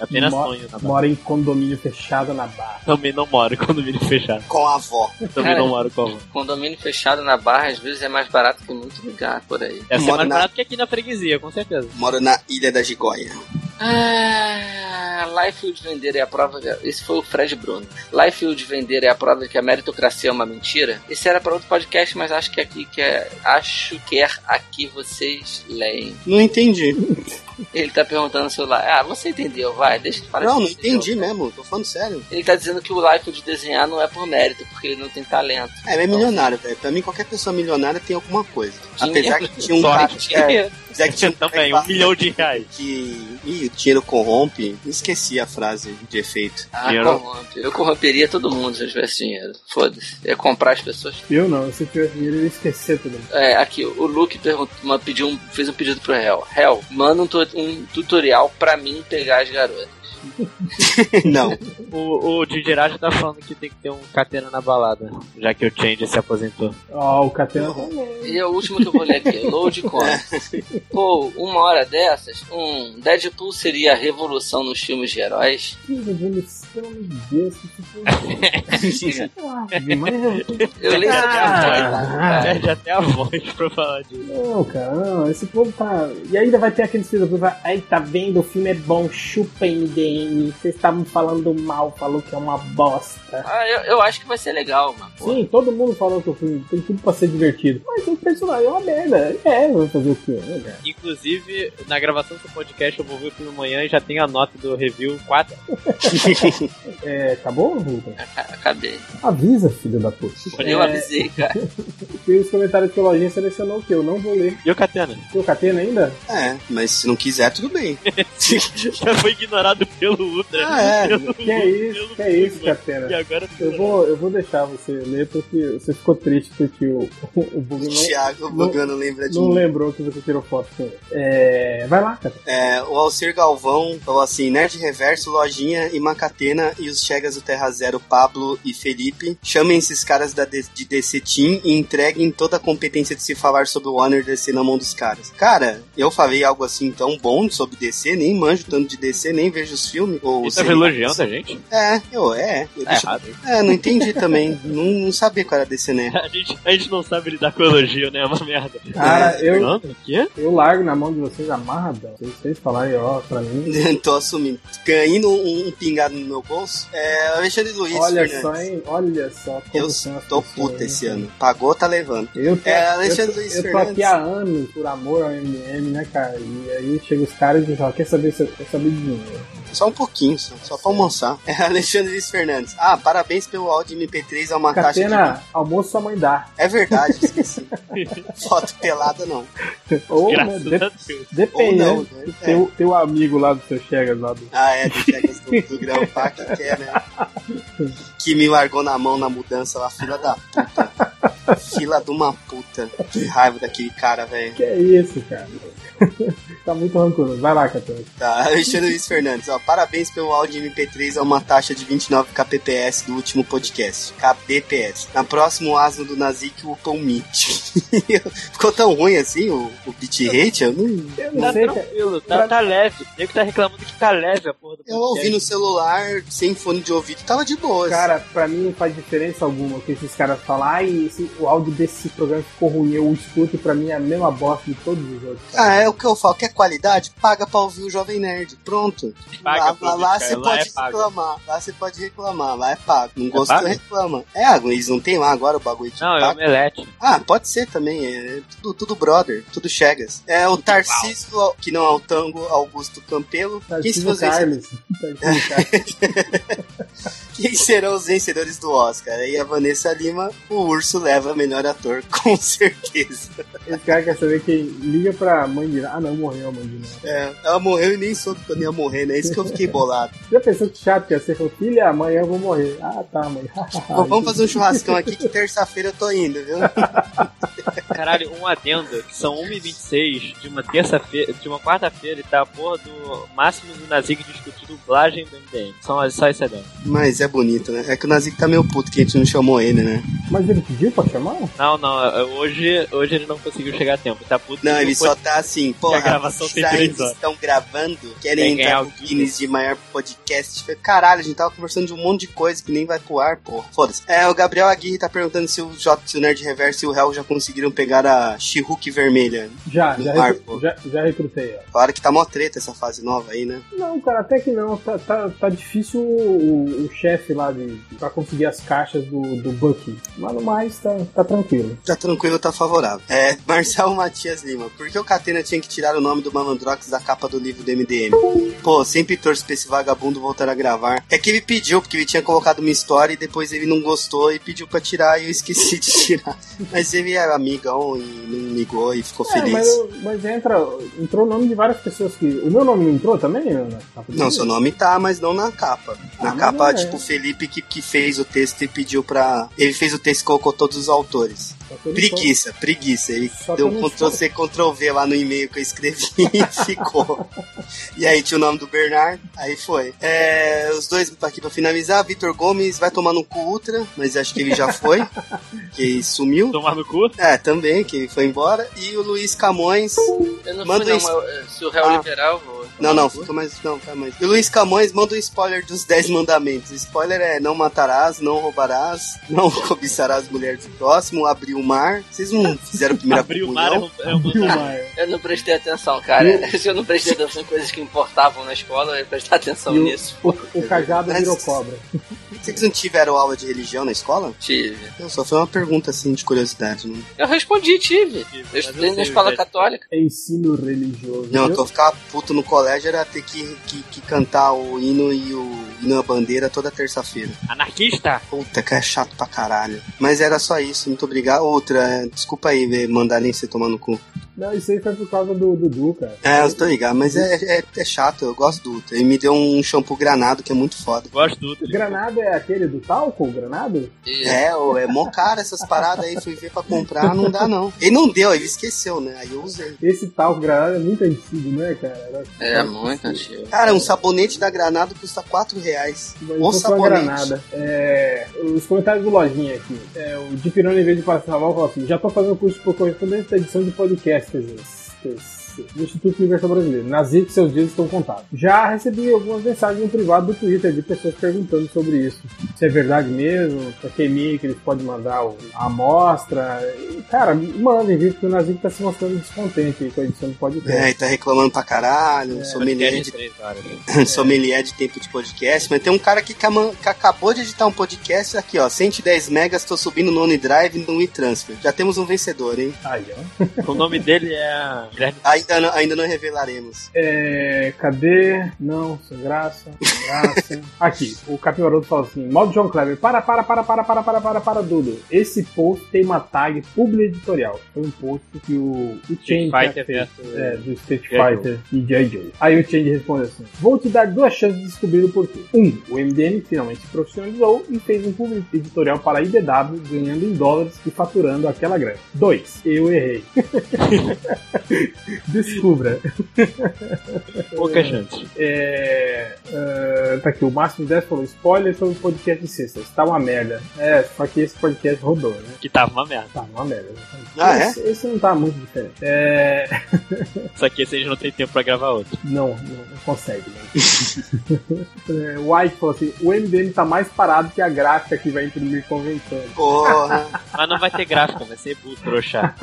Speaker 6: Apenas
Speaker 2: Mo-
Speaker 6: sonho na Barra.
Speaker 2: Mora em condomínio fechado na Barra.
Speaker 6: Também não moro quando me fechado.
Speaker 4: Com a avó.
Speaker 6: Também
Speaker 7: Cara,
Speaker 6: não moro com a avó.
Speaker 7: Condomínio fechado na barra às vezes é mais barato que muito lugar por aí.
Speaker 6: Deve ser
Speaker 4: Moro
Speaker 6: mais
Speaker 4: na-
Speaker 6: barato que aqui na freguesia, com certeza.
Speaker 4: Moro na Ilha da Gigóia.
Speaker 7: Ah, Lifefield vender é a prova. Esse foi o Fred Bruno. Lifefield vender é a prova de que a meritocracia é uma mentira. Esse era para outro podcast, mas acho que aqui que é, acho que é aqui vocês leem.
Speaker 4: Não entendi.
Speaker 7: Ele tá perguntando no celular. Ah, você entendeu? Vai, deixa que fale.
Speaker 4: Não, não
Speaker 7: entendeu.
Speaker 4: entendi mesmo. Tô falando sério.
Speaker 7: Ele tá dizendo que o Lifefield desenhar não é por mérito, porque ele não tem talento.
Speaker 4: É, ele é milionário, velho. Pra mim, qualquer pessoa milionária tem alguma coisa.
Speaker 7: Dinheiro.
Speaker 4: Apesar que tinha um cara.
Speaker 6: Sorte.
Speaker 4: É, apesar que tinha um
Speaker 6: Também, um milhão de reais.
Speaker 4: Que Ih, o dinheiro corrompe. Esqueci a frase de efeito.
Speaker 7: Ah,
Speaker 2: Dinheiro.
Speaker 7: corrompe. Eu corromperia todo mundo se eu tivesse dinheiro. Foda-se. Ia comprar as pessoas.
Speaker 2: Eu não, se eu tivesse dinheiro eu ia esquecer tudo.
Speaker 7: É, aqui, o Luke perguntou, uma, pediu um, fez um pedido pro Hell. Hell, manda um, um tutorial pra mim pegar as garotas.
Speaker 4: Não.
Speaker 6: O, o Didirá já tá falando que tem que ter um catena na balada, já que o Change se aposentou.
Speaker 2: Ó, o Catena.
Speaker 7: E é o último que eu vou ler aqui, Load Comics. Pô, uma hora dessas, um Deadpool seria a revolução nos filmes de heróis.
Speaker 2: Que revolução, meu Deus, que tipo
Speaker 7: Eu leio até a voz, cara.
Speaker 6: Perde até a voz pra falar disso.
Speaker 2: Não, cara, não, esse povo tá. E ainda vai ter aqueles filhos do aí tá vendo, o filme é bom, chupa MDM, vocês estavam falando mal, falou que é uma bosta.
Speaker 7: Ah, eu, eu acho que vai ser legal, mano. Pô.
Speaker 2: Sim, todo mundo falou que o filme tem tudo pra ser divertido. Mas o personagem é uma merda. É, vai fazer o quê? né, cara?
Speaker 6: Inclusive, na gravação do podcast, eu vou ver o filme amanhã e já tem a nota do review 4.
Speaker 2: É, acabou, Vulcan?
Speaker 7: Acabei.
Speaker 2: Avisa, filho da puta.
Speaker 7: Eu
Speaker 2: É,
Speaker 7: avisei, cara.
Speaker 2: Tem os comentários que o Lojinha selecionou o que eu não vou ler.
Speaker 6: E o Catena?
Speaker 2: Tem o Catena ainda?
Speaker 4: É, mas se não quiser, tudo bem.
Speaker 6: Já foi ignorado pelo Ultra.
Speaker 4: Ah, é.
Speaker 6: Pelo-
Speaker 2: Que é isso, que é isso,
Speaker 6: E
Speaker 2: Catena?
Speaker 6: agora
Speaker 2: Eu vou, eu vou deixar você ler porque você ficou triste porque o, o Bug não,
Speaker 4: Thiago Bogano lembra de
Speaker 2: não
Speaker 4: mim.
Speaker 2: lembrou que você tirou foto com ele. É, vai lá, Catena.
Speaker 4: É, o Alcir Galvão falou assim: Nerd Reverso, Lojinha e Macatena e os Chegas do Terra Zero, Pablo e Felipe. Chamem esses caras da de DC Team e entreguem toda a competência de se falar sobre o Warner DC na mão dos caras. Cara, eu falei algo assim tão bom sobre DC, nem manjo tanto de DC, nem vejo os filmes. Ou
Speaker 6: Ele tá
Speaker 4: seriados.
Speaker 6: elogiando a gente?
Speaker 4: É, eu, é. Eu
Speaker 6: Tá
Speaker 4: deixo-
Speaker 6: errado.
Speaker 4: é, não entendi também. não, não sabia qual era DC, né?
Speaker 6: A gente, a gente não sabe lidar com elogio, né? É uma merda.
Speaker 2: Cara, eu,
Speaker 6: Não? O quê?
Speaker 2: eu largo na mão de vocês amarradão. Se vocês falarem, ó, pra mim.
Speaker 4: Tô assumindo. Ganhando um, um pingado no meu bolso. É, Alexandre Luiz.
Speaker 2: olha
Speaker 4: Fernandes.
Speaker 2: só, hein? Olha só.
Speaker 4: Eu tô puta
Speaker 2: hein,
Speaker 4: esse ano. Pagou, tá levando.
Speaker 2: Eu tô,
Speaker 4: É,
Speaker 2: eu,
Speaker 4: Alexandre
Speaker 2: tô,
Speaker 4: Luiz
Speaker 2: eu tô
Speaker 4: Fernandes.
Speaker 2: aqui há anos por amor ao MDM, né, cara? E aí chega os caras e falam, quer saber se eu quer saber de dinheiro.
Speaker 4: Só um pouquinho, só, só pra almoçar. É Alexandre Luiz Fernandes. Ah, parabéns pelo áudio MP3, é uma caixa
Speaker 2: Catena, almoço sua mãe dá.
Speaker 4: de... É verdade, esqueci. Foto pelada não.
Speaker 2: Ou, né, de- depende,
Speaker 4: Ou não,
Speaker 2: né?
Speaker 4: né?
Speaker 2: Teu, teu amigo lá do seu Chegas lá do.
Speaker 4: Ah, é, do Chegas do, do Grampa que quer, né? Que me largou na mão na mudança lá, fila da puta. Fila de uma puta. Que raiva daquele cara, velho.
Speaker 2: Que é isso, cara? Tá muito rancoroso. Vai lá, Catena.
Speaker 4: Tá, Alexandre Luiz Fernandes, ó, parabéns pelo áudio MP3 a uma taxa de 29 kbps do último podcast. KBPS. Na próxima, o asno do Nazik upa um Meet. Ficou tão ruim assim o, o bit rate? Eu, não,
Speaker 2: Eu não
Speaker 6: Tá
Speaker 2: sei, cara.
Speaker 6: tranquilo, tá, tá leve. O nego tá reclamando que tá leve a porra do
Speaker 4: eu ouvi no celular, sem fone de ouvido, tava de boa.
Speaker 2: Cara, pra mim não faz diferença alguma o que esses caras falam. Ai, esse- o áudio desse programa ficou ruim, eu escuto e pra mim é a mesma bosta de todos os outros. cara.
Speaker 4: Ah, é o que eu falo. Quer qualidade? Paga pra ouvir o Jovem Nerd. Pronto.
Speaker 6: Paga
Speaker 4: lá lá, você
Speaker 6: lá
Speaker 4: pode
Speaker 6: é
Speaker 4: reclamar. Lá você pode reclamar. Lá é pago. Não gostou,
Speaker 6: pago?
Speaker 4: reclama. É, eles não tem lá agora o bagulho de
Speaker 6: Não, é
Speaker 4: pago?
Speaker 6: omelete.
Speaker 4: Ah, pode ser também. É tudo, tudo brother, tudo chegas. É o Tarcísio, que não é o Tango, Augusto Campelo. Quem, se
Speaker 2: Tarcísio Carlos.
Speaker 4: Quem serão os vencedores do Oscar? Aí a Vanessa Lima, o Urso leva melhor ator, com certeza.
Speaker 2: Esse cara quer saber quem liga pra mãe de Ah, não, morreu
Speaker 4: É, ela morreu e nem soube quando ia morrer, né? Isso que eu fiquei bolado.
Speaker 2: Já pensou que chato que ia ser? Falou, filha, amanhã eu vou morrer. Ah, tá, mãe.
Speaker 4: Bom, vamos fazer um churrascão aqui que terça-feira eu tô indo, viu?
Speaker 6: Caralho, um adendo, que são 1h26 de uma terça-feira, de uma quarta-feira e tá a porra do Máximo do Nazik discutir dublagem do MDM. São só esse adendo.
Speaker 4: Mas é bonito, né? É que o Nazik tá meio puto que a gente não chamou ele, né?
Speaker 2: Mas ele pediu pra chamar?
Speaker 6: Não, não, hoje, hoje ele não conseguiu chegar a tempo. Tá puto
Speaker 4: Não, ele só tá assim, porra,
Speaker 6: gravação tem
Speaker 4: ainda
Speaker 6: três horas.
Speaker 4: estão gravando, querem
Speaker 6: Quer
Speaker 4: entrar no
Speaker 6: o
Speaker 4: Guinness de maior podcast. Caralho, a gente tava conversando de um monte de coisa que nem vai pro ar, porra. Foda-se. É, o Gabriel Aguirre tá perguntando se o, J, se o Nerd Reverso e o Hell já conseguiram pegar a She-Hulk vermelha.
Speaker 2: Já,
Speaker 4: No
Speaker 2: já,
Speaker 4: ar,
Speaker 2: recru-
Speaker 4: pô.
Speaker 2: já, já recrutei, ó.
Speaker 4: Claro que tá mó treta essa fase nova aí, né?
Speaker 2: Não, cara, até que não. Tá, tá, tá difícil o, o chefe lá de, pra conseguir as caixas do, do Bucky. Mas no mais, tá, tá tranquilo.
Speaker 4: Tá tranquilo, tá favorável. É, Marcelo Matias Lima. Por que o Catena tinha que tirar o nome do Malandrox da capa do livro do MDM? Pô, sempre torço pra esse vagabundo voltar a gravar. É que ele pediu, porque ele tinha colocado uma história e depois ele não gostou e pediu pra tirar e eu esqueci de tirar. Mas ele é amigão, e não ligou e ficou
Speaker 2: É,
Speaker 4: feliz.
Speaker 2: mas, mas entra, entrou o nome de várias pessoas que. O meu nome não entrou também? Ana?
Speaker 4: Não, seu nome tá, mas não na capa. Na
Speaker 2: Ah,
Speaker 4: capa,
Speaker 2: é.
Speaker 4: tipo, o Felipe que, que fez o texto e pediu pra. Ele fez o texto e colocou todos os autores. Preguiça, preguiça. Ele
Speaker 2: Só
Speaker 4: deu um Ctrl C, Ctrl V lá no e-mail que eu escrevi e ficou. E aí tinha o nome do Bernard, aí foi. É, os dois aqui pra finalizar, Vitor Gomes vai tomar no cu Ultra, mas acho que ele já foi, que sumiu.
Speaker 6: Tomar no cu?
Speaker 4: É, também, que ele foi embora. E o Luiz Camões.
Speaker 7: Eu não
Speaker 4: Manda
Speaker 7: fui, não, eu- se o réu
Speaker 4: Ah.
Speaker 7: liberar, eu vou.
Speaker 4: Não, não, fica mais. Não, fica mais. E o Luiz Camões manda um spoiler dos 10 mandamentos. O spoiler é não matarás, não roubarás, não cobiçarás mulheres do próximo, abrir o mar. Vocês não fizeram a primeira
Speaker 6: Abrir o mar é um, é um
Speaker 2: Viu, Maia?
Speaker 7: Eu não prestei atenção, cara. Se eu não prestei atenção em coisas que importavam na escola, eu ia prestar atenção
Speaker 2: E o-
Speaker 7: nisso.
Speaker 2: O, o cajado
Speaker 4: Mas-
Speaker 2: virou cobra.
Speaker 4: Vocês não tiveram aula de religião na escola?
Speaker 7: Tive.
Speaker 4: Não, só foi uma pergunta assim de curiosidade. Não,
Speaker 7: Eu respondi, tive. Eu
Speaker 6: Mas
Speaker 7: estudei
Speaker 6: eu
Speaker 7: na escola
Speaker 6: velho.
Speaker 7: católica.
Speaker 2: Ensino religioso.
Speaker 4: não
Speaker 2: viu?
Speaker 4: eu tô ficava puto no colégio era ter que, que, que cantar o hino e o hino à bandeira toda terça-feira.
Speaker 6: Anarquista?
Speaker 4: Puta, que é chato pra caralho. Mas era só isso, muito obrigado. Outra, desculpa aí ver, mandarem você tomar no cu.
Speaker 2: Não, isso aí foi por causa do Dudu, cara.
Speaker 4: É, eu tô ligado, mas é, é, é chato, eu gosto do Ultra. Ele me deu um shampoo granado que é muito foda.
Speaker 6: Gosto do Ultra.
Speaker 2: Granada é aquele do talco, o granado?
Speaker 4: É, é mó caro essas paradas aí, fui ver pra comprar, não dá não. Ele não deu, ele esqueceu, né? Aí eu usei.
Speaker 2: Esse talco granada é muito antigo, né, cara? Era-
Speaker 7: É muito antigo.
Speaker 4: Cara, um sabonete da Granado custa 4 reais.
Speaker 2: Mas uma
Speaker 4: sabonete.
Speaker 2: granada. É, os comentários do Lojinha aqui. É, o Di Pironi, em vez de passar mal, falou assim: já tô fazendo curso por correspondente da edição de there's this, this do Instituto Universal Brasileiro. Que seus dias estão contados. Já recebi algumas mensagens no privado do Twitter de pessoas perguntando sobre isso. Se é verdade mesmo, pra que e-mail que eles podem mandar a amostra. E, Cara, mandem, viu? Porque o Nazik tá se mostrando descontente aí com a edição do podcast.
Speaker 4: É, e tá reclamando pra caralho,
Speaker 2: É,
Speaker 4: sommelier, de,
Speaker 6: Três horas.
Speaker 4: sommelier de tempo de podcast. Mas tem um cara que, cama- que acabou de editar um podcast aqui, ó. 110 megas, tô subindo no OneDrive no WeTransfer. Já temos um vencedor, hein?
Speaker 2: Aí, ó.
Speaker 6: O nome dele é Guilherme
Speaker 4: Ainda não, ainda não revelaremos.
Speaker 2: É, cadê? Não, sem graça, sem graça. Aqui, o Capivaroto fala assim: Modo John Kleber, para, para, para, para, para, para, para, para, Dudu. Esse post tem uma tag publi editorial. Foi um post que o, o Change
Speaker 6: Fighter
Speaker 2: fez,
Speaker 6: versus-
Speaker 2: é, do Street. Fighter e J.I. Joe. Aí o Change responde assim: Vou te dar duas chances de descobrir o porquê. Um, o MDM finalmente se profissionalizou e fez um publi editorial para a IDW, ganhando em dólares e faturando aquela grana. Dois, eu errei. Descubra.
Speaker 6: Pouca chance.
Speaker 2: É, é, tá aqui, o Máximo 10 falou: spoiler sobre o podcast de sextas. Tá uma merda. É, só que esse podcast rodou, né?
Speaker 6: Que tava uma merda.
Speaker 2: Tá uma merda.
Speaker 4: Ah, é?
Speaker 2: esse, esse não tá muito diferente. É.
Speaker 6: Só que vocês não tem tempo pra gravar outro.
Speaker 2: Não, não, não consegue, né? é, o White falou assim: o MDM tá mais parado que a gráfica que vai imprimir convenção.
Speaker 4: Porra.
Speaker 6: Mas não vai ter gráfica, vai ser bu, trouxa.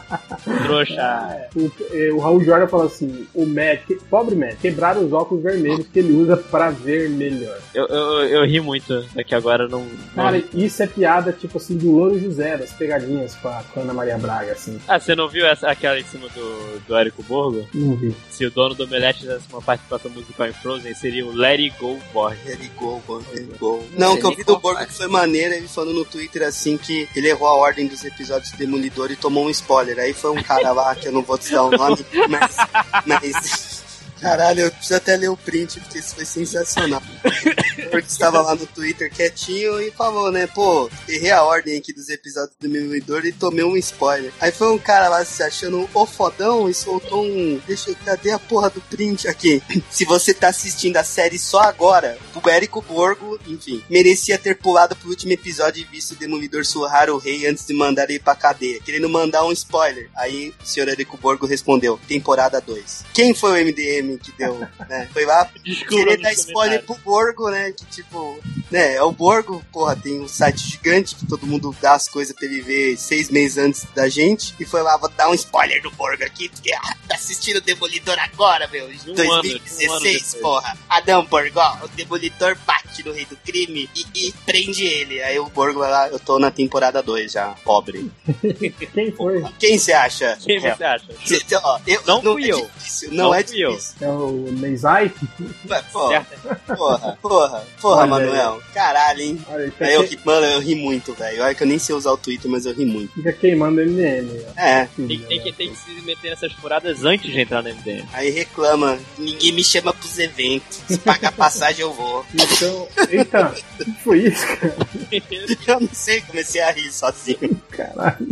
Speaker 6: Trouxa.
Speaker 2: O, é, o Raul Jordan falou assim: o Matt, que- pobre Matt, quebraram os óculos vermelhos que ele usa pra ver melhor.
Speaker 6: Eu, eu, eu ri muito, é que agora não. não-
Speaker 2: Cara, isso é piada, tipo assim, do Louro José, das pegadinhas com a, Ana Maria Braga, assim.
Speaker 6: Ah, você não viu essa, aquela em cima do, do Érico Borgo?
Speaker 2: Não vi.
Speaker 6: Se o dono do Omelete fizesse uma participação musical em Frozen, seria o Let It Go Borg.
Speaker 4: Ele gol, mano, ele gol. Não, o que eu vi do Borgo que foi maneiro, ele falando no Twitter assim que ele errou a ordem dos episódios do Demolidor e tomou um spoiler. Aí foi um cara lá que eu não vou te dar o nome, mas. mas Caralho, eu preciso até ler o print, porque isso foi sensacional. Porque estava lá no Twitter quietinho e falou, né, pô, errei a ordem aqui dos episódios do Demolidor e tomei um spoiler. Aí foi um cara lá se achando o fodão e soltou um. Deixa eu. Cadê a porra do print aqui? Se você tá assistindo a série só agora, o Érico Borgo, enfim, merecia ter pulado pro último episódio e visto o Demolidor surrar o rei antes de mandar ele pra cadeia, querendo mandar um spoiler. Aí o senhor Érico Borgo respondeu: temporada 2. Quem foi o MDM que deu, né? Foi lá
Speaker 6: Desculpa,
Speaker 4: querer dar spoiler pro Borgo, né? Que tipo, né? É o Borgo, porra, tem um site gigante que todo mundo dá as coisas pra ele ver seis meses antes da gente. E foi lá, vou dar um spoiler do Borgo aqui, porque ah, tá assistindo o Demolidor agora, meu.
Speaker 6: Um
Speaker 4: 2016,
Speaker 6: ano, um
Speaker 4: porra. Adão Borgo, o Demolidor bate. tira o rei do crime e, e prende ele. Aí o Borgo vai lá, eu tô na temporada 2 já, pobre.
Speaker 2: Quem foi?
Speaker 4: Quem você acha?
Speaker 6: Quem
Speaker 4: É,
Speaker 6: você acha?
Speaker 4: cê- cê- ó, eu-
Speaker 6: Não fui
Speaker 4: é
Speaker 6: eu.
Speaker 4: difícil, não,
Speaker 6: Não
Speaker 4: é
Speaker 6: fui eu.
Speaker 4: difícil.
Speaker 2: É o Leizai?
Speaker 4: Ué, Porra, porra, porra, porra,
Speaker 2: Olha
Speaker 4: Manuel. Caralho, hein?
Speaker 2: Olha, tá
Speaker 4: Aí eu,
Speaker 2: que-
Speaker 4: ri- mano, eu ri muito, velho. Olha que eu nem sei usar o Twitter, mas eu ri muito.
Speaker 2: fica queimando MDM. ó.
Speaker 4: É,
Speaker 6: Tem, tem que, tem que se meter nessas furadas antes de entrar no MDM.
Speaker 4: aí reclama. Ninguém me chama pros eventos. Se pagar passagem, eu vou.
Speaker 2: Então, eita, o que foi isso, cara?
Speaker 4: Eu não sei, comecei a rir sozinho.
Speaker 2: Caralho.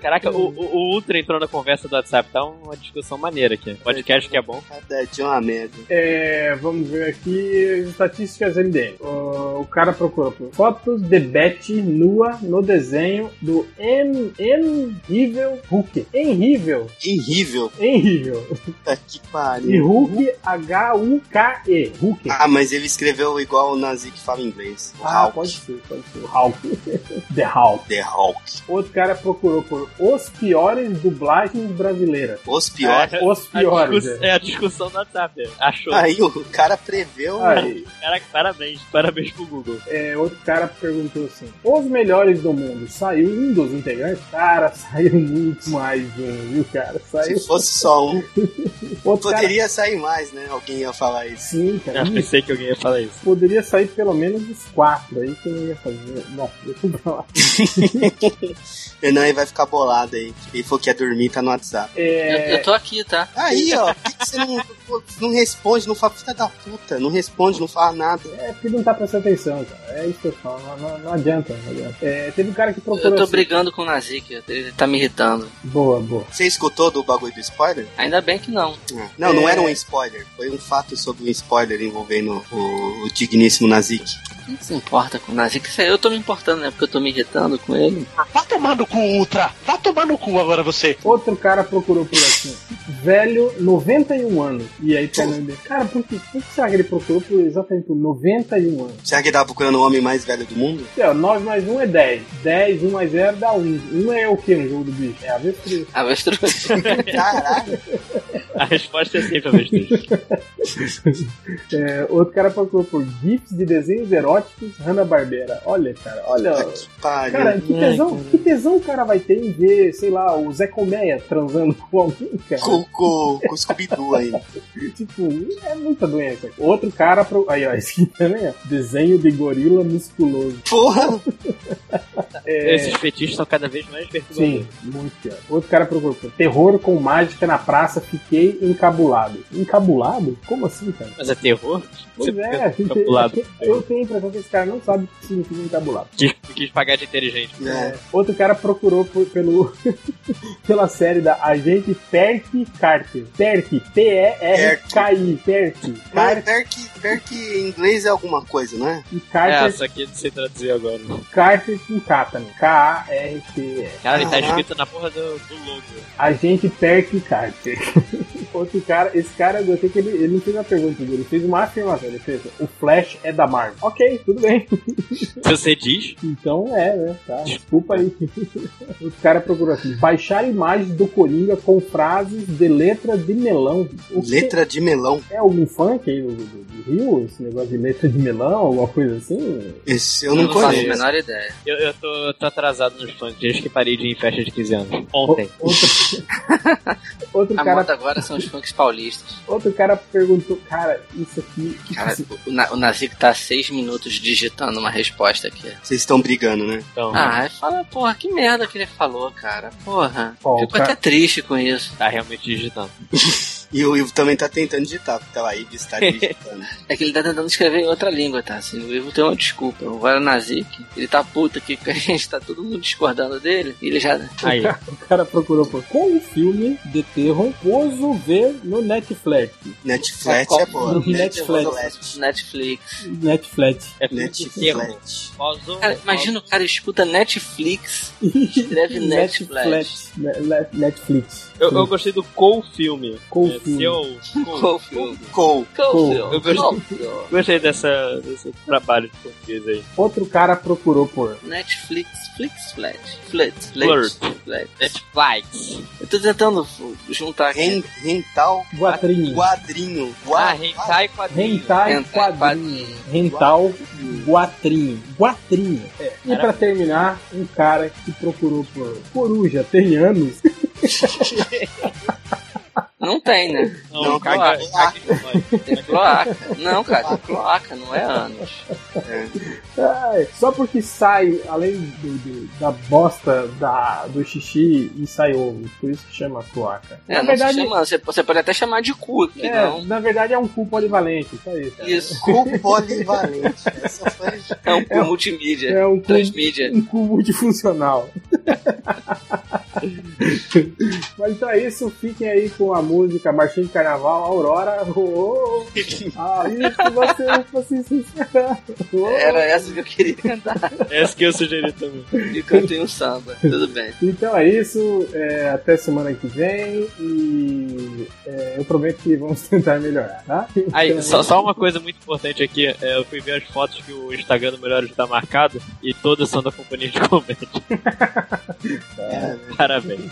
Speaker 6: Caraca, o, o, o Ultra entrou na conversa do WhatsApp, tá uma discussão maneira aqui. Podcast que é bom.
Speaker 4: Cada dia uma merda.
Speaker 2: É, vamos ver aqui as estatísticas MDM. O, o cara procurou por fotos de Betty nua no desenho do M. Henrível Hulk. Henrível.
Speaker 4: Horrível.
Speaker 2: Henrível.
Speaker 4: Puta que
Speaker 2: E
Speaker 4: pariu.
Speaker 2: Hulk, H-U-K-E. Hulk.
Speaker 4: Ah, mas ele escreveu igual o Nazi que fala inglês. O
Speaker 2: Ah,
Speaker 4: Hulk.
Speaker 2: pode ser, pode ser. Hulk. The Hulk.
Speaker 4: The Hulk.
Speaker 2: Outro cara procurou por os piores dublagens brasileiras.
Speaker 4: Os piores.
Speaker 2: Os
Speaker 6: A
Speaker 2: piores.
Speaker 6: discuss-
Speaker 2: é.
Speaker 6: é a discussão do WhatsApp. Achou.
Speaker 4: Aí o cara preveu.
Speaker 2: Aí,
Speaker 6: Caraca, parabéns. Parabéns pro Google.
Speaker 2: é, outro cara perguntou assim: Os melhores do mundo, saiu um dos integrantes? Cara, saiu muito mais um, viu, cara? Saiu.
Speaker 4: Se fosse só um,
Speaker 2: Outro cara.
Speaker 4: poderia sair mais, né? Alguém ia falar isso.
Speaker 2: Sim, cara.
Speaker 6: Eu pensei que alguém ia falar isso.
Speaker 2: Poderia sair pelo menos os quatro. Aí quem ia fazer? Bom, deixa pra lá.
Speaker 4: Não, ele vai ficar bolado aí. Ele falou que ia dormir, tá no WhatsApp.
Speaker 7: Eu,
Speaker 2: É,
Speaker 7: eu tô aqui, tá?
Speaker 4: Aí, ó, por que, que você não, não responde, não fala, filha da puta, não responde, não fala nada.
Speaker 2: é porque não tá prestando atenção, cara. É isso que eu falo. Não, não- não adianta, não adianta. É, teve um cara que procurou.
Speaker 7: Eu tô
Speaker 2: assim-
Speaker 7: brigando com o Nazik, ele tá me irritando.
Speaker 2: Boa, boa.
Speaker 4: Você escutou do bagulho do spoiler?
Speaker 7: Ainda bem que não.
Speaker 4: Não, não
Speaker 2: É.
Speaker 4: era um spoiler. Foi um fato sobre um spoiler envolvendo o, o digníssimo Nazik.
Speaker 7: Quem se importa com o Nazik? Isso aí Eu tô me importando, né? Porque eu tô me irritando com ele.
Speaker 5: Vá tomar no cu, Ultra! Vá tomar no cu agora você!
Speaker 2: Outro cara procurou por assim, velho, 91 anos. E aí no Cara, por que, por que será que ele procurou por exatamente por 91 anos?
Speaker 4: Será que ele tava procurando o homem mais velho do mundo?
Speaker 2: Assim, ó, 9 mais 1 é 10. 10, 1 mais 0 dá 1. 1 é o que no jogo do bicho? É avestruz.
Speaker 7: Avestruz.
Speaker 4: Caralho.
Speaker 6: A resposta é sempre a avestruz.
Speaker 2: É, outro cara procurou por GIFs de desenhos eróticos Hanna-Barbera. Olha, cara, olha.
Speaker 4: Que pariu.
Speaker 2: Cara, que tesão, que tesão o cara vai ter em ver, sei lá, o Zé Colmeia transando com alguém, cara.
Speaker 4: com, com, com o Scooby-Doo aí.
Speaker 2: Tipo, é muita doença. Outro cara. Pro... Aí, ó, esse aqui também, ó. Desenho de gorila musculoso.
Speaker 4: Porra!
Speaker 2: É,
Speaker 6: Esses fetiches são cada vez mais perturbadores.
Speaker 2: sim, muito. Outro cara procurou por terror com mágica na praça, fiquei encabulado. Encabulado? Como assim, cara?
Speaker 6: Mas é terror?
Speaker 2: Pois
Speaker 6: Você
Speaker 2: é,
Speaker 6: fica encabulado.
Speaker 2: eu tenho a impressão que esse cara não sabe o que significa encabulado.
Speaker 6: Quis, quis pagar de inteligente.
Speaker 4: É.
Speaker 2: Outro cara procurou por- pelo, pela série da Agente Perk Carter. Perk, P-E-R-K-I. Perk. Carter
Speaker 4: Berk, Berk em inglês é alguma coisa, não é?
Speaker 2: e
Speaker 6: É,
Speaker 2: Carter,
Speaker 6: essa aqui eu não sei traduzir agora.
Speaker 2: Carter com K também. K-A-R-T-E.
Speaker 6: Cara, ele tá escrito na porra do, do logo.
Speaker 2: Agente Perk Carter. Outro cara, esse cara, eu gostei que ele, ele não fez uma pergunta dele, ele fez uma afirmação. Ele fez: o Flash é da Marvel. Ok, tudo bem.
Speaker 6: Você diz,
Speaker 2: Então é, né? Tá, desculpa aí. O cara procurou assim: baixar imagens do Coringa com frases de letra de melão. O que-
Speaker 4: Letra de melão.
Speaker 2: É algum funk aí do, do- do Rio? Esse negócio de letra de melão, alguma coisa assim?
Speaker 4: Esse eu não
Speaker 7: faço a
Speaker 4: conheço.
Speaker 7: menor ideia.
Speaker 6: eu, eu tô, tô atrasado nos funk, desde que parei de ir em festa de 15 anos. Ontem.
Speaker 2: O- Outro, outro,
Speaker 7: A
Speaker 2: cara,
Speaker 7: moda agora são os funks paulistas.
Speaker 2: outro cara perguntou: cara, isso aqui. que
Speaker 7: Cara,
Speaker 2: que-
Speaker 7: o, Na- o Nazik tá seis minutos digitando uma resposta aqui.
Speaker 4: Vocês estão brigando, né?
Speaker 6: Então,
Speaker 7: Ah, fala, porra, que merda que ele falou, cara. Porra.
Speaker 2: O
Speaker 7: Fico
Speaker 2: cara-
Speaker 7: até triste com isso.
Speaker 6: tá realmente digitando.
Speaker 4: E o Ivo também tá tentando digitar, porque tá lá, Ivo está digitando.
Speaker 7: É que ele tá tentando escrever em outra língua, tá? Assim, o Ivo tem uma desculpa. O Nazik, ele tá puto aqui que a gente tá todo mundo discordando dele. E ele já.
Speaker 6: Aí,
Speaker 2: O cara procurou por qual o filme de terror poso ver no Netflix.
Speaker 4: Netflix é boa.
Speaker 2: Netflix.
Speaker 7: Netflix.
Speaker 2: Netflix.
Speaker 6: é terror.
Speaker 4: Netflix.
Speaker 6: Poso-
Speaker 7: Cara, imagina o cara escuta Netflix escreve Netflix.
Speaker 2: Ne- ne- Netflix.
Speaker 6: Eu, eu gostei do Cool Filme.
Speaker 2: Com
Speaker 6: É,
Speaker 9: Seu.
Speaker 7: Cofield.
Speaker 4: Cole.
Speaker 7: Cofield.
Speaker 9: Eu gostei, gostei dessa, desse trabalho de português aí.
Speaker 2: Outro cara procurou por.
Speaker 7: Netflix, Flix, Flat. Flat.
Speaker 9: Flirt.
Speaker 7: Flat.
Speaker 9: Netflix.
Speaker 7: Eu tô tentando juntar.
Speaker 4: Ren- Rental
Speaker 2: Guatrinho.
Speaker 4: quadrinho.
Speaker 9: Ah, hentai quadrinho.
Speaker 2: Hentai quadrinho. Rental guatrinho. Guatrinho. É. E pra terminar, um cara que procurou por coruja tem anos.
Speaker 7: Não tem, né?
Speaker 9: Não,
Speaker 4: Não, cloaca.
Speaker 7: Tem cloaca. Não, cara, tem cloaca, não é anos.
Speaker 2: Ai, só porque sai, além do, do- da bosta da, do xixi, e sai ovo. Por isso que chama cloaca.
Speaker 7: É,
Speaker 2: na verdade,
Speaker 7: se chama, você, você pode até chamar de cu,
Speaker 2: é,
Speaker 7: não.
Speaker 2: na verdade é um cu polivalente, só isso.
Speaker 7: Isso.
Speaker 4: Cu polivalente.
Speaker 7: É um cu multimídia.
Speaker 2: É um cu,
Speaker 7: Transmídia.
Speaker 2: um cu multifuncional. Mas então é isso, fiquem aí com a música Marchinha de Carnaval, Aurora. Oh, oh. Ah, isso você, você sincera. Oh.
Speaker 7: Era essa que eu queria cantar.
Speaker 9: Essa que eu sugeri também.
Speaker 7: E cantei um samba. Tudo bem.
Speaker 2: Então é isso, é, até semana que vem e é, eu prometo que vamos tentar melhorar, tá?
Speaker 9: Aí,
Speaker 2: Então,
Speaker 9: só, só uma coisa muito importante aqui, é, eu fui ver as fotos que o Instagram do Melhores está marcado e todas são da companhia de comédia. Parabéns.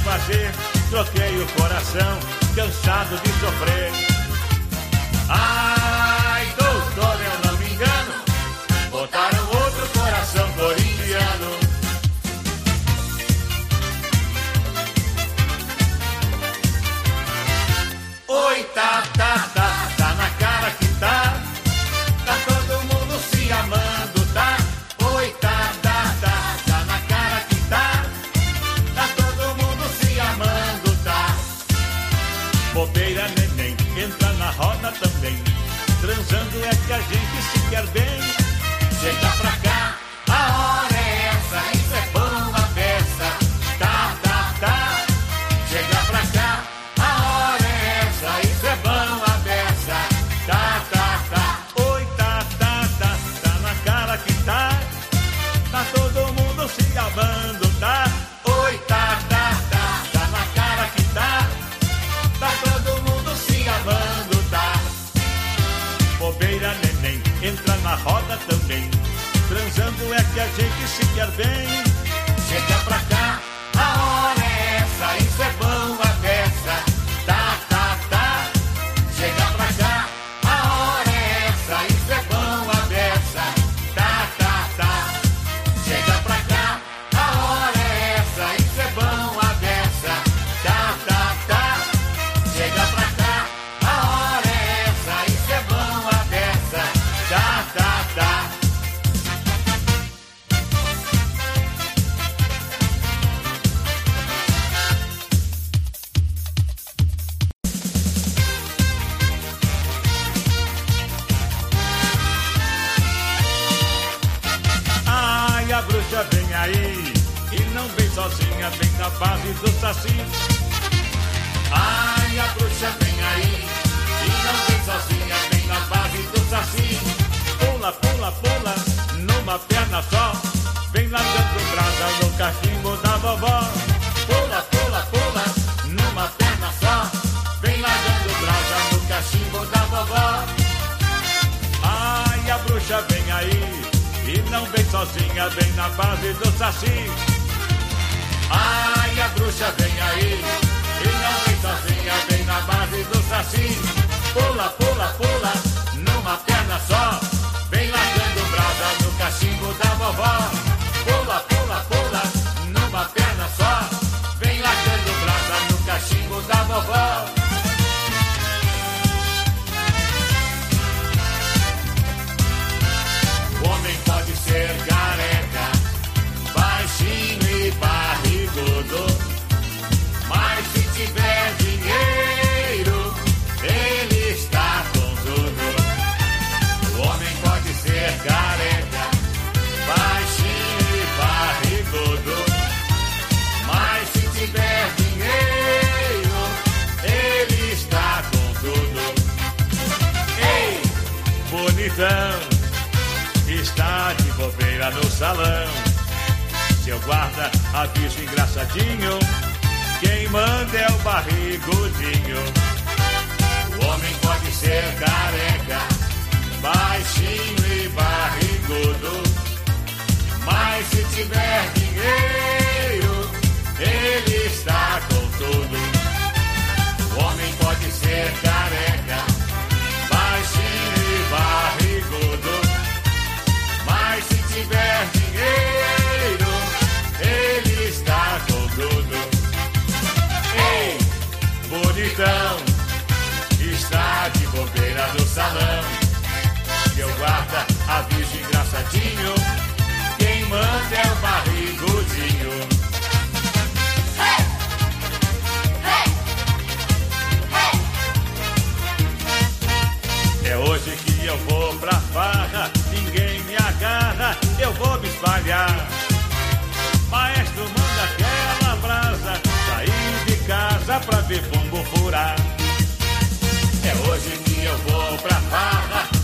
Speaker 10: fazer,
Speaker 9: troquei o coração, cansado de sofrer. Ah, guarda engraçadinho. Quem manda é o barrigudinho. O homem pode ser careca, baixinho e barrigudo. Mas se tiver dinheiro, ele está com tudo. O homem pode ser careca engraçadinho. Quem manda é o barrigudinho. É hoje que eu vou pra farra, ninguém me agarra, eu vou me espalhar. Maestro, manda aquela brasa, sair de casa pra ver pombo furar. É hoje que eu vou pra farra,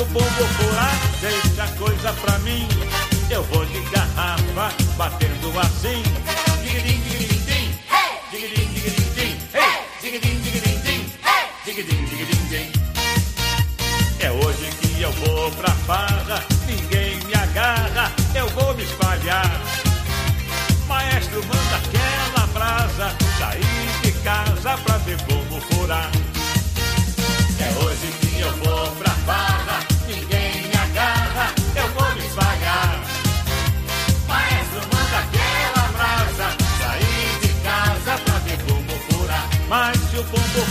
Speaker 9: O pombo furar, deixa coisa pra mim. Eu vou de garrafa, batendo assim. É hoje que eu vou pra farra, ninguém me agarra, eu vou me espalhar. Maestro, manda aquela brasa, sair de casa pra ver pombo furar. Mas se o pombo